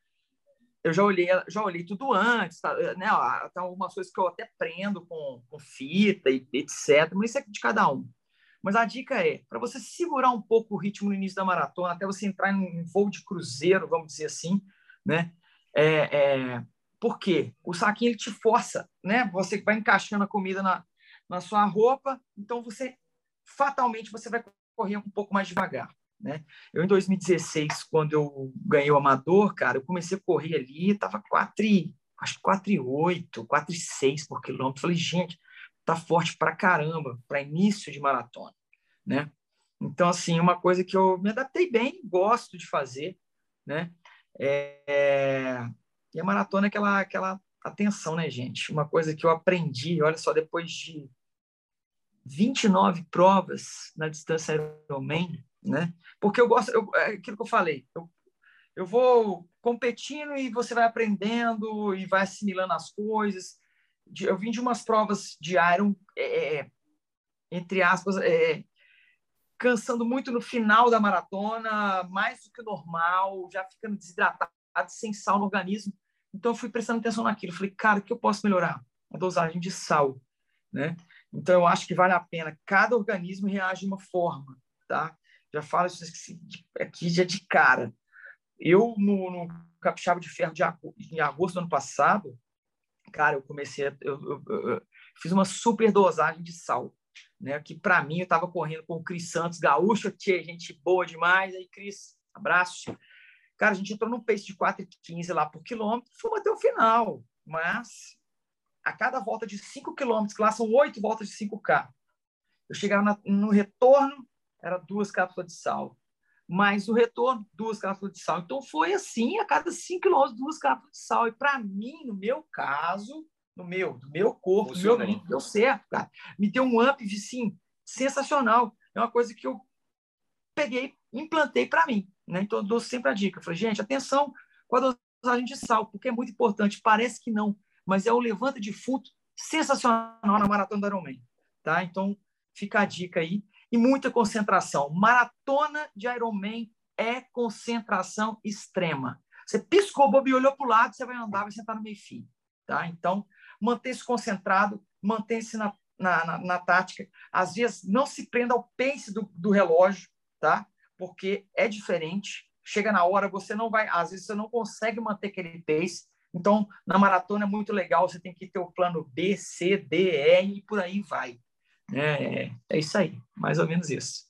Eu já olhei, já olhei tudo antes, tá, né? Tem algumas coisas que eu até prendo com, com fita e etc. Mas isso é de cada um. Mas a dica é para você segurar um pouco o ritmo no início da maratona, até você entrar em um voo de cruzeiro, vamos dizer assim, né? É, é, por quê? O saquinho ele te força, né? Você vai encaixando a comida na, na sua roupa, então você fatalmente você vai correr um pouco mais devagar. Né? Eu, em 2016, quando eu ganhei o amador, cara, eu comecei a correr ali, estava 4, acho 4,8, 4,6 por quilômetro. Falei, gente, tá forte pra caramba para início de maratona, né? Então, assim, uma coisa que eu me adaptei bem, gosto de fazer, né? É... E a maratona é aquela, aquela atenção, né, gente? Uma coisa que eu aprendi, olha só, depois de 29 provas na distância Ironman, né? Porque eu gosto, eu, é aquilo que eu falei, eu, eu vou competindo e você vai aprendendo e vai assimilando as coisas. Eu vim de umas provas de Iron, é, é entre aspas, é, cansando muito no final da maratona, mais do que o normal, já ficando desidratado, sem sal no organismo. Então, eu fui prestando atenção naquilo. Falei, cara, o que eu posso melhorar? A dosagem de sal, né? Então, eu acho que vale a pena. Cada organismo reage de uma forma, tá? Já falo isso aqui já de cara. Eu, no, no Capixaba de Ferro de, em agosto do ano passado, cara, eu comecei, a, eu, eu, eu, fiz uma super dosagem de sal, né? Que para mim eu estava correndo com o Cris Santos, gaúcho, tia, gente boa demais. Aí, Cris, abraço. Cara, a gente entrou num pace de 4,15 lá por quilômetro, fomos até o final, mas a cada volta de 5 quilômetros, lá são 8 voltas de 5K, eu chegava na, no retorno, era duas cápsulas de sal. Mais o retorno, duas cápsulas de sal. Então, foi assim, a cada 5 quilômetros, duas cápsulas de sal. E para mim, no meu caso, no meu, do meu corpo, do meu limpo, deu certo, cara. Me deu um up, sim, sensacional. É uma coisa que eu peguei, implantei para mim, né? Então eu dou sempre a dica. Eu falei, gente, atenção com a dosagem de sal, porque é muito importante. Parece que não, mas é o levanta de fundo sensacional na maratona do Ironman, tá? Então fica a dica aí e muita concentração. Maratona de Ironman é concentração extrema. Você piscou, bobe, olhou para o lado, você vai andar, vai sentar no meio-fio. Tá? Então, manter-se concentrado, manter-se na, na, na, na, tática. Às vezes, não se prenda ao pace do, do relógio, tá? porque é diferente. Chega na hora, você não vai, às vezes você não consegue manter aquele pace. Então, na maratona é muito legal, você tem que ter o plano B, C, D, E e por aí vai. É, é isso aí, mais ou menos isso.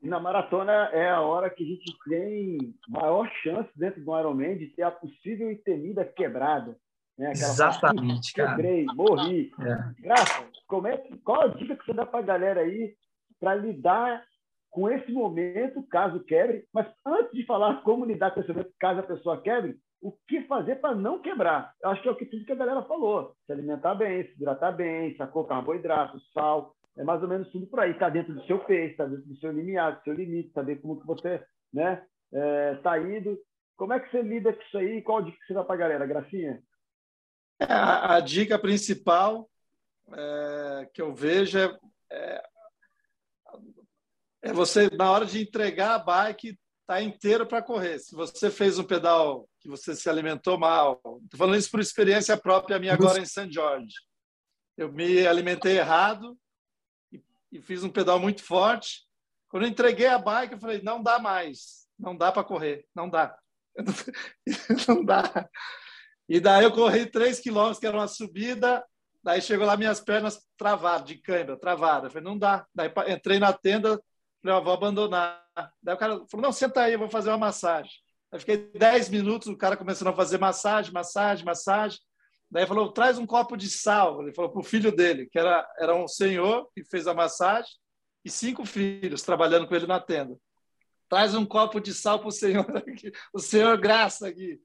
E na maratona é a hora que a gente tem maior chance dentro do Ironman de ter a possível e temida quebrada. Né? Exatamente, cara. Quebrei, morri. É. Graça, como é, qual a dica que você dá para a galera aí para lidar com esse momento, caso quebre? Mas antes de falar como lidar com esse momento, caso a pessoa quebre, o que fazer para não quebrar? Eu acho que é o que tudo que a galera falou. Se alimentar bem, se hidratar bem, sacou carboidrato, sal, é mais ou menos tudo por aí. Está dentro do seu peso, está dentro do seu limiar, do seu limite, saber como que você né, é, tá indo. Como é que você lida com isso aí? Qual a dica que você dá para a galera, Gracinha? É, a, a, dica principal é, que eu vejo é, é, é, você, na hora de entregar a bike, tá inteiro para correr. Se você fez um pedal que você se alimentou mal, estou falando isso por experiência própria minha agora em St. George. Eu me alimentei errado, e fiz um pedal muito forte. Quando eu entreguei a bike, eu falei: não dá mais, não dá para correr, não dá. não dá. E daí eu corri 3 quilômetros, que era uma subida. Daí chegou lá, minhas pernas travadas, de câimbra, travadas. Eu falei: não dá. Daí entrei na tenda, falei: oh, vou abandonar. Daí o cara falou: não, senta aí, eu vou fazer uma massagem. Aí fiquei 10 minutos, o cara começando a fazer massagem, massagem, massagem. Daí falou, traz um copo de sal. Ele falou para o filho dele, que era, era um senhor que fez a massagem, e cinco filhos trabalhando com ele na tenda. Traz um copo de sal para o senhor aqui, o senhor graça aqui.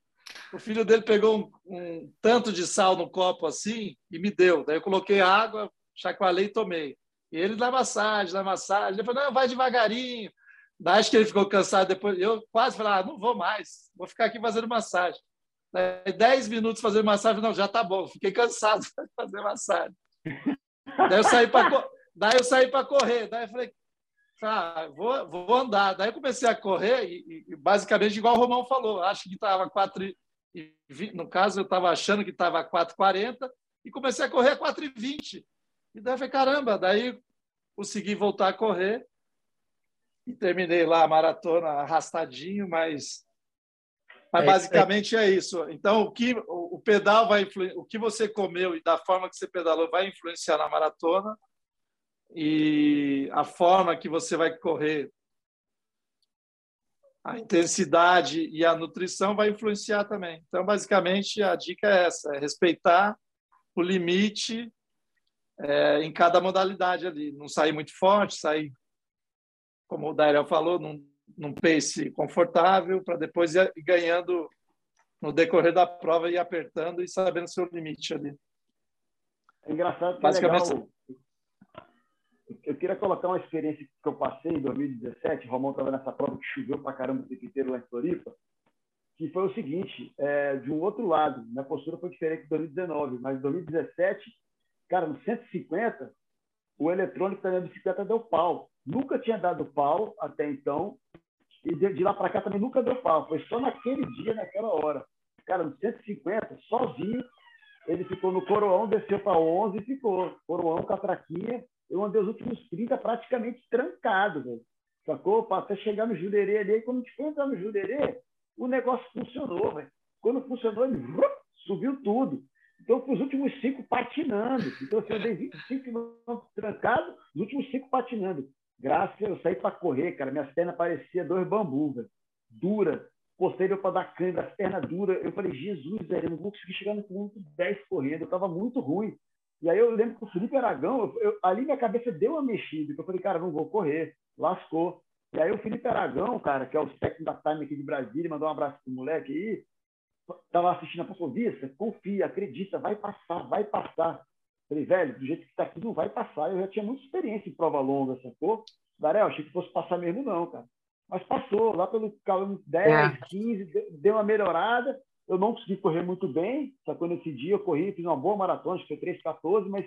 O filho dele pegou um, um, tanto de sal no copo assim e me deu. Daí eu coloquei água, chacoalhei e tomei. E ele na massagem, na massagem. Ele falou, não, vai devagarinho. Daí acho que ele ficou cansado depois. Eu quase falei, ah, não vou mais, vou ficar aqui fazendo massagem. Dez minutos fazendo massagem, não, já tá bom, fiquei cansado de fazer massagem. Daí eu saí para daí eu saí para correr, daí eu falei, ah, vou, vou andar. Daí eu comecei a correr e, e basicamente igual o Romão falou, acho que estava 4 e, no caso eu estava achando que estava 4:40 e comecei a correr a 4:20. E daí falei, caramba, daí consegui voltar a correr e terminei lá a maratona arrastadinho, mas mas é basicamente é isso. Então, o que o pedal vai o que você comeu e da forma que você pedalou vai influenciar na maratona e a forma que você vai correr, a intensidade e a nutrição vai influenciar também. Então, basicamente, a dica é essa: é respeitar o limite é, em cada modalidade ali. Não sair muito forte, sair, como o Dairel falou, não num pace confortável para depois ir ganhando no decorrer da prova e apertando e sabendo seu limite ali. É engraçado que é Basicamente, legal. Eu queria colocar uma experiência que eu passei em 2017. O Romão estava nessa prova que choveu para caramba o tempo inteiro lá em Floripa. Que foi o seguinte: é, de um outro lado, minha postura foi diferente em 2019, mas em 2017, cara, no 150, o eletrônico da minha bicicleta deu pau. Nunca tinha dado pau até então. E de, lá para cá também nunca deu pau. Foi só naquele dia, naquela hora. Cara, no 150, sozinho, ele ficou no coroão, desceu para 11 e ficou. Coroão, catraquinha. Eu andei os últimos 30 praticamente trancado, velho. Sacou? Até chegar no Jurerê ali. Quando a gente foi entrar no Jurerê, o negócio funcionou, velho. Quando funcionou, ele subiu tudo. Então, para os últimos cinco patinando. Então, assim, eu andei 25 quilômetros trancado, os últimos cinco patinando. Graças a eu saí para correr, cara. Minhas pernas pareciam dois bambus. Dura. Posterior para dar câimbra, as pernas duras. Eu falei, Jesus, velho, eu não vou conseguir chegar no quilômetro 10 correndo. Eu estava muito ruim. E aí eu lembro que o Felipe Aragão, eu, eu, ali minha cabeça deu uma mexida. Eu falei, cara, não vou correr. Lascou. E aí o Felipe Aragão, cara, que é o técnico da Time aqui de Brasília, mandou um abraço pro moleque aí. Estava assistindo a Passovista, confia, acredita, vai passar, vai passar. Falei, velho, do jeito que está aqui, não vai passar. Eu já tinha muita experiência em prova longa, sacou? Darel, achei que fosse passar mesmo, não, cara. Mas passou, lá pelo 10, é. 15, deu uma melhorada. Eu não consegui correr muito bem, sacou? Nesse dia eu corri, fiz uma boa maratona, acho que foi 3,14, mas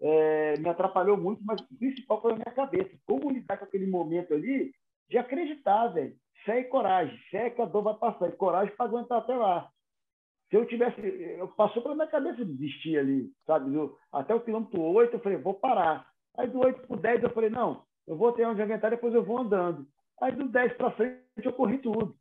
é, me atrapalhou muito, mas o principal foi a minha cabeça. Como lidar com aquele momento ali de acreditar, velho. Fé e coragem. Fé que a dor vai passar. E coragem para aguentar até lá. Se eu tivesse. Eu, passou pela minha cabeça desistir ali, sabe? até o quilômetro 8, eu falei, vou parar. Aí do 8 para o 10, eu falei, não, eu vou ter onde aguentar, depois eu vou andando. Aí do 10 para frente, eu corri tudo.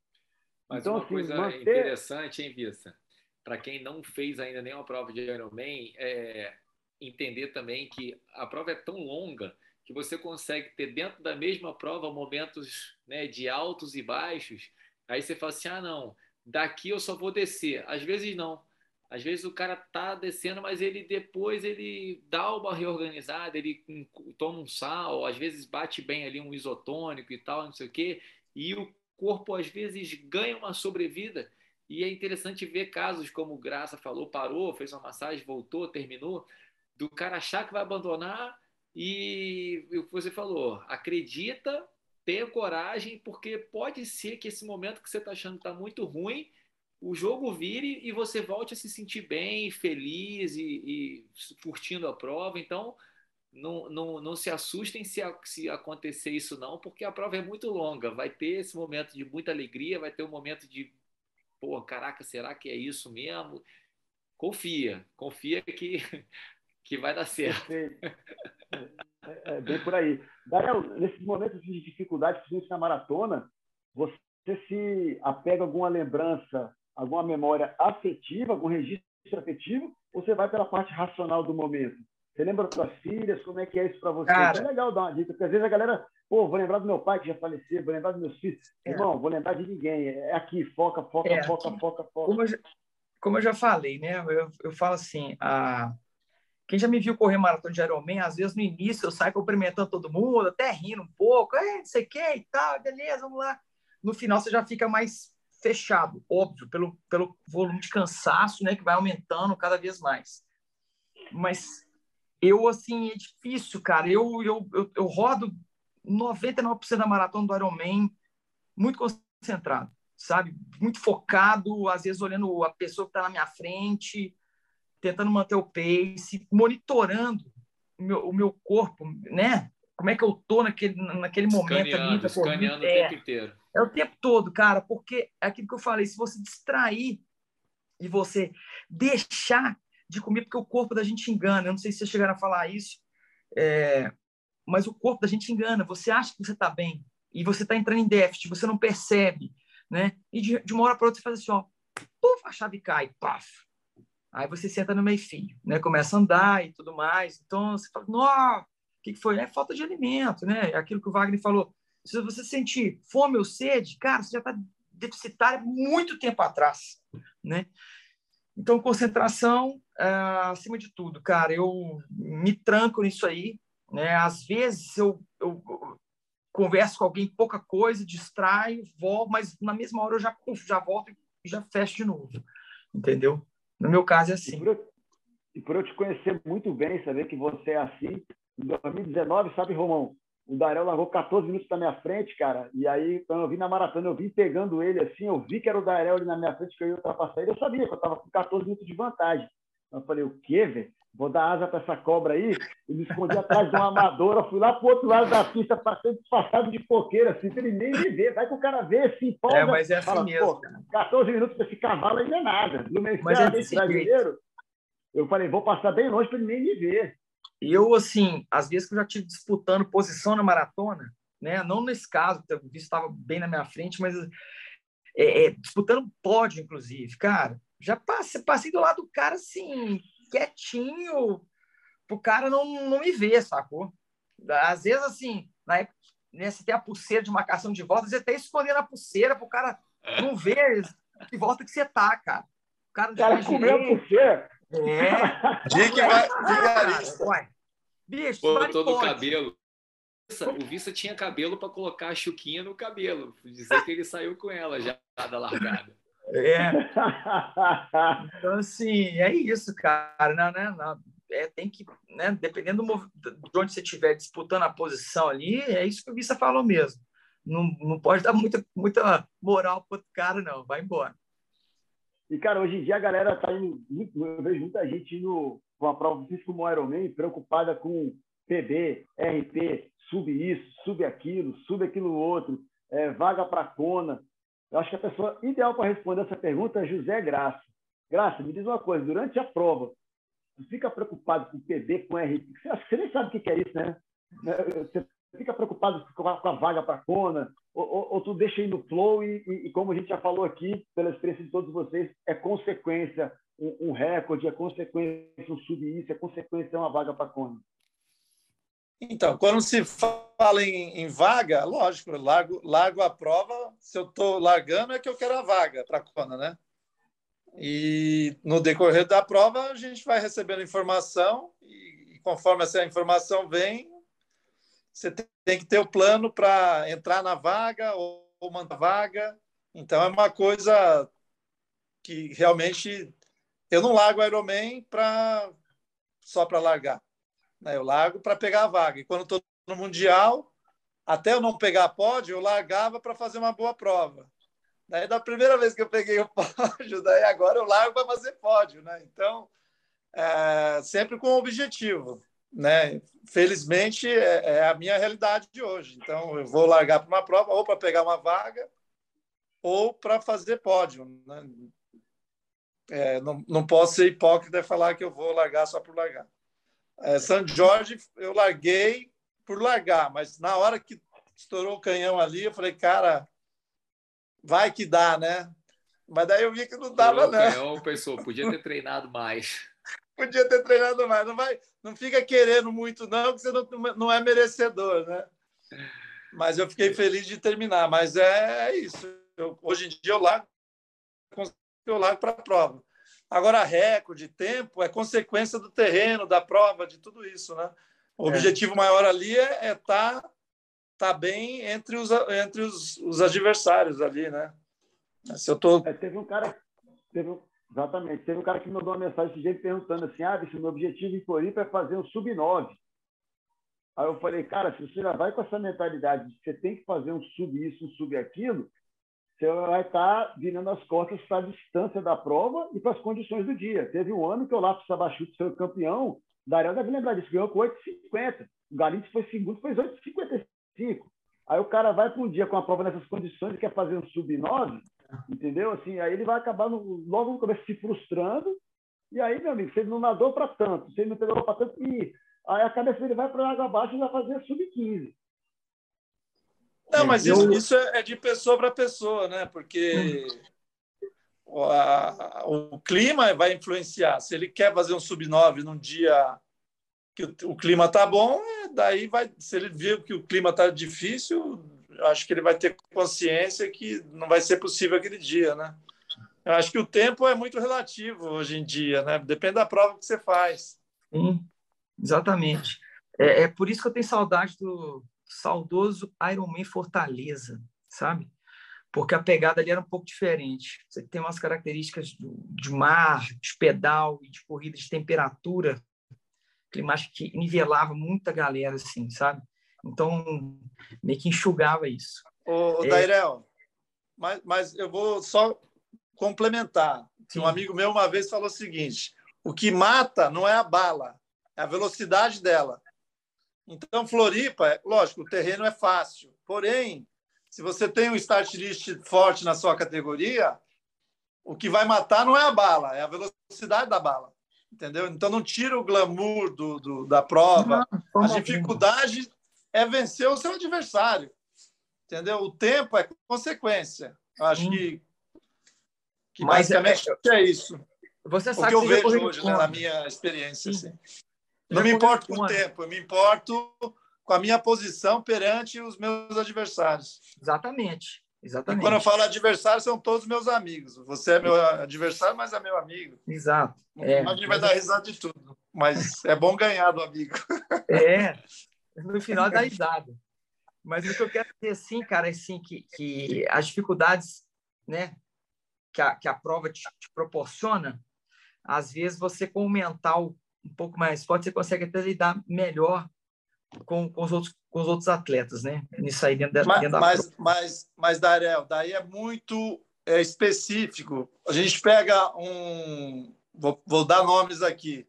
Mas então, uma assim, coisa manter... interessante, hein, Vista? Para quem não fez ainda nenhuma prova de Ironman, é, entender também que a prova é tão longa que você consegue ter dentro da mesma prova momentos né, de altos e baixos. Aí você fala assim: ah, não, daqui eu só vou descer. Às vezes não. Às vezes o cara tá descendo, mas ele depois ele dá uma reorganizada, ele toma um sal, às vezes bate bem ali um isotônico e tal, não sei o quê, e o corpo às vezes ganha uma sobrevida. E é interessante ver casos como Graça falou, parou, fez uma massagem, voltou, terminou do cara achar que vai abandonar e o que você falou, acredita, tenha coragem, porque pode ser que esse momento que você está achando que está muito ruim, o jogo vire e você volte a se sentir bem, feliz e, e curtindo a prova. Então, não, não, não se assustem se, se acontecer isso não, porque a prova é muito longa. Vai ter esse momento de muita alegria, vai ter um momento de, pô, caraca, será que é isso mesmo? Confia, confia que que vai dar certo. É, é, bem por aí. Daniel, nesses momentos de dificuldade, principalmente na maratona, você se apega a alguma lembrança, alguma memória afetiva, algum registro afetivo, ou você vai pela parte racional do momento? Você lembra das suas filhas? Como é que é isso para você? Cara, é legal dar uma dica, porque às vezes a galera, pô, vou lembrar do meu pai que já faleceu, vou lembrar dos meus filhos. É. Irmão, vou lembrar de ninguém. É aqui, foca, foca, é, foca, aqui, foca, foca. Como eu, já, como eu já falei, né? Eu, eu falo assim, a, quem já me viu correr maratona de Ironman, às vezes no início eu saio cumprimentando todo mundo, até rindo um pouco, é, não sei o que e tal, beleza, vamos lá. No final você já fica mais fechado, óbvio, pelo, pelo volume de cansaço, né, que vai aumentando cada vez mais. Mas eu, assim, é difícil, cara. Eu, eu, eu, eu rodo 99% da maratona do Ironman muito concentrado, sabe? Muito focado, às vezes olhando a pessoa que está na minha frente, tentando manter o pace, monitorando o meu, o meu corpo, né? Como é que eu tô naquele, naquele momento ali. Escaneando é, o tempo inteiro. É o tempo todo, cara, porque é aquilo que eu falei, se você distrair e você deixar de comer, porque o corpo da gente engana, eu não sei se vocês chegaram a falar isso, é, mas o corpo da gente engana, você acha que você está bem, e você está entrando em déficit, você não percebe, né? E de, de uma hora para outra você faz assim, ó, puf, a chave cai, paf, Aí você senta no meio-fio, né? Começa a andar e tudo mais. Então você fala, não, o que foi? É falta de alimento, né? É aquilo que o Wagner falou. Se você sentir fome ou sede, cara, você já está deficitário muito tempo atrás, né? Então, concentração é, acima de tudo, cara. Eu me tranco nisso aí, né? Às vezes eu, eu, eu converso com alguém pouca coisa, distraio, volto, mas na mesma hora eu já, já volto e já fecho de novo, entendeu? No meu caso é assim. E por, eu, e por eu te conhecer muito bem, saber que você é assim, em 2019, sabe, Romão? O Darel largou 14 minutos na minha frente, cara. E aí, quando eu vim na maratona, eu vim pegando ele assim, eu vi que era o Darel ali na minha frente, que eu ia ultrapassar ele. Eu sabia que eu estava com 14 minutos de vantagem. Eu falei, o quê, velho? Vou dar asa para essa cobra aí. E me escondi atrás de uma amadora, fui lá pro outro lado da pista, passei disfarçado de coqueira, assim, ele nem me ver. Vai que o cara vê, se empolga. É, mas é assim fala, mesmo. 14 minutos para esse cavalo ainda é nada. No mas é brasileiro, eu falei, vou passar bem longe para ele nem me ver. E eu, assim, às vezes que eu já tive disputando posição na maratona, né? Não nesse caso, o visto estava bem na minha frente, mas é, é, disputando pódio, inclusive, cara. Já passei, passei do lado do cara, assim, quietinho, pro cara não, não me ver, sacou? Às vezes, assim, na época, né, você tem a pulseira de marcação de volta, você até escondendo a pulseira pro cara não ver que volta que você tá, cara. O cara, o cara comeu a pulseira. É. Diga que vai. Diga Bicho, Botou no cabelo. O Vista tinha cabelo para colocar a chuquinha no cabelo. Dizer que ele saiu com ela já da largada. É. Então, assim, é isso, cara. Não, né? Não, é, tem que, né? Dependendo do, de onde você estiver disputando a posição ali, é isso que o Vissa falou mesmo. Não, não pode dar muita, muita moral para o cara, não. Vai embora. E, cara, hoje em dia a galera tá indo. Eu vejo muita gente indo com a prova física como Ironman, preocupada com PB, RP, sub isso, sub aquilo, sub aquilo outro, é, vaga para Kona. Eu acho que a pessoa ideal para responder essa pergunta é José Graça. Graça, me diz uma coisa: durante a prova, você fica preocupado com PB, com RP? Você, acho que você nem sabe o que é isso, né? Você fica preocupado com a, com a vaga para Kona, ou, ou, ou, tu deixa ir no flow e, e, e, como a gente já falou aqui, pela experiência de todos vocês, é consequência um, um recorde, é consequência um sub isso, é consequência uma vaga para Kona. Então, quando se fala em, em vaga, lógico, largo, largo a prova, se eu estou largando é que eu quero a vaga para a Kona, né? E no decorrer da prova, a gente vai recebendo informação e, e conforme essa informação vem, você tem que ter o plano para entrar na vaga ou, ou mandar vaga. Então, é uma coisa que realmente eu não largo o Ironman pra, só para largar. Né? Eu largo para pegar a vaga. E quando estou no Mundial, até eu não pegar pódio, eu largava para fazer uma boa prova. Daí, da primeira vez que eu peguei o pódio, daí agora eu largo para fazer pódio. Né? Então, é, sempre com objetivo né? Felizmente é, é, a minha realidade de hoje. Então eu vou largar para uma prova ou para pegar uma vaga ou para fazer pódio. Né? É, não, não posso ser hipócrita e falar que eu vou largar só por largar. É, São Jorge eu larguei por largar, mas na hora que estourou o canhão ali, eu falei, cara, vai que dá, né? Mas daí eu vi que não dava, não. Canhão, pensou, podia ter treinado mais. Podia ter treinado mais. Não, vai, não fica querendo muito, não, que você não, não é merecedor, né? Mas eu fiquei feliz de terminar. Mas é, é isso. Eu, hoje em dia eu largo, eu largo para a prova. Agora, recorde, tempo, é consequência do terreno, da prova, de tudo isso, né? O é. objetivo maior ali é estar é tá, tá bem entre os, entre os, os adversários ali, né? Se eu tô... É, teve um cara, teve, Exatamente. Teve um cara que me mandou uma mensagem esse dia perguntando assim: ah, bicho, meu objetivo em Floripa é fazer um sub-9. Aí eu falei, cara, se você já vai com essa mentalidade de que você tem que fazer um sub isso, um sub aquilo, você vai estar virando as costas para a distância da prova e para as condições do dia. Teve um ano que o Lápis Sabachute foi campeão, Dariel deve lembrar disso, ganhou com 8,50. O Galite foi segundo, foi 8,55. Aí o cara vai para um dia com a prova nessas condições e quer fazer um sub-9, Entendeu? Assim, aí ele vai acabar no, logo no começo se frustrando. E aí, meu amigo, você não nadou para tanto, você não pegou para tanto, e aí a cabeça dele vai para água abaixo e vai fazer sub-15. Não, mas isso, isso é de pessoa para pessoa, né? Porque o, a, o clima vai influenciar. Se ele quer fazer um sub-9 num dia que o, o clima tá bom, é, daí vai. Se ele viu que o clima tá difícil, acho que ele vai ter consciência que não vai ser possível aquele dia, né? Eu acho que o tempo é muito relativo hoje em dia, né? Depende da prova que você faz. Sim, exatamente. É, é por isso que eu tenho saudade do saudoso Ironman Fortaleza, sabe? Porque a pegada ali era um pouco diferente. Você tem umas características de mar, de pedal e de corrida de temperatura climática que nivelava muita galera, assim, sabe? Então, meio que enxugava isso. Ô, é... Dairel, mas, mas eu vou só complementar. Sim. Um amigo meu uma vez falou o seguinte: o que mata não é a bala, é a velocidade dela. Então, Floripa, lógico, o terreno é fácil. Porém, se você tem um start list forte na sua categoria, o que vai matar não é a bala, é a velocidade da bala. Entendeu? Então, não tira o glamour do, do da prova. Não, a dificuldade é vencer o seu adversário. Entendeu? O tempo é consequência. Eu acho que, que Mas basicamente é, é isso. Você sabe o que eu vejo hoje né, na minha experiência. Assim. Não me importo com o tempo, eu me importo com a minha posição perante os meus adversários. Exatamente. Exatamente. E quando eu falo adversário, são todos meus amigos. Você é meu adversário, mas é meu amigo. Exato. É, a gente vai dar risada de tudo, mas é bom ganhar do amigo. É, no final dá risada. Mas o que eu quero dizer, assim, cara, é assim, que, que as dificuldades, né, que a, que a prova te, te proporciona, às vezes você com o mental um pouco mais forte, você consegue até lidar melhor com, com, os, outros, com os outros atletas, né? Nisso aí dentro, mas, dentro da mas, mas, mas, Darel, daí é muito é, específico. A gente pega um. Vou, vou dar nomes aqui.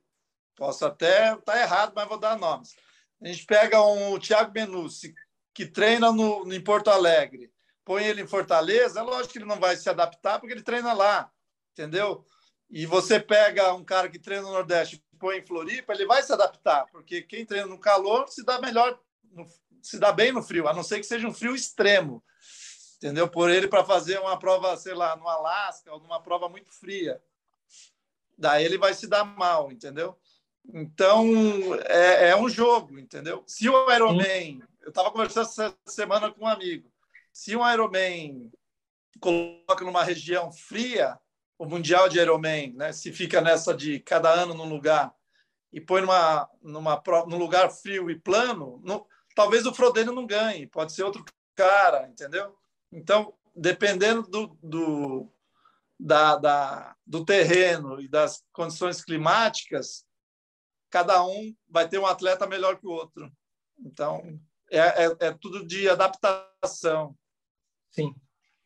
Posso até estar tá errado, mas vou dar nomes. A gente pega um Thiago Benucci, que treina no, em Porto Alegre, põe ele em Fortaleza, é lógico que ele não vai se adaptar, porque ele treina lá, entendeu? E você pega um cara que treina no Nordeste põe em Floripa, ele vai se adaptar, porque quem treina no calor se dá melhor, se dá bem no frio, a não ser que seja um frio extremo, entendeu? Por ele para fazer uma prova, sei lá, no Alasca ou numa prova muito fria. Daí ele vai se dar mal, entendeu? Então, é, é um jogo, entendeu? Se o Ironman... Eu estava conversando essa semana com um amigo. Se um Ironman coloca numa região fria, o Mundial de Ironman, né, se fica nessa de cada ano num lugar e põe numa, numa, num lugar frio e plano, no, talvez o Frodeno não ganhe, pode ser outro cara, entendeu? Então, dependendo do, do, da, da, do terreno e das condições climáticas, cada um vai ter um atleta melhor que o outro. Então, é, é, é tudo de adaptação. Sim.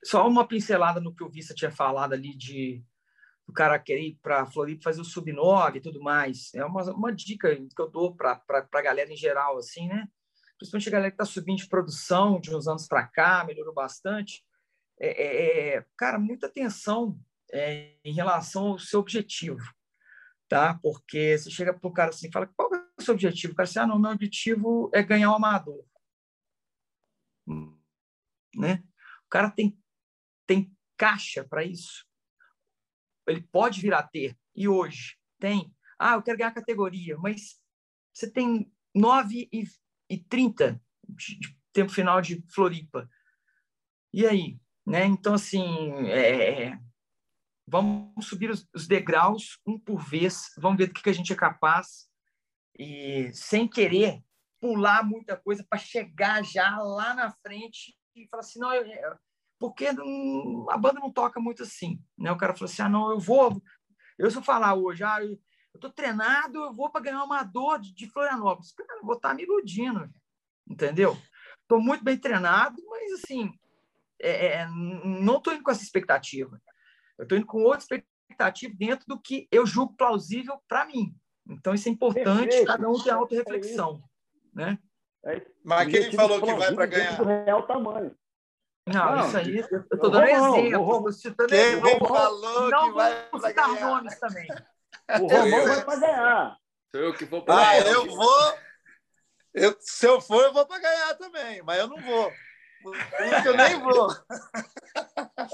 Só uma pincelada no que o Vista tinha falado ali de o cara querer ir para Floripa fazer o sub-9 e tudo mais. É uma, uma dica que eu dou para a galera em geral, assim, né? Principalmente a galera que está subindo de produção de uns anos para cá, melhorou bastante. É, é, é cara, muita atenção é, em relação ao seu objetivo tá? Porque você chega para o cara assim, fala, qual é o seu objetivo? O cara assim, ah, não, meu objetivo é ganhar o um amador. Né? O cara tem, tem caixa para isso. Ele pode vir a ter, e hoje tem. Ah, eu quero ganhar categoria, mas você tem 9 e, e 30 de, de tempo final de Floripa. E aí? Né? Então, assim, é, vamos subir os, os, degraus um por vez, vamos ver do que, que a gente é capaz e sem querer pular muita coisa para chegar já lá na frente e falar assim, não, eu, eu, porque não, a banda não toca muito assim, né? O cara falou assim, ah, não, eu vou, eu se eu falar hoje, ah, eu, tô treinado, eu vou para ganhar um amador de, de Florianópolis, cara, eu vou estar tá me iludindo, entendeu? Tô muito bem treinado, mas assim, é, é não tô indo com essa expectativa. Eu estou indo com outra expectativa dentro do que eu julgo plausível para mim. Então, isso é importante, Perfeito. cada um tem auto-reflexão. É né? É Mas quem falou que vai para ganhar? Do real tamanho. Não, não, isso aí, eu estou dando exemplo. Quem, quem falou não que vai para ganhar? nomes também. O Romão vai para ganhar. Sou eu que vou para Ah, eu vou. Eu, se eu for, eu vou para ganhar também, mas eu não vou. eu nem vou.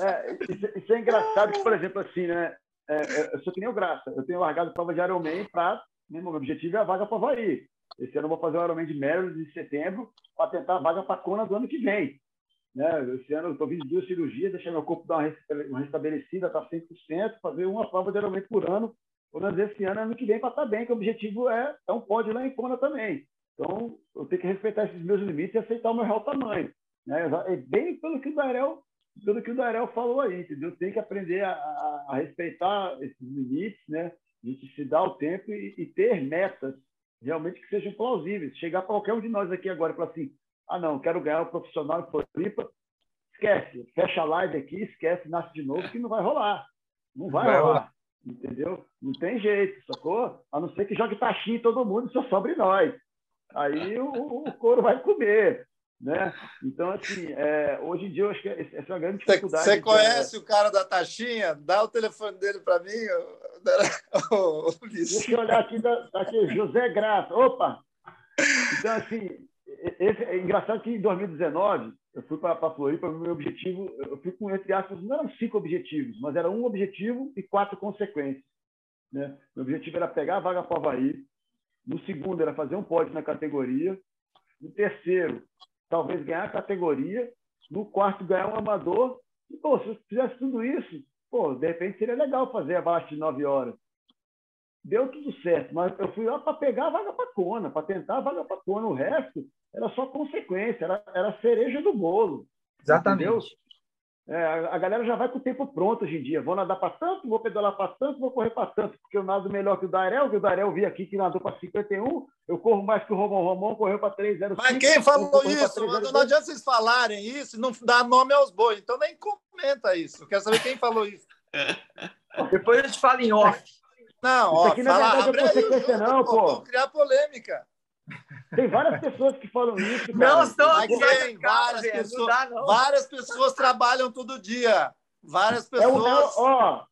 É, isso, isso, é engraçado, que, por exemplo, assim, né? É, é eu sou que nem o Graça. Eu tenho largado prova de Ironman para. Meu objetivo é a vaga para o Havaí. Esse ano eu vou fazer o Ironman de Maryland de setembro para tentar a vaga para a Kona do ano que vem. Né? Esse ano eu vindo duas cirurgias, deixar meu corpo dar uma restabelecida, tá 100%, fazer uma prova Ironman por ano. Pelo menos esse ano, ano que vem, para estar tá bem, que o objetivo é, é um pódio lá em Kona também. Então, eu tenho que respeitar esses meus limites e aceitar o meu real tamanho. Né? É bem pelo que o Darel, pelo que o Darel falou aí, entendeu? Tem que aprender a, a, a respeitar esses limites, né? A gente se dar o tempo e, e ter metas realmente que sejam plausíveis. Chegar para qualquer um de nós aqui agora e falar assim, ah, não, quero ganhar o profissional em Floripa, esquece, fecha a live aqui, esquece, nasce de novo, que não vai rolar. Não vai, vai rolar. rolar. Entendeu? Não tem jeito, sacou? A não ser que jogue taxinha em todo mundo, só sobre nós. Aí o, o couro vai comer. Né? Então, assim, é, hoje em dia, eu acho que essa é uma grande dificuldade. Você conhece é... o cara da taxinha? Dá o telefone dele para mim. Deixa eu olhar aqui, tá aqui, José Graça. Opa! Então, assim, esse, é engraçado que em 2019, eu fui para a Floripa, meu objetivo, eu fui com, entre aspas, não eram cinco objetivos, mas era um objetivo e quatro consequências. Né? Meu objetivo era pegar a vaga para o Havaí, no segundo era fazer um pódio na categoria, no terceiro talvez ganhar a categoria, no quarto ganhar um amador. E, pô, se eu fizesse tudo isso, pô, de repente seria legal fazer abaixo de nove horas. Deu tudo certo, mas eu fui lá para pegar a vaga para Kona, para tentar a vaga para Kona. O resto era só consequência, era, era cereja do bolo. Exatamente. Entendeu? É, a galera já vai com o tempo pronto hoje em dia. Vou nadar para tanto, vou pedalar para tanto, vou correr para tanto, porque eu nado melhor que o Darel, que o Darel vi aqui que nadou para 51, eu corro mais que o Romão. Romão correu para 3,05. Mas quem falou isso? Não adianta vocês falarem isso e não dar nome aos bois. Então nem comenta isso. Eu quero saber quem falou isso. Depois a gente fala em off. Não, Isso ó, aqui não é fala, verdade, abre é aí não, pô. Vamos criar polêmica. Tem várias pessoas que falam isso. Cara. Não, estão Mas aqui. Várias velho, pessoas- Não dá, não. Várias pessoas trabalham todo dia. Várias É o, é o- pessoas. ó,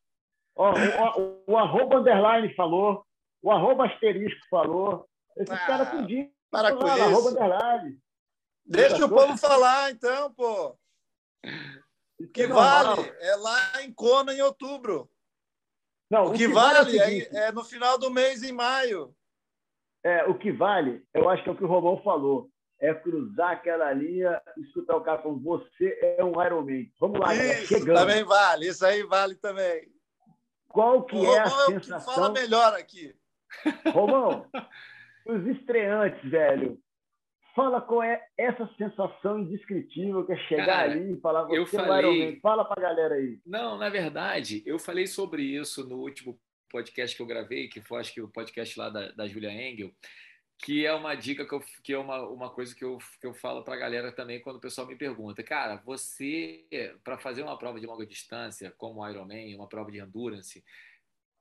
ó, o, o, o arroba underline falou, o arroba asterisco falou. Esses Ah, caras para com Arroba isso. underline. Deixa o povo falar, então, pô. O que Normal. vale é lá em Kona, em outubro. Não, O que é o vale seguinte, é, é no final do mês, em maio. É, o que vale, eu acho que é o que o Romão falou. É cruzar aquela linha escutar o cara falando, você é um Ironman. Vamos lá, Isso chegamos. também vale. Isso aí vale também. Qual que o é a Romão é o que fala sensação? melhor aqui. Romão, os estreantes, velho, fala qual é essa sensação indescritível que é chegar Cara, ali e falar você eu é um falei-. Fala pra galera aí. Não, na verdade, eu falei sobre isso no último podcast que eu gravei, que foi acho que o podcast lá da, da Julia Engel, que é uma dica que, eu, que é uma, uma coisa que eu, que eu falo para a galera também quando o pessoal me pergunta. Cara, você, para fazer uma prova de longa distância, como o Ironman, uma prova de endurance,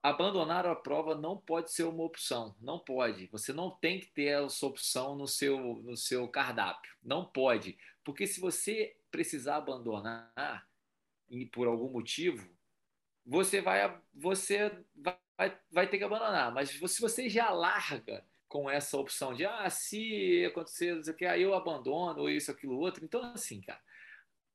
abandonar a prova não pode ser uma opção. Não pode. Você não tem que ter essa opção no seu, no seu cardápio. Não pode. Porque se você precisar abandonar e por algum motivo, você vai, você vai, vai ter que abandonar. Mas se você já larga com essa opção de ah, se acontecer, não sei o que, aí eu abandono, ou isso, aquilo, outro. Então, assim, cara,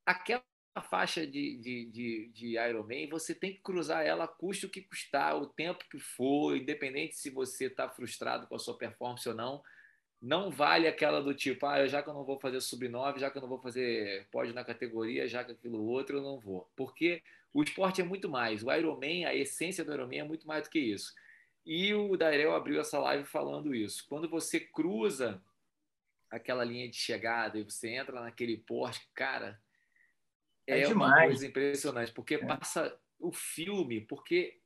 aquela faixa de, de, de, de Ironman, você tem que cruzar ela, custe o que custar, o tempo que for, independente se você está frustrado com a sua performance ou não. Não vale aquela do tipo, ah, já que eu não vou fazer sub-9, já que eu não vou fazer pódio na categoria, já que aquilo outro eu não vou. Porque o esporte é muito mais. O Ironman, a essência do Ironman é muito mais do que isso. E o Dairel abriu essa live falando isso. Quando você cruza aquela linha de chegada e você entra naquele porte, cara, é, É uma demais. coisa impressionante, porque É. passa o filme, porque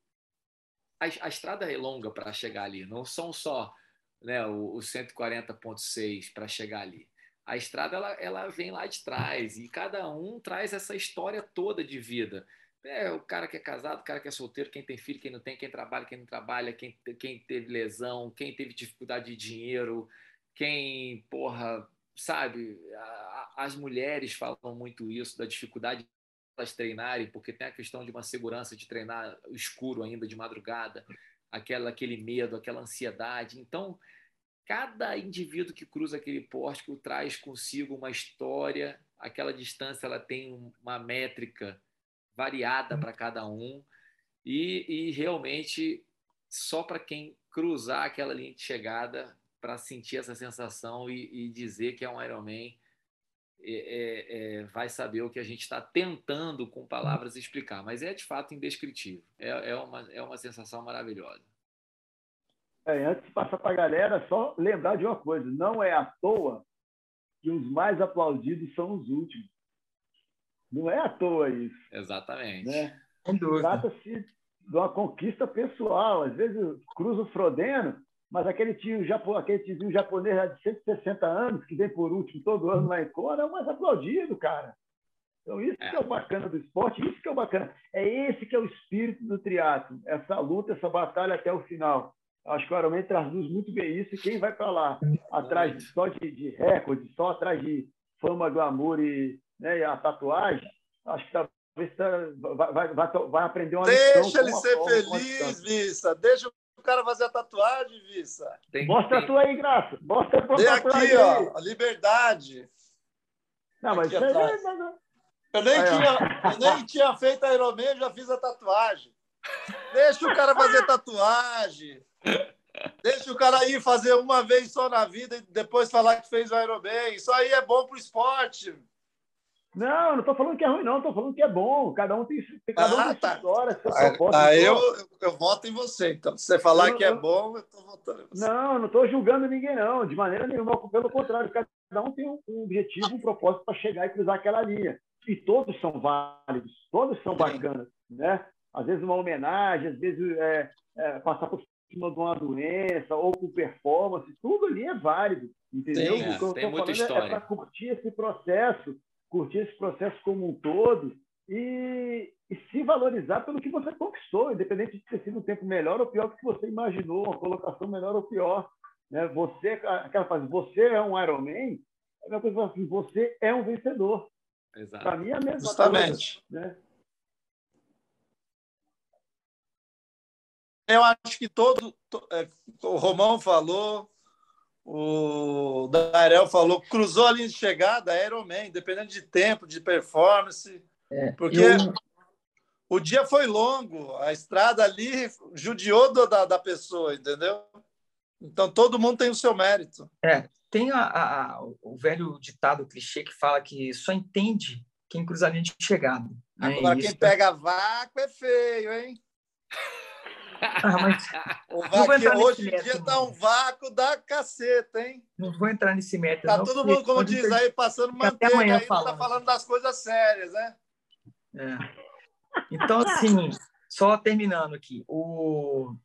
a, a estrada é longa para chegar ali, não são só né, o, o 140.6 para chegar ali. A estrada ela, ela vem lá de trás e cada um traz essa história toda de vida. É, o cara que é casado, o cara que é solteiro, quem tem filho, quem não tem, quem trabalha, quem não trabalha, quem, quem teve lesão, quem teve dificuldade de dinheiro, quem, porra, sabe? A- As mulheres falam muito isso, da dificuldade de elas treinarem, porque tem a questão de uma segurança de treinar escuro ainda de madrugada, aquela, aquele medo, aquela ansiedade. Então, cada indivíduo que cruza aquele pórtico traz consigo uma história, aquela distância ela tem um- uma métrica variada para cada um e, e realmente só para quem cruzar aquela linha de chegada para sentir essa sensação e, e dizer que é um Ironman é, é, é, vai saber o que a gente está tentando com palavras explicar, mas é de fato indescritível. É, é, uma, é uma sensação maravilhosa. É, antes de passar para a galera, só lembrar de uma coisa: não é à toa que os mais aplaudidos são os últimos. Não é à toa isso. Exatamente. Né? Trata-se de uma conquista pessoal. Às vezes cruza o Frodeno, mas aquele tio japo, aquele tiozinho japonês de 160 anos, que vem por último todo ano lá em Kona, é o mais aplaudido, cara. Então, isso É. que é o bacana do esporte, isso que é o bacana. É esse que é o espírito do triatlo, essa luta, essa batalha até o final. Acho que o Ironman traduz muito bem isso, e quem vai para lá atrás de, só de, de recorde, só atrás de fama, glamour e, né, e a tatuagem, acho que talvez tá, vai, vai, vai, vai aprender uma lição. Deixa ele com a ser feliz. Vissa. Deixa o cara fazer a tatuagem, Vissa. Tem- Mostra tem- a tua aí, Graça. Mostra a tua Dê tatuagem aqui, aí. ó, a liberdade. Não, mas aqui não- não- Eu nem, Aí, tinha, eu nem tinha feito a Ironman, eu já fiz a tatuagem. Deixa o cara fazer tatuagem. Deixa o cara ir fazer uma vez só na vida e depois falar que fez o Ironman. Isso aí é bom pro esporte. Não, não estou falando que é ruim, não. Estou falando que é bom. Cada um tem, tem- cada um Ah, tem tá. sua história, aí Não eu, eu voto em você. Então, se você falar Eu- que é bom, eu tô votando em você. Não, não estou julgando ninguém, não. De maneira nenhuma. Pelo contrário, cada um tem um um objetivo, um propósito para chegar e cruzar aquela linha. e todos são válidos, todos são bacanas, né? Às vezes uma homenagem, às vezes é, é, passar por cima de uma doença ou com performance, tudo ali é válido, entendeu? Tem, é, o que eu estou falando é, é para curtir esse processo, curtir esse processo como um todo e, e, se valorizar pelo que você conquistou, independente de ter sido um tempo melhor ou pior do que você imaginou, uma colocação melhor ou pior. Né? Você, aquela frase, você é um Ironman, é uma coisa assim, você é um vencedor. Para mim é a mesma Justamente. coisa. Né? Eu acho que todo. É, o Romão falou, o Darel falou, cruzou a linha de chegada, Ironman, independente de tempo, de performance. É, porque eu... o dia foi longo, a estrada ali judiou da, da pessoa, entendeu? Então todo mundo tem o seu mérito. É, tem a, a, o velho ditado clichê que fala que só entende quem cruza a linha de chegada. Né? Agora, quem pega vácuo é feio, hein? Ah, mas... O vácuo hoje em dia tá um vácuo da caceta, hein? Não vou entrar nesse método. Tá não, todo mundo, como diz aí, passando manteiga aí, falando. tá falando das coisas sérias, né? É. Então, assim, só terminando aqui, o...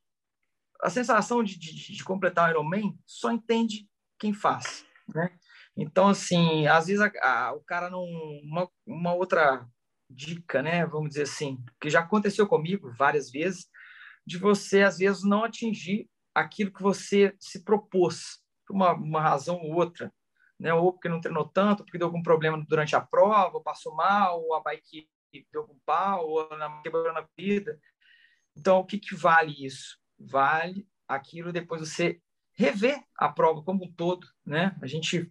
a sensação de, de, de completar o Ironman só entende quem faz, né? Então, assim, às vezes a, a, o cara não... Uma, uma outra dica, né? Vamos dizer assim, que já aconteceu comigo várias vezes, de você, às vezes, não atingir aquilo que você se propôs, por uma, uma razão ou outra, né? Ou porque não treinou tanto, porque deu algum problema durante a prova, ou passou mal, ou a bike deu algum pau, ou quebrou na vida. Então, o que, que vale isso? Vale aquilo depois você rever a prova como um todo, né? A gente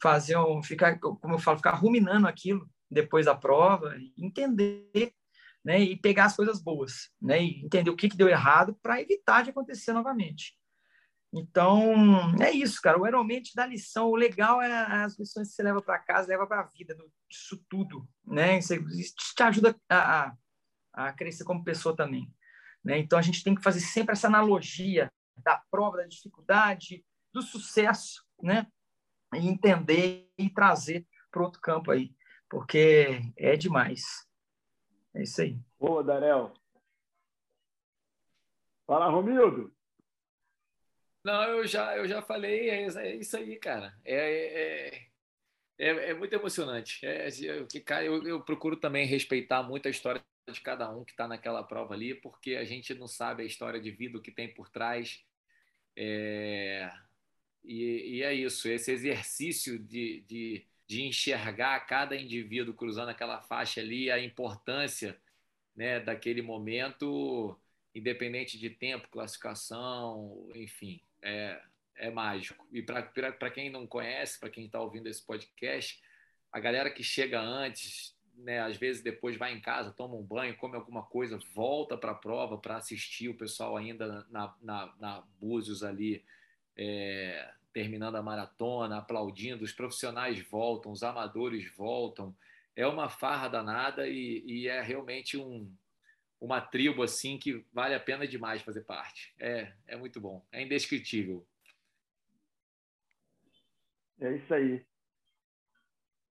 fazer um, ficar, como eu falo, ficar ruminando aquilo depois da prova, entender, né? E pegar as coisas boas, né? E entender o que, que deu errado para evitar de acontecer novamente. Então, é isso, cara. O Ironman te dá lição. O legal é as lições que você leva para casa, leva para a vida, disso tudo, né? Isso te ajuda a, a crescer como pessoa também. Né? Então, a gente tem que fazer sempre essa analogia da prova, da dificuldade, do sucesso, né? E entender e trazer para outro campo aí, porque é demais. É isso aí. Boa, Darel. Fala, Romildo. Não, eu já, eu já falei, é, é isso aí, cara. É, é, é, é muito emocionante. É, eu, eu, eu procuro também respeitar muito a história de cada um que está naquela prova ali, porque a gente não sabe a história de vida, o que tem por trás. É, e, e, é isso, esse exercício de, de, de, enxergar cada indivíduo cruzando aquela faixa ali, a importância né, daquele momento, independente de tempo, classificação, enfim, é, é mágico. E para quem não conhece, para quem está ouvindo esse podcast, a galera que chega antes, né, às vezes depois vai em casa, toma um banho, come alguma coisa, volta para a prova para assistir o pessoal ainda na, na, na Búzios ali, é, terminando a maratona, aplaudindo, os profissionais voltam, os amadores voltam. É uma farra danada e, e é realmente um, uma tribo assim que vale a pena demais fazer parte. É, é muito bom, é indescritível. É isso aí.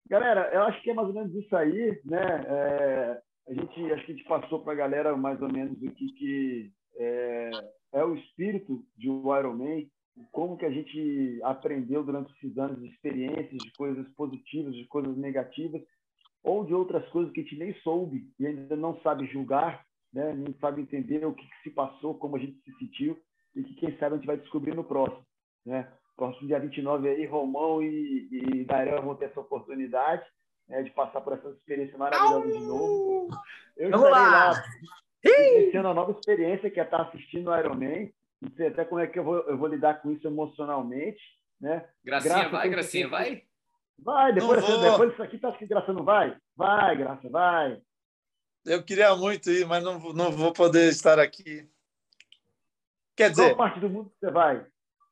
Galera, eu acho que é mais ou menos isso aí, né? É, a gente acho que a gente passou para a galera mais ou menos o que, que é, é, o espírito de um Ironman, como que a gente aprendeu durante esses anos de experiências, de coisas positivas, de coisas negativas, ou de outras coisas que a gente nem soube e ainda não sabe julgar, né? não sabe entender o que, que se passou, como a gente se sentiu, e que quem sabe a gente vai descobrir no próximo. Né? Próximo dia 29 aí, Romão e, e Darel vão ter essa oportunidade né, de passar por essa experiência maravilhosa de novo. Eu Vamos estarei lá, lá vivenciando uma nova experiência que é estar assistindo o Ironman. Não sei até como é que eu vou, eu vou lidar com isso emocionalmente. Né? Gracinha Graça, vai, Gracinha, vai? Vai, depois, depois disso aqui, tá que Graça não vai? Vai, Graça, vai. Eu queria muito ir, mas não, não vou poder estar aqui. Quer dizer. Qual parte do mundo você vai?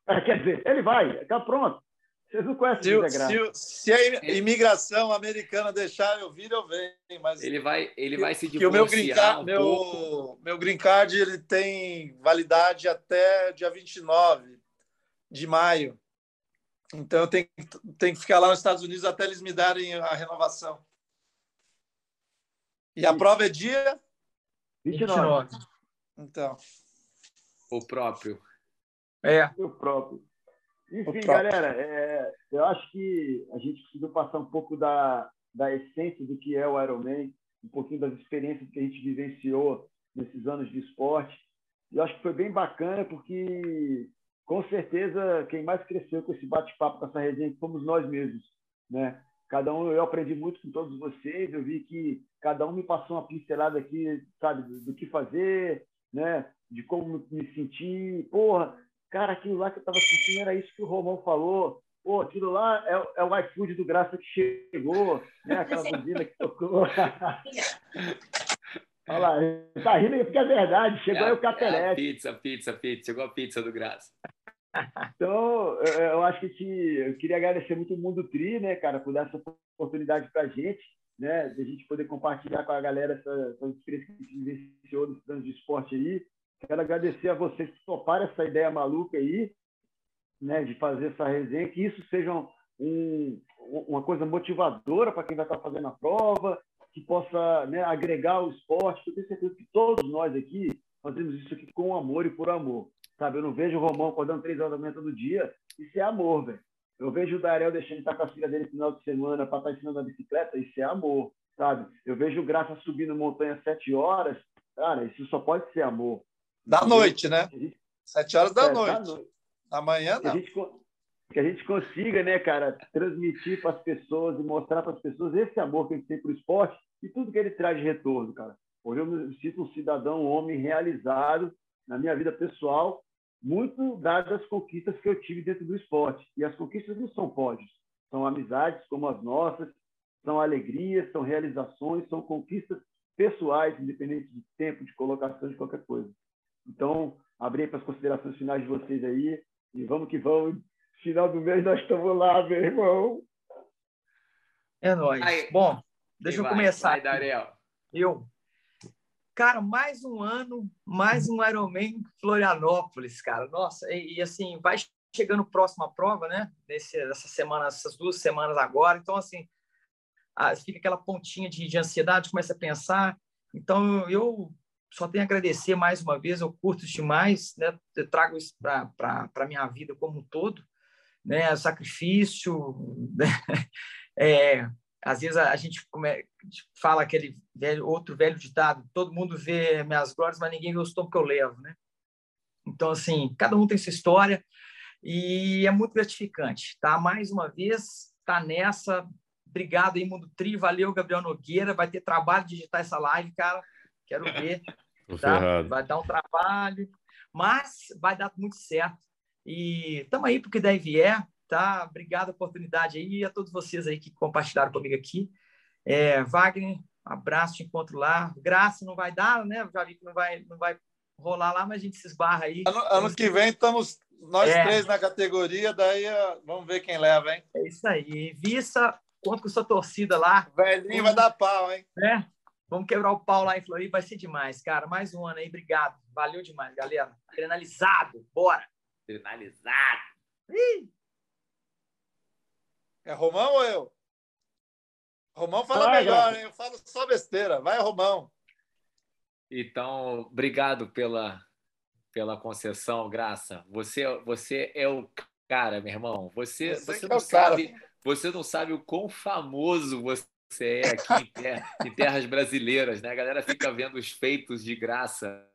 É, quer dizer, ele vai, está pronto. Vocês não conhecem se, se, se, a imigração americana deixar eu vir, eu venho. Mas ele vai, ele vai se divorciar. o meu green card, um meu, meu green card ele tem validade até dia 29 de maio. Então eu tenho, tenho que ficar lá nos Estados Unidos até eles me darem a renovação. E a prova é dia? 29. 29. Então. O próprio. É. O próprio. Enfim, galera, é, eu acho que a gente conseguiu passar um pouco da, da essência do que é o Ironman, um pouquinho das experiências que a gente vivenciou nesses anos de esporte. Eu acho que foi bem bacana, porque com certeza quem mais cresceu com esse bate-papo, com essa resenha, fomos nós mesmos. Né? Cada um, eu aprendi muito com todos vocês, eu vi que cada um me passou uma pincelada aqui, sabe, do, do que fazer, né? de como me sentir. Porra, cara, aquilo lá que eu estava sentindo era isso que o Romão falou. Pô, aquilo lá é, é o iFood do Graça que chegou, né? aquela buzina que tocou. Olha lá, tá rindo porque é verdade, chegou é, aí o Capelete. É pizza, pizza, pizza, chegou a pizza do Graça. Então, eu acho que te, eu queria agradecer muito o Mundo Tri, né, cara, por dar essa oportunidade para a gente, né, de a gente poder compartilhar com a galera essa, essa experiência que a gente vivenciou nos anos de esporte aí. Quero agradecer a vocês que toparam essa ideia maluca aí, né, de fazer essa resenha, que isso seja um, uma coisa motivadora para quem vai estar fazendo a prova, que possa né, agregar o esporte. Eu tenho certeza que todos nós aqui fazemos isso aqui com amor e por amor. Sabe? Eu não vejo o Romão acordando três horas da manhã todo dia. Isso é amor, velho. Eu vejo o Darel deixando de estar com a filha dele no final de semana para estar ensinando a bicicleta. Isso é amor, sabe? Eu vejo o Graça subindo montanha às sete horas. Cara, isso só pode ser amor. Da noite, né? Sete horas da é, noite. Da noite. Amanhã não. Que a, gente, que a gente consiga, né, cara, transmitir para as pessoas e mostrar para as pessoas esse amor que a gente tem para o esporte e tudo que ele traz de retorno, cara. Hoje eu me sinto um cidadão, um homem realizado na minha vida pessoal, muito dadas as conquistas que eu tive dentro do esporte. E as conquistas não são pódios, são amizades como as nossas, são alegrias, são realizações, são conquistas pessoais, independente de tempo, de colocação, de qualquer coisa. Então, abrir para as considerações finais de vocês aí. E vamos que vamos. Final do mês nós estamos lá, meu irmão. É nóis. Aí, Bom, deixa eu vai, começar. Vai, Dariel. Eu. Cara, mais um ano, mais um Ironman Florianópolis, cara. Nossa, e, e assim, vai chegando próximo à prova, né? Nesse, essa semana, essas duas semanas agora. Então, assim, fica aquela pontinha de, de ansiedade, começa a pensar. Então, eu só tenho a agradecer mais uma vez, eu curto demais, né? Eu trago isso para a minha vida como um todo, né? Sacrifício, né? É, às vezes a gente fala aquele velho, outro velho ditado, todo mundo vê minhas glórias, mas ninguém vê os que eu levo, né? Então, assim, cada um tem sua história e é muito gratificante, tá? Mais uma vez, tá nessa. Obrigado aí, Mundo Tri. Valeu, Gabriel Nogueira. Vai ter trabalho de digitar essa live, cara. Quero ver. Tá? Vai dar um trabalho, mas vai dar muito certo. E estamos aí porque daí vier, tá? Obrigado a oportunidade aí e a todos vocês aí que compartilharam comigo aqui. É, Wagner, abraço, te encontro lá. Graça não vai dar, né? Já vi que não vai, não vai rolar lá, mas a gente se esbarra aí. Ano, ano que vem estamos nós é. três na categoria, daí vamos ver quem leva, hein? É isso aí. Vista, conta com sua torcida lá. Velhinho vai dar pau, hein? É. Vamos quebrar o pau lá em Floripa, vai ser demais, cara. Mais um ano aí, obrigado. Valeu demais, galera. Adrenalizado, bora. Adrenalizado. Ih. É Romão ou eu? Romão fala vai, melhor, hein? Eu falo só besteira. Vai, Romão. Então, obrigado pela, pela concessão, Graça. Você, você é o cara, meu irmão. Você, você, você é não sabe, você não sabe o quão famoso você você é aqui em, ter, em, terras brasileiras, né? A galera fica vendo os feitos de graça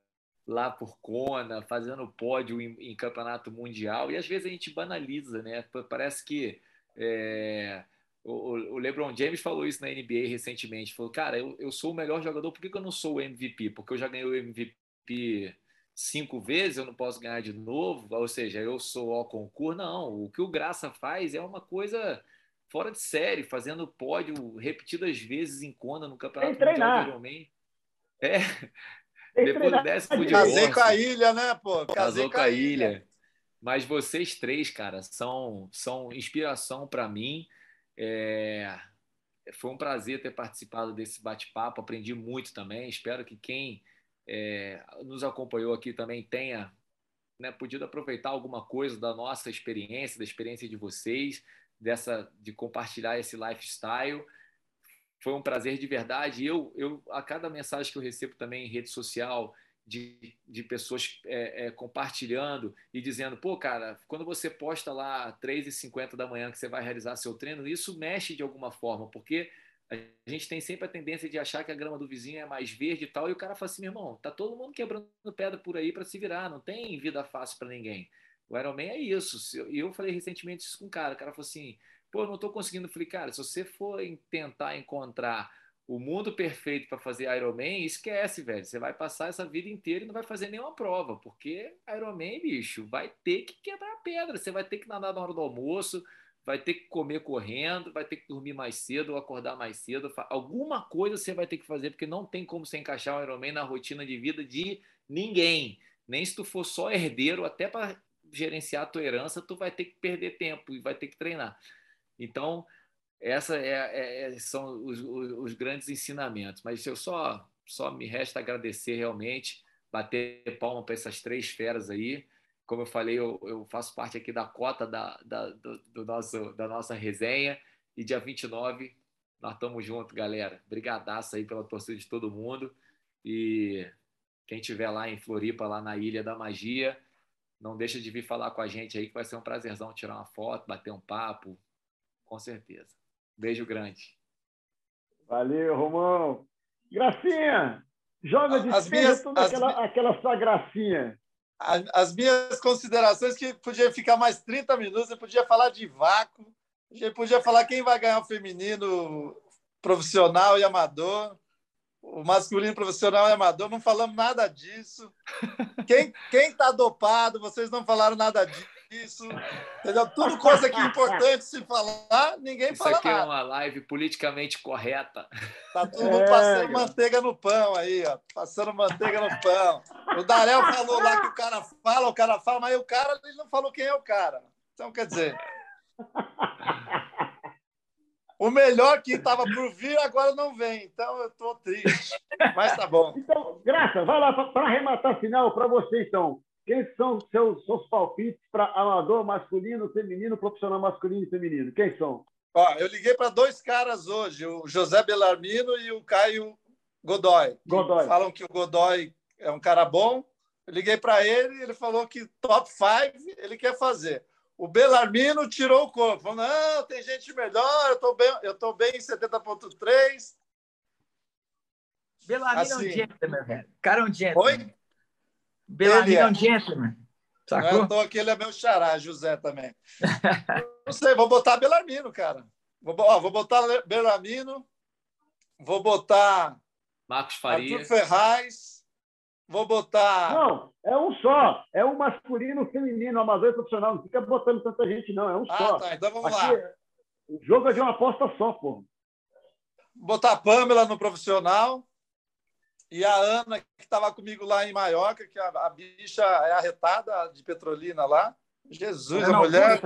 lá por Kona, fazendo pódio em, em campeonato mundial, e às vezes a gente banaliza, né? Parece que é, o, o, LeBron James falou isso na NBA recentemente. Falou, cara, eu, eu sou o melhor jogador, por que, que eu não sou o MVP? Porque eu já ganhei o MVP cinco vezes, eu não posso ganhar de novo? Ou seja, eu sou o concurso? Não, o que o Graça faz é uma coisa fora de série, fazendo pódio repetidas vezes em Kona no Campeonato Mundial de Ironman. É. Depois do décimo de Casei com a ilha, né, pô? Casei Casou com a ilha. ilha. Mas vocês três, cara, são, são inspiração para mim. É... Foi um prazer ter participado desse bate-papo. Aprendi muito também. Espero que quem é, nos acompanhou aqui também tenha né, podido aproveitar alguma coisa da nossa experiência, da experiência de vocês dessa de compartilhar esse lifestyle. foi um prazer de verdade. Eu, eu, a cada mensagem que eu recebo também em rede social, de, de pessoas é, é, compartilhando e dizendo, pô, cara, quando você posta lá 3h50 da manhã que você vai realizar seu treino, isso mexe de alguma forma, porque a gente tem sempre a tendência de achar que a grama do vizinho é mais verde e tal, e o cara fala assim, meu irmão, tá todo mundo quebrando pedra por aí para se virar, não tem vida fácil para ninguém. O Ironman é isso. E eu falei recentemente isso com um cara, o cara falou assim, pô, não estou conseguindo. Eu falei, cara, se você for tentar encontrar o mundo perfeito para fazer Ironman, esquece, velho. Você vai passar essa vida inteira e não vai fazer nenhuma prova, porque Ironman, bicho, vai ter que quebrar pedra. Você vai ter que nadar na hora do almoço, vai ter que comer correndo, vai ter que dormir mais cedo ou acordar mais cedo. Alguma coisa você vai ter que fazer, porque não tem como você encaixar o Ironman na rotina de vida de ninguém. Nem se tu for só herdeiro, até para gerenciar a tua herança, tu vai ter que perder tempo e vai ter que treinar. Então, essa é, é, é são os, os, os, grandes ensinamentos. Mas eu só só me resta agradecer realmente, bater palma para essas três feras aí. Como eu falei, eu, eu faço parte aqui da cota da, da, do, do, nosso, da nossa resenha. E dia 29, nós estamos juntos, galera. Brigadaço aí pela torcida de todo mundo. E quem tiver lá em Floripa, lá na Ilha da Magia, não deixa de vir falar com a gente aí, que vai ser um prazerzão tirar uma foto, bater um papo, com certeza. Beijo grande. Valeu, Romão. Gracinha, joga de as minhas, toda aquela, aquela sua gracinha. As, as, minhas considerações que podia ficar mais 30 minutos, eu podia falar de vácuo, eu podia falar quem vai ganhar o feminino profissional e amador, o masculino profissional e amador, não falamos nada disso. Quem está dopado, vocês não falaram nada disso isso, entendeu? Tudo coisa que é importante se falar, ninguém isso fala aqui é nada. é uma live politicamente correta. Tá todo mundo é, passando manteiga no pão aí, ó. Passando manteiga no pão. O Darel falou lá que o cara fala, o cara fala, mas o cara ele não falou quem é o cara. Então, quer dizer... O melhor que estava por vir agora não vem, então eu estou triste. Mas tá bom. Então, Graça, vai lá para arrematar final para você, então. Quem são os seus, seus palpites para amador masculino, feminino, profissional masculino e feminino? Quem são? Ó, eu liguei para dois caras hoje, o José Belarmino e o Caio Godoy. Godoy. Falam que o Godoy é um cara bom. Eu liguei para ele, ele falou que top 5 ele quer fazer. O Belarmino tirou o corpo. Falou, não, tem gente melhor, eu estou bem, eu tô bem em 70.3. Belarmino assim. é um assim. gentleman, velho. O cara é um gentleman. Oi? Belarmino é um gentleman. Sacou? Não, aqui, ele é meu xará, José também. não sei, vou botar Belarmino, cara. Vou, ó, vou botar Belarmino, vou botar Marcos Faria. Arthur Ferraz, vou botar. Não, é um só. É um masculino, feminino, amador e profissional. Não fica botando tanta gente, não. É um ah, só. Tá, então vamos Aqui, lá. O jogo é de uma aposta só, pô. Vou botar a Pamela no profissional. E a Ana, que estava comigo lá em Maiorca, que a, a, bicha é arretada de Petrolina lá. Jesus, a mulher.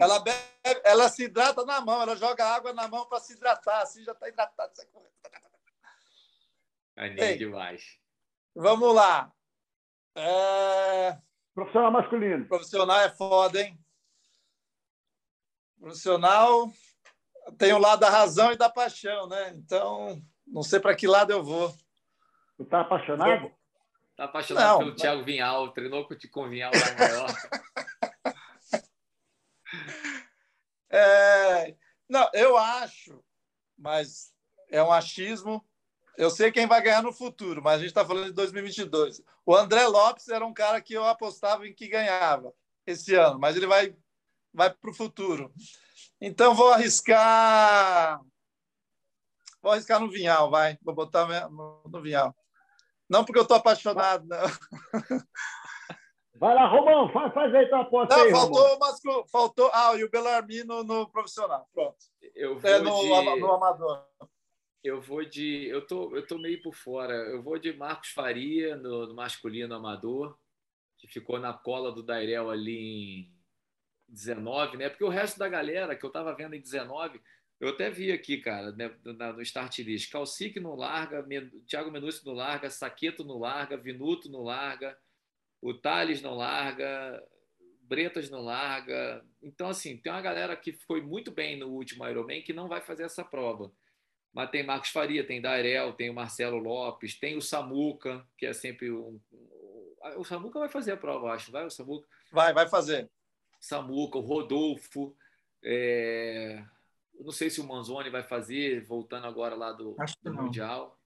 Ela, bebe, ela se hidrata na mão, ela joga água na mão para se hidratar, assim já está hidratada. Aninho demais. Vamos lá. É... Profissional masculino. Profissional é foda, hein? Profissional tem o lado da razão e da paixão, né? Então, não sei para que lado eu vou. Tu tá apaixonado? Tá apaixonado não, pelo mas... Thiago Vinhal, treinou com o Vinhal lá em Maiorca. é... Não, eu acho, mas é um achismo. Eu sei quem vai ganhar no futuro, mas a gente está falando de 2022. O André Lopes era um cara que eu apostava em que ganhava esse ano, mas ele vai, vai para o futuro. Então vou arriscar. Vou arriscar no Vinhal, vai. Vou botar no Vinhal. Não porque eu estou apaixonado, não. Vai lá, Romão, faz, faz aí tua aposta não, aí, faltou, mas faltou. Ah, e o Belarmino no profissional. Pronto. Eu é, vou é no, de... no amador. Eu vou de. Eu tô, eu tô meio por fora. Eu vou de Marcos Faria no, no masculino amador, que ficou na cola do Dairel ali em 19, né? Porque o resto da galera que eu tava vendo em 19 eu até vi aqui, cara, né, no start list. Calcique não larga, Thiago Menucci não larga, Saqueto não larga, Vinuto não larga, o Thales não larga, Bretas não larga. Então, assim, tem uma galera que foi muito bem no último Ironman que não vai fazer essa prova. Mas tem Marcos Faria, tem Dairel, tem o Marcelo Lopes, tem o Samuca, que é sempre um. O Samuca vai fazer a prova, acho. Vai, o Samuca? Vai, vai fazer. Samuca, o Rodolfo. É... Não sei se o Manzoni vai fazer, voltando agora lá do, do Mundial.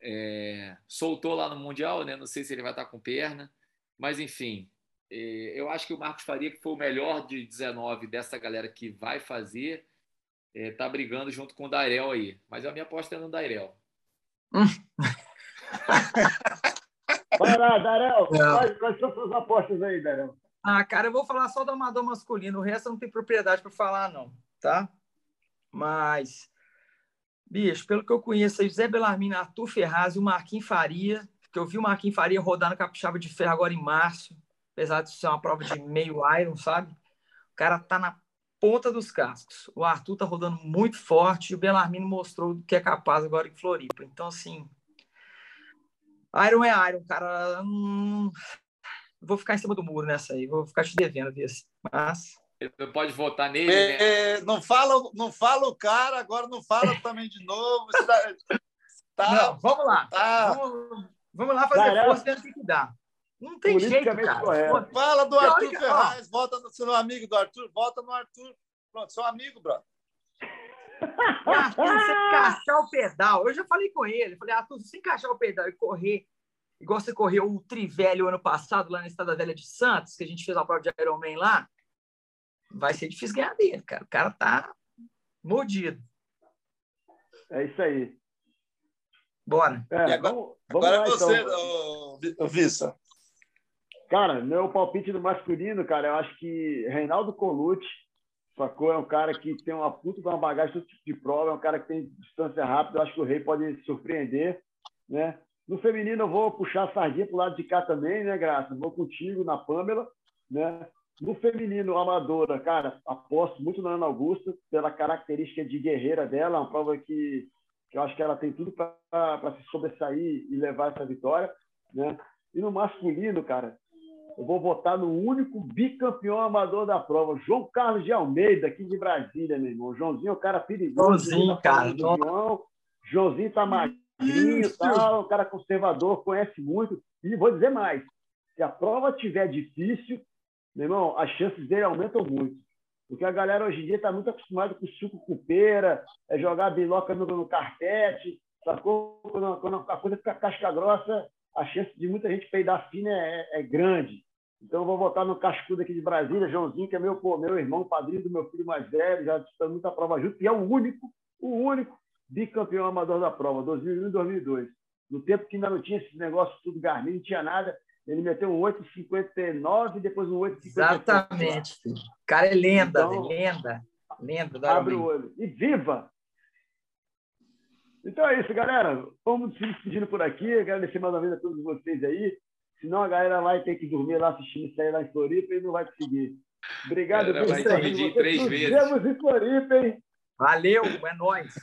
É... Soltou lá no Mundial, né? Não sei se ele vai estar com perna. Mas, enfim, é... eu acho que o Marcos Faria, que foi o melhor de 19 dessa galera que vai fazer, é, tá brigando junto com o Dairel aí. Mas a minha aposta é no Dairel. Vai lá, Dairel. Quais, quais são suas apostas aí, Dairel? Ah, cara, eu vou falar só do amador masculino. O resto eu não tem propriedade para falar, não. Tá? Mas, bicho, pelo que eu conheço, José Belarmino, Arthur Ferraz e o Marquinhos Faria, que eu vi o Marquinhos Faria rodar no Capixaba de Ferro agora em março, apesar de ser uma prova de meio iron, sabe? O cara tá na ponta dos cascos. O Arthur tá rodando muito forte e o Belarmino mostrou que é capaz agora em Floripa. Então, assim, Iron é Iron, cara. Hum, vou ficar em cima do muro nessa aí. Vou ficar te devendo, Vias. Mas. Ele pode votar nele, é, né? Não fala, não fala o cara, agora não fala também de novo. Tá, tá, não, vamos lá. Tá. Vamos, vamos lá fazer Caramba. força dentro que dá. Não tem jeito, cara. Fala do Arthur Ferraz, volta no seu amigo do Arthur, volta no Arthur. Pronto, seu amigo, brother. Arthur, você encaixar o pedal. Eu já falei com ele, falei, Arthur, se encaixar o pedal e correr, igual você correu o Trivelho ano passado, lá na Estrada Velha de Santos, que a gente fez a prova de Ironman lá, vai ser difícil ganhar dele, cara. O cara tá mordido. É isso aí. Bora. É, agora, vamos, vamos agora lá, é você, então. Vissa. Cara, meu palpite do masculino, cara, eu acho que Reinaldo Colucci, sacou? É um cara que tem uma puta uma bagagem, todo tipo de prova, é um cara que tem distância rápida, eu acho que o Rei pode surpreender, né? No feminino eu vou puxar a sardinha pro lado de cá também, né, Graça? Vou contigo na Pamela, né? No feminino, amadora, cara, aposto muito na Ana Augusta, pela característica de guerreira dela, uma prova que, que eu acho que ela tem tudo para se sobressair e levar essa vitória, né? E no masculino, cara, eu vou votar no único bicampeão amador da prova, João Carlos de Almeida, aqui de Brasília, meu irmão. Joãozinho é um cara perigoso. Joãozinho, tá cara. João. Joãozinho tá magrinho, tal, um cara conservador, conhece muito. E vou dizer mais, se a prova tiver difícil, meu irmão, as chances dele aumentam muito. Porque a galera hoje em dia está muito acostumada com suco com pera, é jogar biloca no, no carpete, sacou? Quando, quando a coisa fica casca grossa, a chance de muita gente peidar fina é, é, grande. Então, eu vou votar no cascudo aqui de Brasília, Joãozinho, que é meu, pô, meu irmão, padrinho do meu filho mais velho, já disputando muita prova junto, e é o único, o único bicampeão amador da prova, 2001 e 2002. No tempo que ainda não tinha esse negócio tudo Garmin, não tinha nada, ele meteu um 8,59 e depois um 8,57. Exatamente. O cara é lenda, então, lenda. Lenda. Abre o olho. E viva! Então é isso, galera. Vamos se despedindo por aqui. Agradecer mais uma vez a todos vocês aí. Senão a galera vai ter que dormir lá assistindo isso aí lá em Floripa e não vai conseguir. Obrigado, Vai dividir três vezes. Vemos em Floripa, hein? Valeu, é nóis.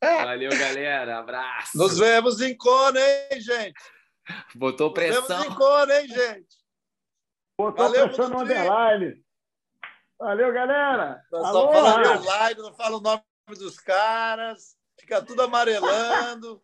Valeu, galera. Abraço. Nos vemos em Cone, hein, gente? Botou pressão. Nos vemos em Cone, hein, gente? Botou Valeu, pressão no underline. Valeu, galera. Só fala underline, não fala o nome dos caras fica tudo amarelando.